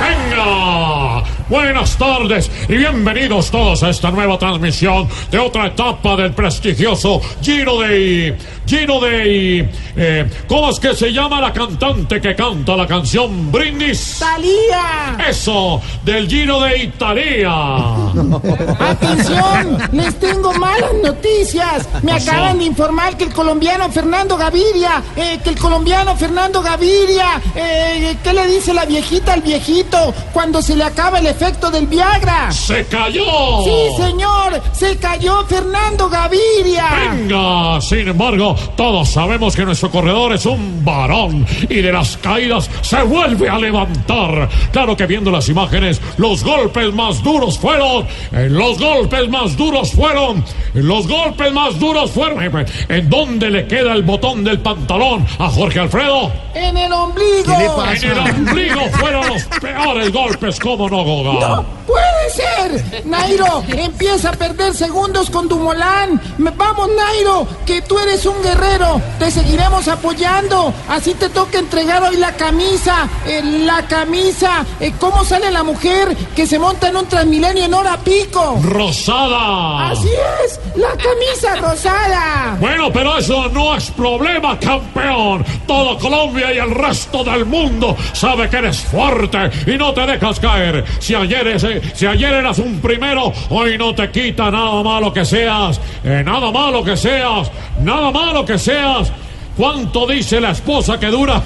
Venga, buenas tardes y bienvenidos todos a esta nueva transmisión de otra etapa del prestigioso Giro de Giro de eh, ¿Cómo es que se llama la cantante que canta la canción Brindis? ¡Talía! Eso, del Giro de Italia. [laughs] ¡Atención! Les tengo malas noticias. Me acaban de informar que el colombiano Fernando Gaviria, eh, que el colombiano Fernando Gaviria, eh, ¿qué le dice la viejita al viejito cuando se le acaba el efecto del Viagra? ¡Se cayó! Sí, señor, se cayó Fernando Gaviria. Venga, sin embargo, todos sabemos que nuestro corredor es un varón y de las caídas se vuelve a levantar. Claro que viendo las imágenes, los golpes más duros fueron, eh, los golpes más duros fueron, los golpes más duros fueron. eh, ¿En dónde le queda el botón del pantalón a Jorge Alfredo? En el ombligo. ¿Qué le pasa? En el ombligo fueron los peores golpes, ¿cómo no, Goga? ¡No puede ser! Nairo, empieza a perder segundos con Dumolán. Vamos, Nairo, que tú eres un guerrero. Te seguiremos apoyando. Así te toca entregar hoy la camisa. eh, la camisa. Eh, ¿Cómo sale la mujer que se monta en un Transmilenio en hora pico? Rosada. Así es, la camisa rosada. Bueno, pero eso no es problema, campeón. Todo Colombia y el resto del mundo sabe que eres fuerte y no te dejas caer. Si ayer, ese- si ayer eras un primero, hoy no te quita nada malo que seas. eh, nada malo que seas. Nada malo que seas. ¿Cuánto dice la esposa que dura?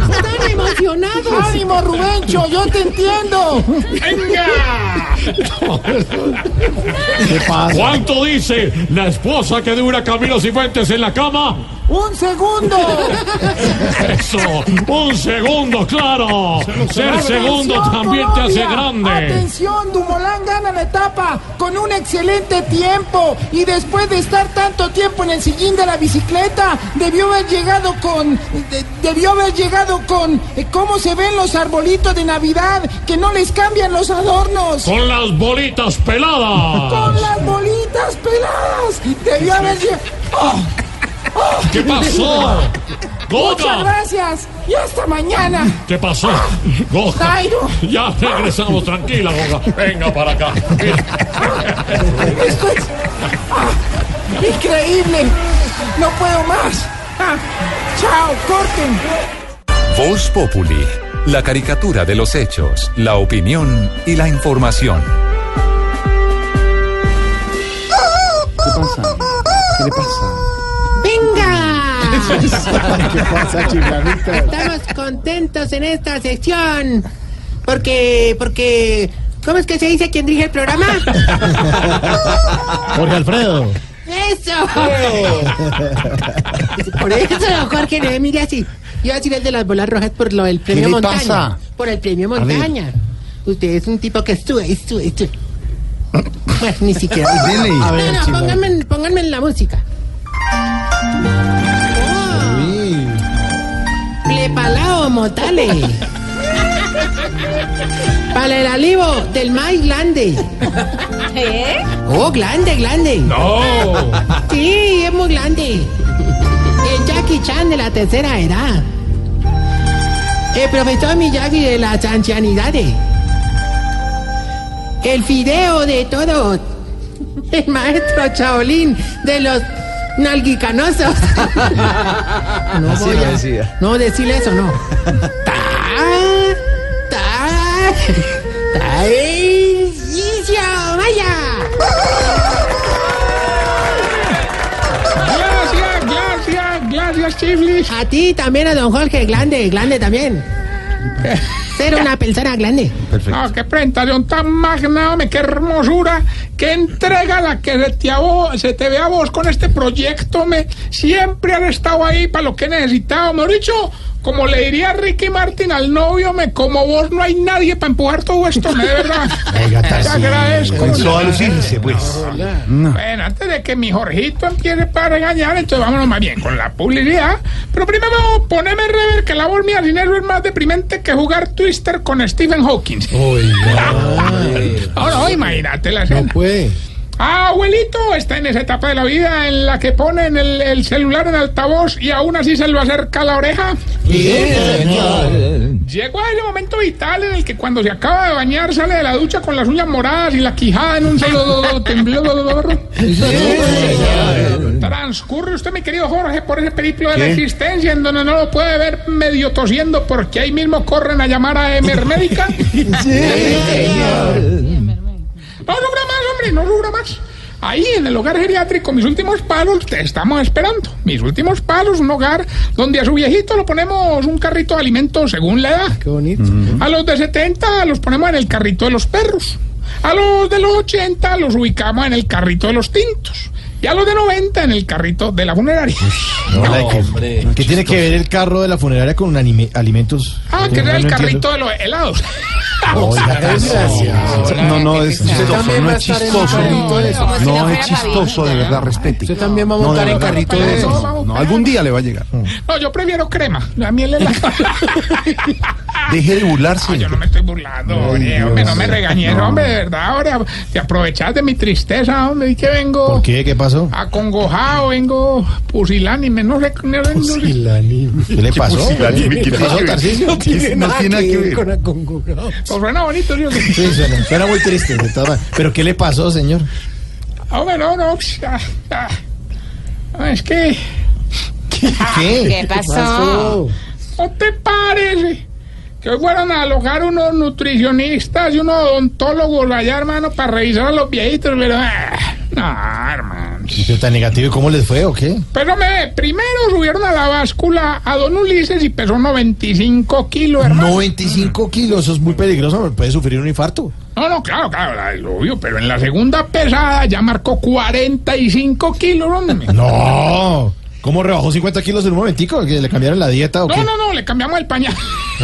Están emocionados. Ánimo, Rubencho, yo te entiendo. ¡Venga! ¿Qué pasa? ¿Cuánto dice la esposa que dura Camilo Cifuentes en la cama? Un segundo. [laughs] Eso, un segundo, claro. Ser segundo también te hace grande. Atención, Dumolán gana la etapa con un excelente tiempo y después de estar tanto tiempo en el sillín de la bicicleta, debió haber llegado con, de- debió haber llegado con, eh, ¿cómo se ven los arbolitos de Navidad? Que no les cambian los adornos. Con las bolitas peladas. Con las bolitas peladas. Debió haber llegado. ¿Qué pasó? [laughs] Muchas Goga. gracias y hasta mañana. ¿Qué pasó? Goga. Nairo. Ya regresamos, tranquila, Goga. Venga para acá. [laughs] Esto es ah, increíble. No puedo más. Ah, chao, corten. Voz Populi, la caricatura de los hechos, la opinión y la información. ¿Qué pasa? ¿Qué le pasa? ¿Qué pasa, chiflamita? Estamos contentos en esta sección. Porque, porque, ¿cómo es que se dice quien dirige el programa? [laughs] Jorge Alfredo. ¡Eso! Por eso, Jorge, no me mire así. Iba a decir el de las bolas rojas por lo del premio le Montaña. pasa? Por el premio. Montaña. Usted es un tipo que estuve, estuve, estuve. Ni siquiera. Dele. A ver, chimba. pónganme, pónganme la música. Prepalao, motale. Para el alivo del maíz grande. ¿Eh? Oh, grande, grande. No. Sí, es muy grande. El Jackie Chan de la tercera edad. El profesor Miyagi de las ancianidades. El fideo de todos. El maestro Shaolin de los nalguicanosos. [laughs] No Así voy lo a- decía. No, decirle eso no. Ta, ta, ta, inicio, vaya. Gracias, gracias, gracias, Chiflis. A ti también, a don Jorge, grande, grande también. Ser una persona grande. No, qué presentación tan magna, hombre, qué hermosura, qué entrega la que se te, vos- se te ve a vos con este proyecto, me siempre han estado ahí para lo que he necesitado, me dicho, como le diría Ricky Martin al novio, me como vos no hay nadie para empujar todo esto, de verdad. [laughs] Te agradezco. Comenzó a lucirse, pues. Bueno, antes de que mi Jorgito empiece para regañar, entonces vámonos más bien con la publicidad. Pero primero poneme rever que la voz mía sin eso es más deprimente que jugar Twister con Stephen Hawking. No, no, [laughs] imagínate la escena. No puede. Ah, abuelito está en esa etapa de la vida en la que ponen el, el celular en altavoz y aún así se lo acerca a la oreja. Llegó a ese momento vital en el que cuando se acaba de bañar sale de la ducha con las uñas moradas y la quijada en un solo [laughs] temblor. Transcurre usted, mi querido Jorge, por ese periplo de la existencia en donde no lo puede ver medio tosiendo porque ahí mismo corren a llamar a Emermédica. No logra más, hombre, no logra más. Ahí en el hogar geriátrico, mis últimos palos, te estamos esperando. Mis últimos palos, un hogar donde a su viejito lo ponemos un carrito de alimentos según la edad. Qué bonito. A los de 70 los ponemos en el carrito de los perros. A los de los 80 los ubicamos en el carrito de los tintos. Y a los de 90 en el carrito de la funeraria. No, ¿qué, qué tiene que ver el carro de la funeraria con anime- alimentos? Ah, que era el no carrito de los helados. Oiga, gracias. No, no, es chistoso, no es chistoso. No es chistoso, de verdad, respete. Usted también va a montar en carrito de esos. No, algún día le va a llegar. No, yo prefiero crema. La miel en la [laughs] Deje de burlarse. yo no me estoy burlando, hombre, hombre, no me regañes, hombre, de verdad, ahora te aprovechas de mi tristeza, hombre, y que vengo ¿Por qué? ¿Qué pasó? acongojado, vengo pusilánime, no sé. ¿Qué le pasó? ¿Qué ¿Qué pasó? Tarcisio? No tiene nada que ver con acongojado. Pues suena bonito, ¿sí? Sí, suena, suena muy triste. de todas maneras. ¿Pero qué le pasó, señor? Hombre, no, no, pues, ah, ah. No, es que ¿Qué? ¿Qué pasó? ¿no te parece? Que hoy fueron a alojar unos nutricionistas y unos odontólogos allá, hermano, para revisar a los viejitos, pero... ah, no, hermano. ¿Y tan negativo? ¿Y ¿Cómo les fue o qué? Pero me, primero subieron a la báscula a don Ulises y pesó 95 kilos, hermano. 95 kilos, eso es muy peligroso, puede sufrir un infarto. No, no, claro, claro, la- es obvio, pero en la segunda pesada ya marcó 45 kilos, hombre. No. ¿Cómo rebajó 50 kilos en un momentico? ¿Que le cambiaron la dieta o qué? No, no, no, le cambiamos el pañal.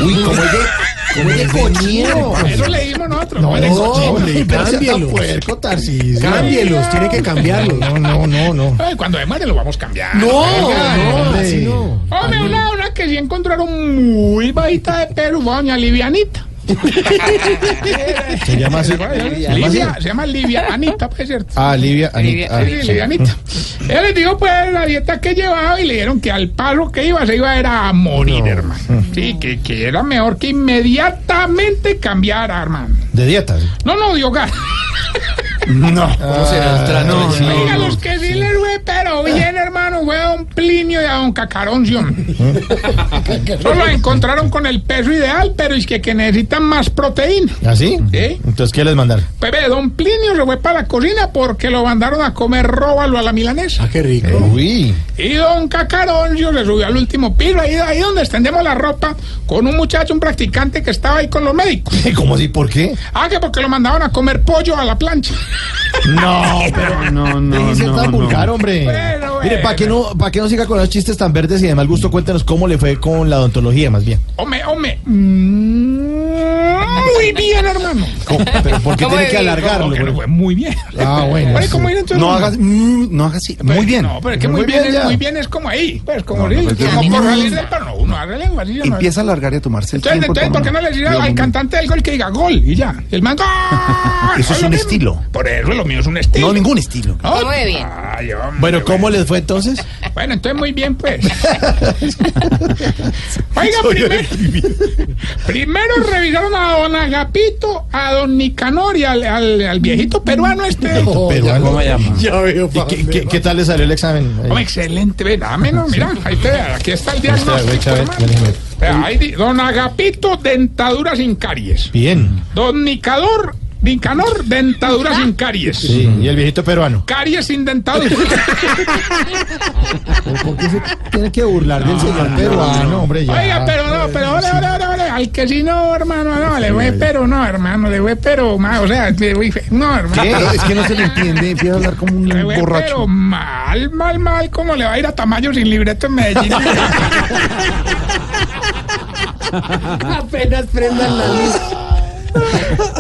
Uy, ¿cómo es de, de cochino? Eso le dimos nosotros. No, es de cochino. hombre, cámbielos. puerco, Tarcisio. Cámbielos, tiene que cambiarlos. No, no, no, no. Ay, cuando muere lo vamos a cambiar. No, no, hombre. así no. Hombre, una, una que sí encontraron muy bajita de fue doña Livianita. Se llama así. Livia, se llama Livia Anita, pues cierto. Ah, Livia, Anita. Ah, Sí, sí. Livianita. Ella les dijo pues la dieta que llevaba y le dijeron que al palo que iba se iba era a morir, hermano. Sí, que, que era mejor que inmediatamente cambiara, hermano. De dieta. sí. No, no, de hogar. [laughs] No. ¿Cómo será el trato? no. Oiga, los que sí les fue, pero bien, hermano, fue a don Plinio y a don Cacaroncio. [laughs] Solo encontraron con el peso ideal, pero es que, que necesitan más proteína. ¿Ah, sí? ¿Sí? Entonces, ¿qué les mandaron? Pepe, don Plinio se fue para la cocina porque lo mandaron a comer róbalo a la milanesa. Ah, qué rico. Uy. Y don Cacaroncio se subió al último piso, ahí, ahí donde extendemos la ropa, con un muchacho, un practicante que estaba ahí con los médicos. [laughs] ¿Cómo así? ¿Por qué? Ah, que porque lo mandaban a comer pollo a la plancha. [laughs] No, pero [laughs] No, no, no, tan no. vulgar, hombre. Bueno, Mire, para que no, para que no siga con los chistes tan verdes y de mal gusto, cuéntenos cómo le fue con la odontología, más bien. Hombre, hombre. mm, Muy bien, hermano. Pero ¿por qué tiene que alargarlo? Porque no fue muy bien. Ah, bueno. Oye, ¿cómo era entonces? No hagas, mm, no hagas así. Muy bien. No, pero es que muy, bien, es, ya. muy bien es como ahí. Pues como, No, no, pero como es- por salir del palo. No, uno haga lengua así. ¿no? Empieza a alargar y a tomarse el Entonces, tiempo. entonces ¿por qué no le Dios al cantante del gol que diga gol? Y ya. El man, ¡gol! [laughs] Eso es un mismo. estilo. Por eso lo mío es un estilo. No, ningún estilo. ¿No? Muy bien. Ay, hombre, Bueno, ¿cómo les fue entonces? Bueno, entonces muy bien, pues. [laughs] Oiga, primer- primero a don Agapito, a don Nicanor y al, al- al viejito peruano este. Peruano. ¿Cómo llama? Ya veo. ¿Y qué, qué- qué tal le salió el examen? Hombre, excelente, ve, dame, no, mira, ahí te, aquí está el diagnóstico. Ahí don Agapito, dentadura sin caries. Bien. Don Nicador, Nicanor, dentadura sin caries. Sí, y el viejito peruano. Caries sin dentadura. [laughs] ¿Por qué se tiene que burlar del señor peruano, hombre? Ya. Oiga, pero no, pero ahora, ahora, ahora, ahora, al que sí no, hermano, no, le voy pero no, hermano, le voy pero más, o sea, le voy fe- no, hermano. Pero es que no se le entiende. Empieza a hablar como un Le voy borracho. pero mal, mal, mal, ¿cómo le va a ir a Tamayo sin libreto en Medellín? [laughs] Apenas prendan la luz.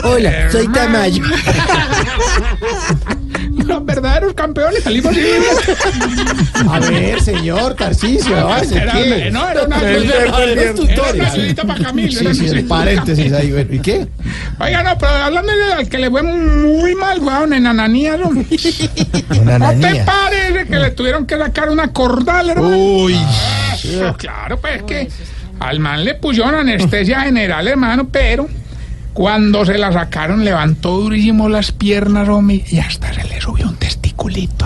Hola, soy Tamayo. [laughs] Los verdaderos campeones salimos. A ver, señor Tarcisio, Era ¿qué? una- no, era una [laughs] ayudita para Camilo. Sí, sí, el paréntesis ahí, bueno, ¿y qué? Oiga, no, pero hablando al que le fue muy mal, weón, en Ananías, ¿no? [laughs] ¿No te parece que le tuvieron que sacar una cordal, hermano? Uy. Eso, claro, pues que al man le pusieron anestesia general, hermano, pero cuando se la sacaron levantó durísimo las piernas, hombre, y hasta se le subió un testiculito.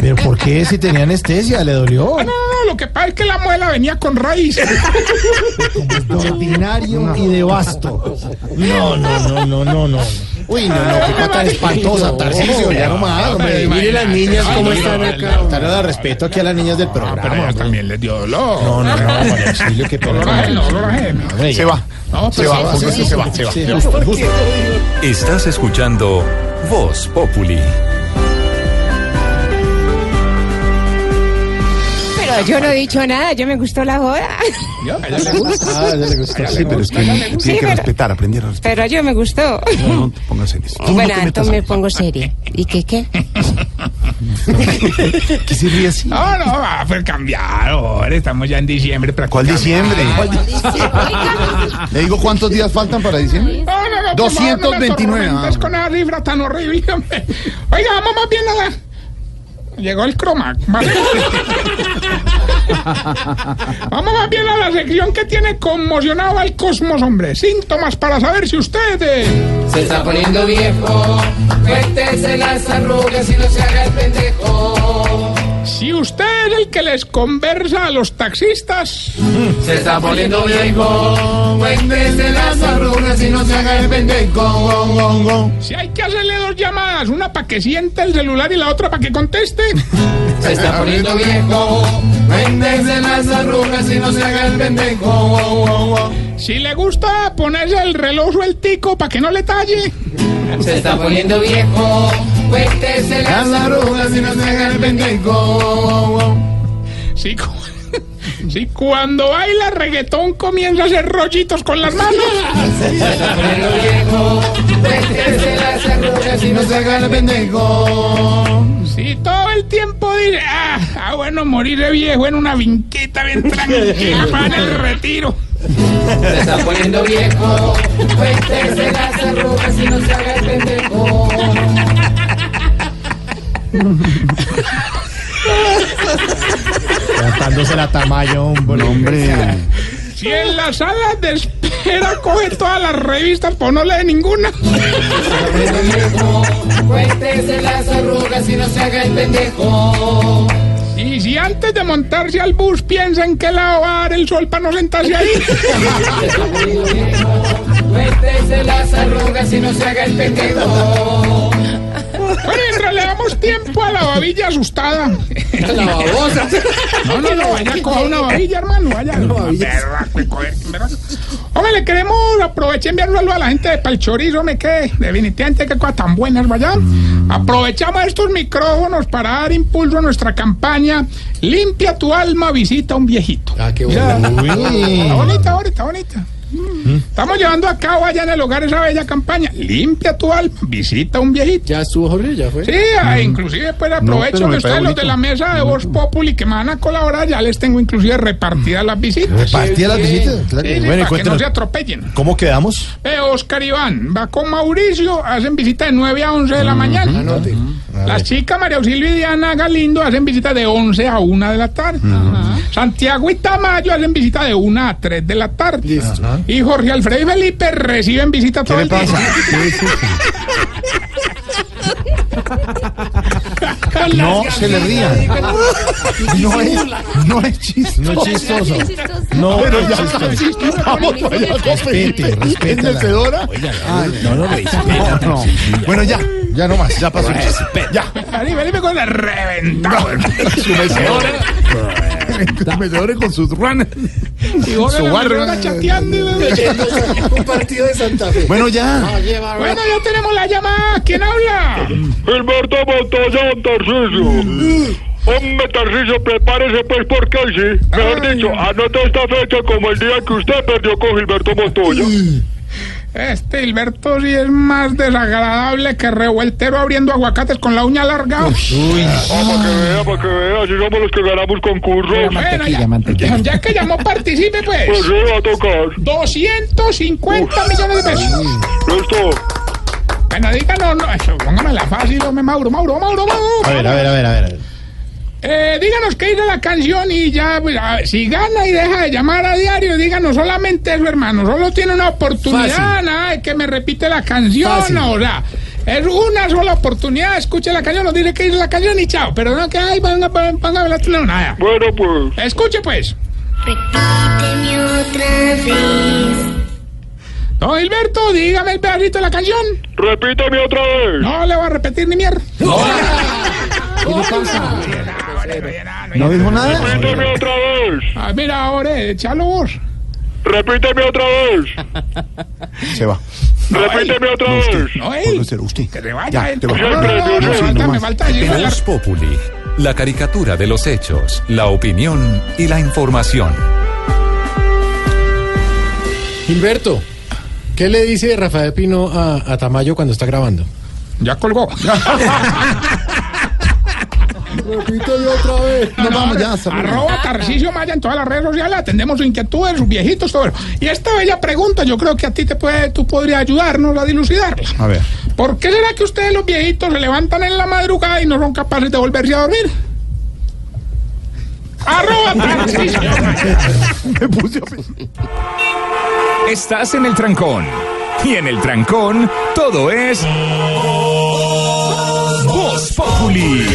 ¿Pero por qué si tenía anestesia? ¿Le dolió? No, no, no, lo que pasa es que la muela venía con raíz. De ordinario y de vasto. No, no, no, no, no, no. Uy, no, no, qué tan espantosa, Tarcisio, ya no más, hombre. Mire las niñas cómo están acá. Faltarle la respeto aquí a las niñas del programa. Pero ellas también les dio dolor. No, no, no, Auxilio, qué pena. Se va. No, Se pero va, se va, se va. Sí, justo, justo. Estás escuchando Voz Populi. Pero yo no he dicho nada, yo me gustó la joda. Yo, a ella le [laughs] gusta. Ah, ya le gustó. Sí, pero es que tiene Sí, que pero- respetar, aprender a respetar. Pero yo me gustó. No, no te pongas no Bueno, metas entonces me a- pongo seria. ¿Y qué qué? [laughs] ¿Qué se ríe así? No, no, va a pues cambiar ahora. Estamos ya en diciembre. ¿Cuál prácticamente. diciembre? ¿Le digo cuántos días faltan para diciembre? No, no, no, por favor, no me 229, atormentes ah, con esa cifra tan horrible. Oiga, vamos más bien a la... Llegó el cromac, ¿vale? [laughs] vamos más bien a la sección que tiene conmocionado al cosmos, hombre. Síntomas para saber si usted... eh, Se está poniendo viejo, cuéntese las arrugas y no se haga el pendejo. Si usted es el que les conversa a los taxistas... Se está poniendo viejo, cuéntese las arrugas y no se haga el pendejo. Si hay que hacerle dos llamadas, una para que siente el celular y la otra para que conteste. Se está poniendo viejo, cuéntese las arrugas y no se haga el pendejo. Si le gusta ponerse el reloj sueltico para que no le talle. Se está poniendo viejo, cuéntese las arrugas y no se haga el pendejo. Si, cu- [laughs] si cuando baila reggaetón comienza a hacer rollitos con las manos. Se está poniendo viejo, cuéntese las arrugas y no se haga el pendejo. Si todo el tiempo dice, ah, ah, bueno, morir de viejo en una vinquita bien tranquila para el retiro. Se está poniendo viejo, cuéntese las [laughs] arrugas y no se haga el pendejo. Cantándose la tamaño, hombre. Hombre. Si en la sala de espera coge todas las revistas, pues no lee ninguna. Cuéntese las arrugas y no se haga el pendejo. Y si antes de montarse al bus piensa en qué lado va a dar el sol para no sentarse ahí. Cuéntese las arrugas y no se haga el pendejo. Damos tiempo a la babilla asustada. [laughs] La babosa. No, no, no, vaya a coger una babilla, hermano. Vaya. Berraco. Hombre, le queremos aprovechar enviarlo a la gente de Palchorizo, me que definitivamente qué cosas tan buenas, vaya. Aprovechamos estos micrófonos para dar impulso a nuestra campaña. Limpia tu alma, visita a un viejito. Ah, qué bueno. Está bonita, bonita. Estamos llevando a cabo allá en el hogar esa bella campaña. Limpia tu alma, visita a un viejito. Ya estuvo, Jorge, ya fue. Sí, ah, inclusive pues aprovecho que ustedes los de la mesa de Voz Populi que me van a colaborar, ya les tengo inclusive repartidas las visitas. Repartía las visitas. Claro. Sí, sí, Bueno, para que no se atropellen. ¿cómo quedamos? Eh, Oscar Iván va con Mauricio, hacen visita de 9 a 11 de la mañana. Anote. Las chicas María Auxilio y Diana Galindo hacen visita de 11 a 1 de la tarde. Santiago y Tamayo hacen visita de 1 a 3 de la tarde. Listo. Y Jorge Alfredo y Felipe reciben visita todo le el día. pasa? [laughs] No se le rían. [laughs] No es, no es chiste. No es chistoso. No, Pero ya es chistoso. Vamos allá, Respete, ¿Es respete. mecedora? No, no, No, no. Bueno, ya, ya no más, ya pasó. Ya. Vení, Felipe con el reventado. [laughs] Su mecedora con sus ruanas. Y Su la barrio. mecedora chateando. [laughs] Un partido de Santa Fe. Bueno, ya. Lleva, Bueno, ya tenemos la llamada. ¿Quién habla? Gilberto Montoya, don Tarcisio. Hombre, Tarcisio, prepárese pues porque hoy sí. Mejor dicho, anote esta fecha como el día que usted perdió con Gilberto Montoya. Este Hilberto sí es más desagradable que revueltero abriendo aguacates con la uña larga. Uy. Ah, para que vea, para que vea, así somos los que ganamos concursos. Bueno, ya, ya que llamó, participe pues. Pues sí, va a tocar. 250 millones de pesos. Listo. Bueno, díganos, no, eso, póngamela fácil, hombre, Mauro, Mauro, Mauro, Mauro. A ver, a ver, a ver, a ver. Eh, díganos qué dice la canción y ya, pues, a ver, si gana y deja de llamar a diario, díganos solamente eso, hermano. Solo tiene una oportunidad, Fácil. nada de que me repite la canción, Fácil. o sea, es una sola oportunidad, escuche la canción, nos dice qué dice la canción y chao. Pero no que, ay, venga, venga, venga, venga, no, nada. Bueno, pues. Escuche, pues. Repíteme otra vez. Don Gilberto, dígame el pedacito de la canción. Repíteme otra vez. No le voy a repetir ni mierda. [laughs] ¿Qué le pasa? ¿No dijo nada? Repíteme otra vez. Ah, mira, ahora, échalo vos. Repíteme otra vez. [laughs] Se va. Repíteme otra vez. No, él. Usted. Que se vaya. Te va. No, no, no, no, No, me sí, falta, me más. falta Voz Populi, la caricatura de los hechos, la opinión y la información. Gilberto, ¿qué le dice Rafael Pino a, a Tamayo cuando está grabando? Ya colgó. [laughs] Repíteme otra vez. No, vamos ya. Arroba Tarcisio Maya en todas las redes sociales, atendemos sus inquietudes, sus viejitos, todo eso. Y esta bella pregunta, yo creo que a ti te puede, tú podrías ayudarnos a dilucidarla. A ver. ¿Por qué será que ustedes los viejitos se levantan en la madrugada y no son capaces de volverse a dormir? Arroba [laughs] Tarcisio Maya. Me puse a pensar. Estás en el trancón. Y en el trancón, todo es. Voz Populi.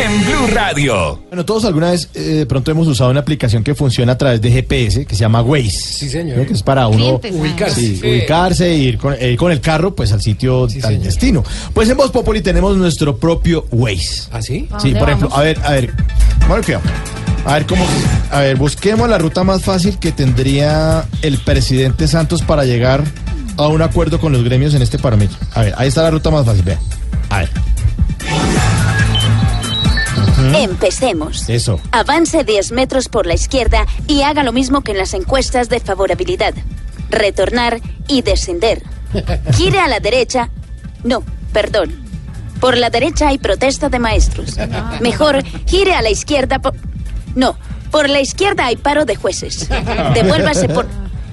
En Blue Radio. Bueno, todos alguna vez eh, de pronto hemos usado una aplicación que funciona a través de GPS que se llama Waze. Sí, señor. Que es para uno Ubicarse. sí, Sí. ubicarse e ir con, eh, con el carro pues al sitio, al destino. Pues en Voz Populi tenemos nuestro propio Waze. ¿Ah, sí? ¿A Sí, por ejemplo, vamos? a ver, a ver. A ver cómo, a ver, busquemos la ruta más fácil que tendría el presidente Santos para llegar a un acuerdo con los gremios en este parámetro. A ver, ahí está la ruta más fácil, vea. A ver, Empecemos. eso. Avance 10 metros por la izquierda y haga lo mismo que en las encuestas de favorabilidad. Retornar y descender. [laughs] Gire a la derecha. No, perdón. Por la derecha hay protesta de maestros. [laughs] Mejor gire a la izquierda. por- No, por la izquierda hay paro de jueces. [laughs] Devuélvase por...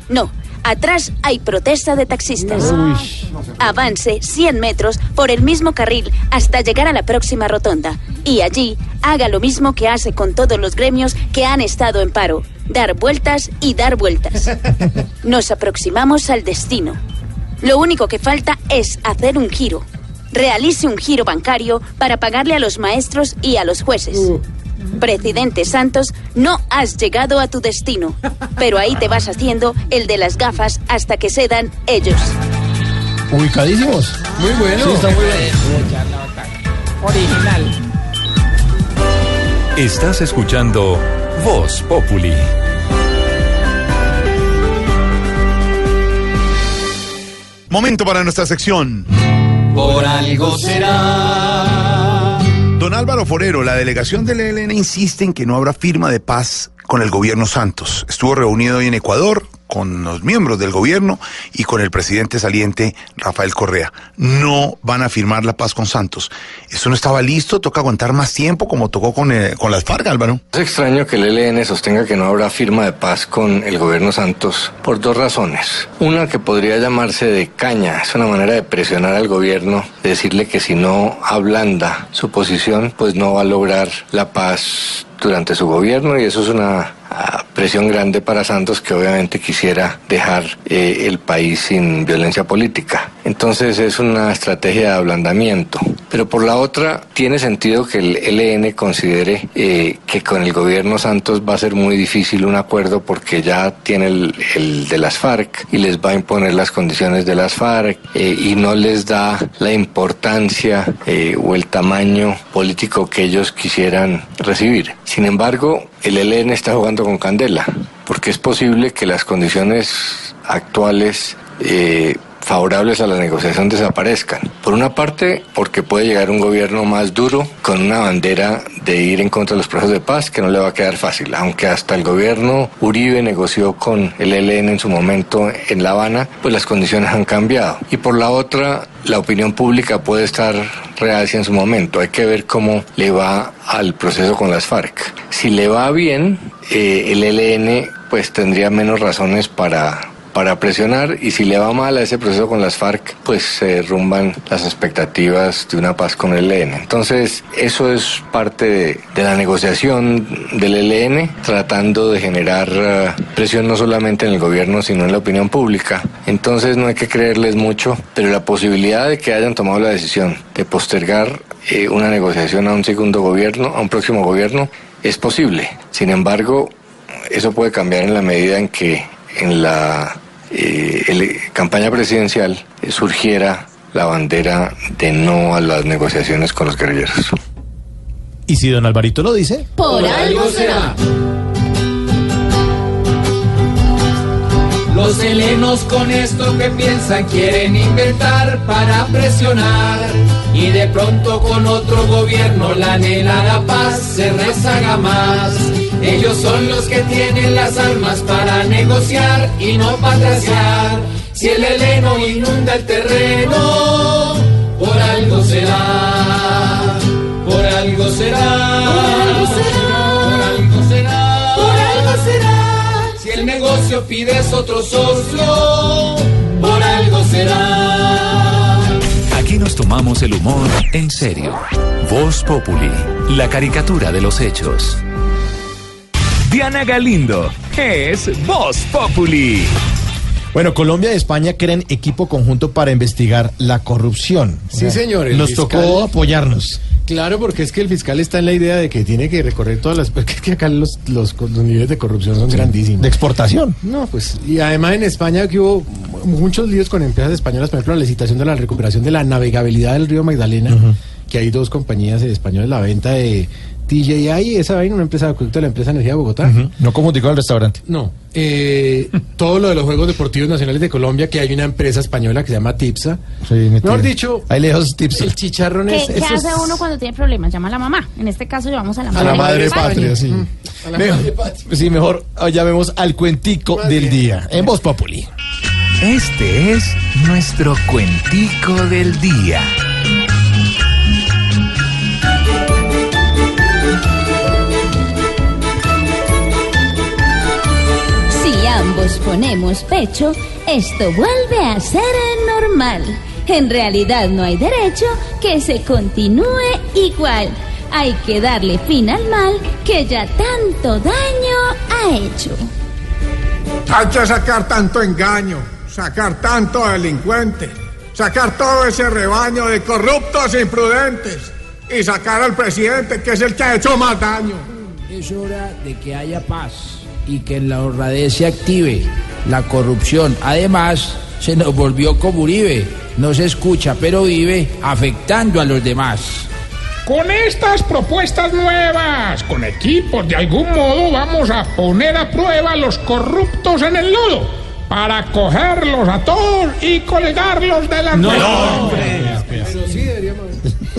No, atrás hay protesta de taxistas. Avance 100 metros por el mismo carril hasta llegar a la próxima rotonda. Y allí haga lo mismo que hace con todos los gremios que han estado en paro. Dar vueltas y dar vueltas. [laughs] Nos aproximamos al destino. Lo único que falta es hacer un giro. Realice un giro bancario para pagarle a los maestros y a los jueces. Presidente Santos, no has llegado a tu destino, pero ahí te vas haciendo el de las gafas hasta que cedan ellos. Ubicadísimos. Muy bueno. Sí, está muy bien. original. Estás escuchando Voz Populi. Momento para nuestra sección. Por algo será. Álvaro Forero, la delegación del ELN insiste en que no habrá firma de paz con el gobierno Santos. Estuvo reunido hoy en Ecuador con los miembros del gobierno y con el presidente saliente Rafael Correa. No van a firmar la paz con Santos. Eso no estaba listo, toca aguantar más tiempo como tocó con, eh, con las FARC, Álvaro. Es extraño que el ELN sostenga que no habrá firma de paz con el gobierno Santos por dos razones. Una que podría llamarse de caña, es una manera de presionar al gobierno, de decirle que si no ablanda su posición, pues no va a lograr la paz durante su gobierno y eso es una presión grande para Santos que obviamente quisiera dejar eh, el país sin violencia política. Entonces es una estrategia de ablandamiento. Pero por la otra, tiene sentido que el ELN considere eh, que con el gobierno Santos va a ser muy difícil un acuerdo porque ya tiene el, el de las FARC y les va a imponer las condiciones de las FARC eh, y no les da la importancia eh, o el tamaño político que ellos quisieran recibir. Sin embargo, el ELN está jugando con candela porque es posible que las condiciones actuales eh, favorables a la negociación desaparezcan. Por una parte, porque puede llegar un gobierno más duro con una bandera de ir en contra de los procesos de paz que no le va a quedar fácil, aunque hasta el gobierno Uribe negoció con el ELN en su momento en La Habana, pues las condiciones han cambiado. Y por la otra, la opinión pública puede estar reacia en su momento. Hay que ver cómo le va al proceso con las FARC. Si le va bien, eh, el ELN pues tendría menos razones para para presionar y si le va mal a ese proceso con las FARC, pues se derrumban las expectativas de una paz con el ELN. Entonces, eso es parte de, la negociación del ELN, tratando de generar eh, presión no solamente en el gobierno, sino en la opinión pública. Entonces, no hay que creerles mucho, pero la posibilidad de que hayan tomado la decisión de postergar eh, una negociación a un segundo gobierno, a un próximo gobierno, es posible. Sin embargo, eso puede cambiar en la medida en que en la eh, ele- campaña presidencial eh, surgiera la bandera de no a las negociaciones con los guerrilleros. Y si don Alvarito lo dice, Por algo será. Los helenos con esto que piensan quieren inventar para presionar y de pronto con otro gobierno la anhelada paz se rezaga más. Ellos son los que tienen las armas para negociar y no patraciar. Si el heleno inunda el terreno, por algo será, por algo será, por algo será, por algo será. Si el negocio pides otro socio, por algo será. Aquí nos tomamos el humor en serio. Voz Populi, la caricatura de los hechos. Diana Galindo es Voz Populi. Bueno, Colombia y España crean equipo conjunto para investigar la corrupción. Sí, señor, el Nos fiscal- tocó apoyarnos. Claro, porque es que el fiscal está en la idea de que tiene que recorrer todas las... Porque es que acá los, los, los niveles de corrupción son grandísimos. De exportación. No, pues, y además en España que hubo muchos líos con empresas españolas, por ejemplo, la licitación de la recuperación de la navegabilidad del río Magdalena, que hay dos compañías españolas, la venta de TJI, esa vaina, una empresa de acueducto de la empresa Energía de Bogotá. No como con el restaurante. No, eh, todo lo de los Juegos Deportivos Nacionales de Colombia, que hay una empresa española que se llama TIPSA. Mejor dicho, Ahí lejos tips. el chicharrón ¿Qué, es... qué es- hace uno cuando tiene problemas? Llama a la mamá. En este caso llamamos a la A madre. la madre patria, sí. a la Mejor- madre patria. sí, mejor ah, llamemos al cuentico del día en Voz Populi. Este es nuestro cuentico del día. Ambos ponemos pecho, esto vuelve a ser normal. En realidad no hay derecho que se continúe igual. Hay que darle fin al mal que ya tanto daño ha hecho. Hay que sacar tanto engaño, sacar tanto delincuente, sacar todo ese rebaño de corruptos e imprudentes y sacar al presidente que es el que ha hecho más daño. Es hora de que haya paz y que en la honradez se active la corrupción. Además, se nos volvió como Uribe. No se escucha, pero vive afectando a los demás. con estas propuestas nuevas, con equipos, de algún modo vamos a poner a prueba a los corruptos en el lodo para cogerlos a todos y colgarlos de la No.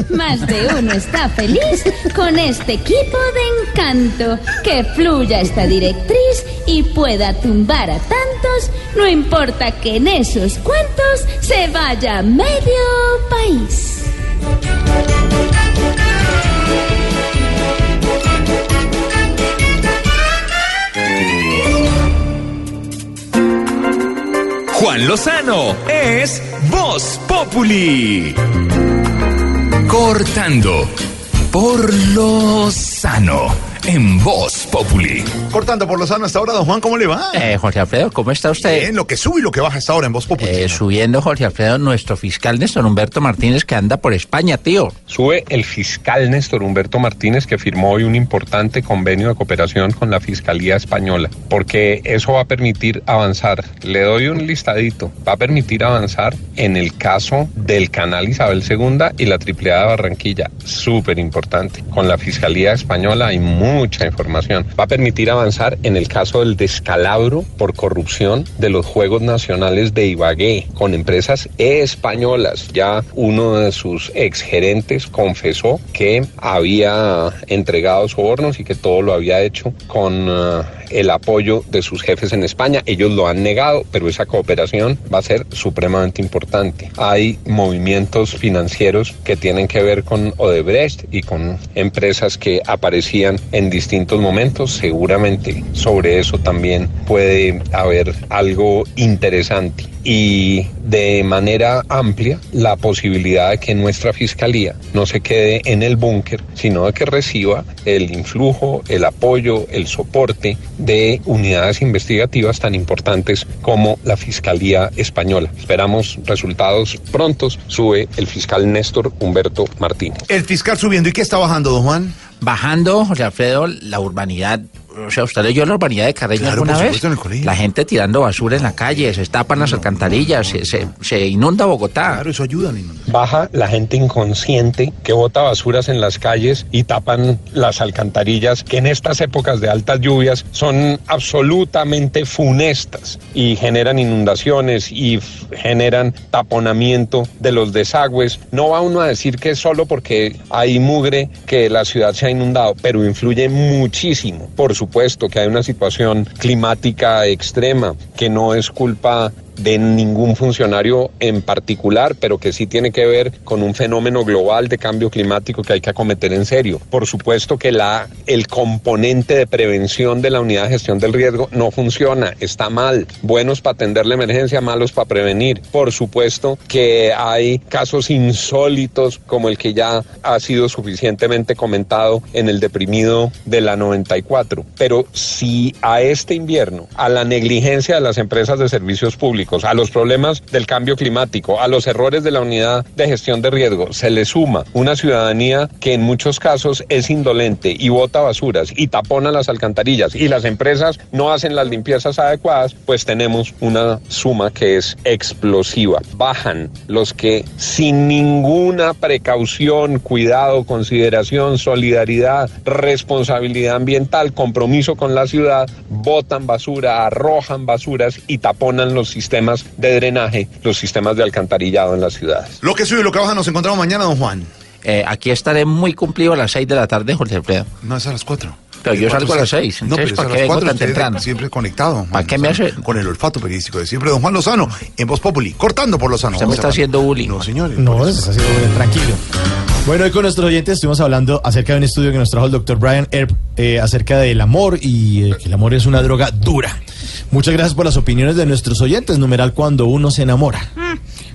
Más de uno está feliz con este equipo de encanto. Que fluya esta directriz y pueda tumbar a tantos, no importa que en esos cuentos se vaya medio país. Juan Lozano es Voz Populi. Cortando por lo sano en Voz Populi. Cortando por lo sano hasta ahora, don Juan, ¿cómo le va? Eh, Jorge Alfredo, ¿cómo está usted? Bien, lo que sube y lo que baja hasta ahora en Voz Populi. Eh, subiendo, Jorge Alfredo, nuestro fiscal Néstor Humberto Martínez que anda por España, tío. Sube el fiscal Néstor Humberto Martínez que firmó hoy un importante convenio de cooperación con la Fiscalía Española, porque eso va a permitir avanzar. Le doy un listadito. Va a permitir avanzar en el caso del canal Isabel II y la AAA de Barranquilla. Súper importante. Con la Fiscalía Española hay mucha información. Va a permitir avanzar en el caso del descalabro por corrupción de los Juegos Nacionales de Ibagué con empresas españolas. Ya uno de sus exgerentes confesó que había entregado sobornos y que todo lo había hecho con eh, el apoyo de sus jefes en España. Ellos lo han negado, pero esa cooperación va a ser supremamente importante. Hay movimientos financieros que tienen que ver con Odebrecht y con empresas que aparecían en distintos momentos. Seguramente sobre eso también puede haber algo interesante y de manera amplia la posibilidad de que nuestra fiscalía no se quede en el búnker, sino de que reciba el influjo, el apoyo, el soporte de unidades investigativas tan importantes como la Fiscalía Española. Esperamos resultados prontos, sube el fiscal Néstor Humberto Martínez. El fiscal subiendo, ¿y qué está bajando, don Juan? Bajando, José Alfredo, la urbanidad. O sea, ¿usted leyó la urbanidad de Carreño Claro, alguna vez? La gente tirando basura en la calle, se tapan las alcantarillas, se, se- se inunda Bogotá. Claro, eso ayuda. Baja la gente inconsciente que bota basuras en las calles y tapan las alcantarillas que en estas épocas de altas lluvias son absolutamente funestas y generan inundaciones y generan taponamiento de los desagües. No va uno a decir que es solo porque hay mugre que la ciudad se ha inundado, pero influye muchísimo. Por supuesto que hay una situación climática extrema que no es culpa de ningún funcionario en particular, pero que sí tiene que ver con un fenómeno global de cambio climático que hay que acometer en serio. Por supuesto que la, el componente de prevención de la unidad de gestión del riesgo no funciona, está mal. Buenos para atender la emergencia, malos para prevenir. Por supuesto que hay casos insólitos como el que ya ha sido suficientemente comentado en el deprimido de la 94. Pero si a este invierno, a la negligencia de las empresas de servicios públicos, a los problemas del cambio climático, a los errores de la unidad de gestión de riesgo, se le suma una ciudadanía que en muchos casos es indolente y bota basuras y tapona las alcantarillas y las empresas no hacen las limpiezas adecuadas, pues tenemos una suma que es explosiva. Bajan los que sin ninguna precaución, cuidado, consideración, solidaridad, responsabilidad ambiental, compromiso con la ciudad, botan basura, arrojan basuras y taponan los sistemas de drenaje, los sistemas de alcantarillado en las ciudades. Lo que sube y lo que baja nos encontramos mañana, don Juan. Eh, aquí estaré muy cumplido a las 6 de la tarde, Jorge Alfredo. No, es a las 4. Pero yo salgo a las 6. No, pero Entonces, es a ¿para las qué vengo 4 tan usted temprano? siempre conectado. ¿Para qué me hace? Con el olfato periodístico de siempre. Don Juan Lozano, en Voz Populi, cortando por Lozano. Usted me está haciendo bullying. No, señores. No, se está haciendo bien, tranquilo. Bueno, hoy con nuestros oyentes estuvimos hablando acerca de un estudio que nos trajo el doctor Brian Earp eh, acerca del amor y eh, que el amor es una droga dura. Muchas gracias por las opiniones de nuestros oyentes. Numeral cuando uno se enamora.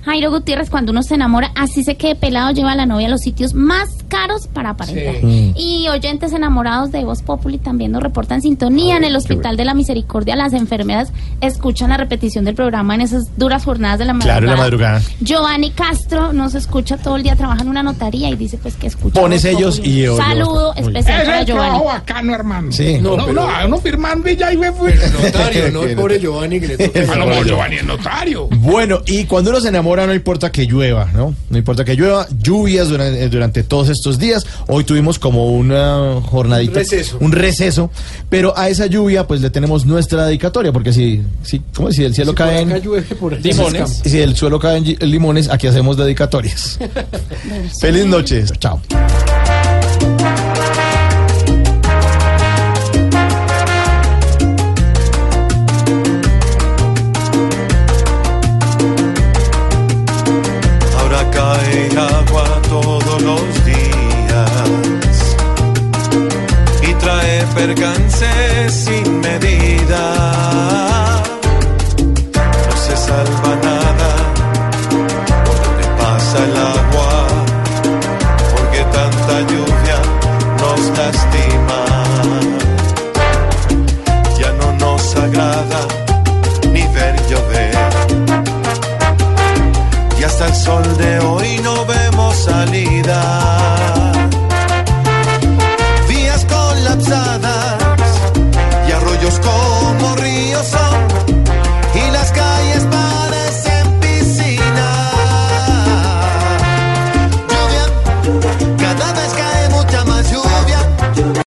Jairo Gutiérrez, cuando uno se enamora, así se quede pelado, lleva a la novia a los sitios más caros para aparentar. Sí. Y oyentes enamorados de Voz Populi también nos reportan sintonía en el Hospital de la Misericordia. Las enfermeras escuchan la repetición del programa en esas duras jornadas de la madrugada. Claro, en la madrugada. Giovanni Castro nos escucha todo el día, trabaja en una notaría y dice pues que escucha. Pones Voz ellos Populi. y oye Saludo especial Es para el Giovanni. bacano, hermano. Sí. No, No, no, pero- a uno firmando y ya y me fui. Notario, no el [laughs] pobre Giovanni que le toca. No, no, Giovanni es notario. Bueno, y cuando uno se enamora. Ahora no importa que llueva, ¿no? No importa que llueva, lluvias durante, durante todos estos días. Hoy tuvimos como una jornadita. Un receso. Un receso. Pero a esa lluvia, pues le tenemos nuestra dedicatoria, porque si, si, ¿cómo si el cielo Si por cae en acá llueve, por allá limones, si el suelo cae en gi- en limones, aquí hacemos dedicatorias. [laughs] Feliz noche. Chao. Trae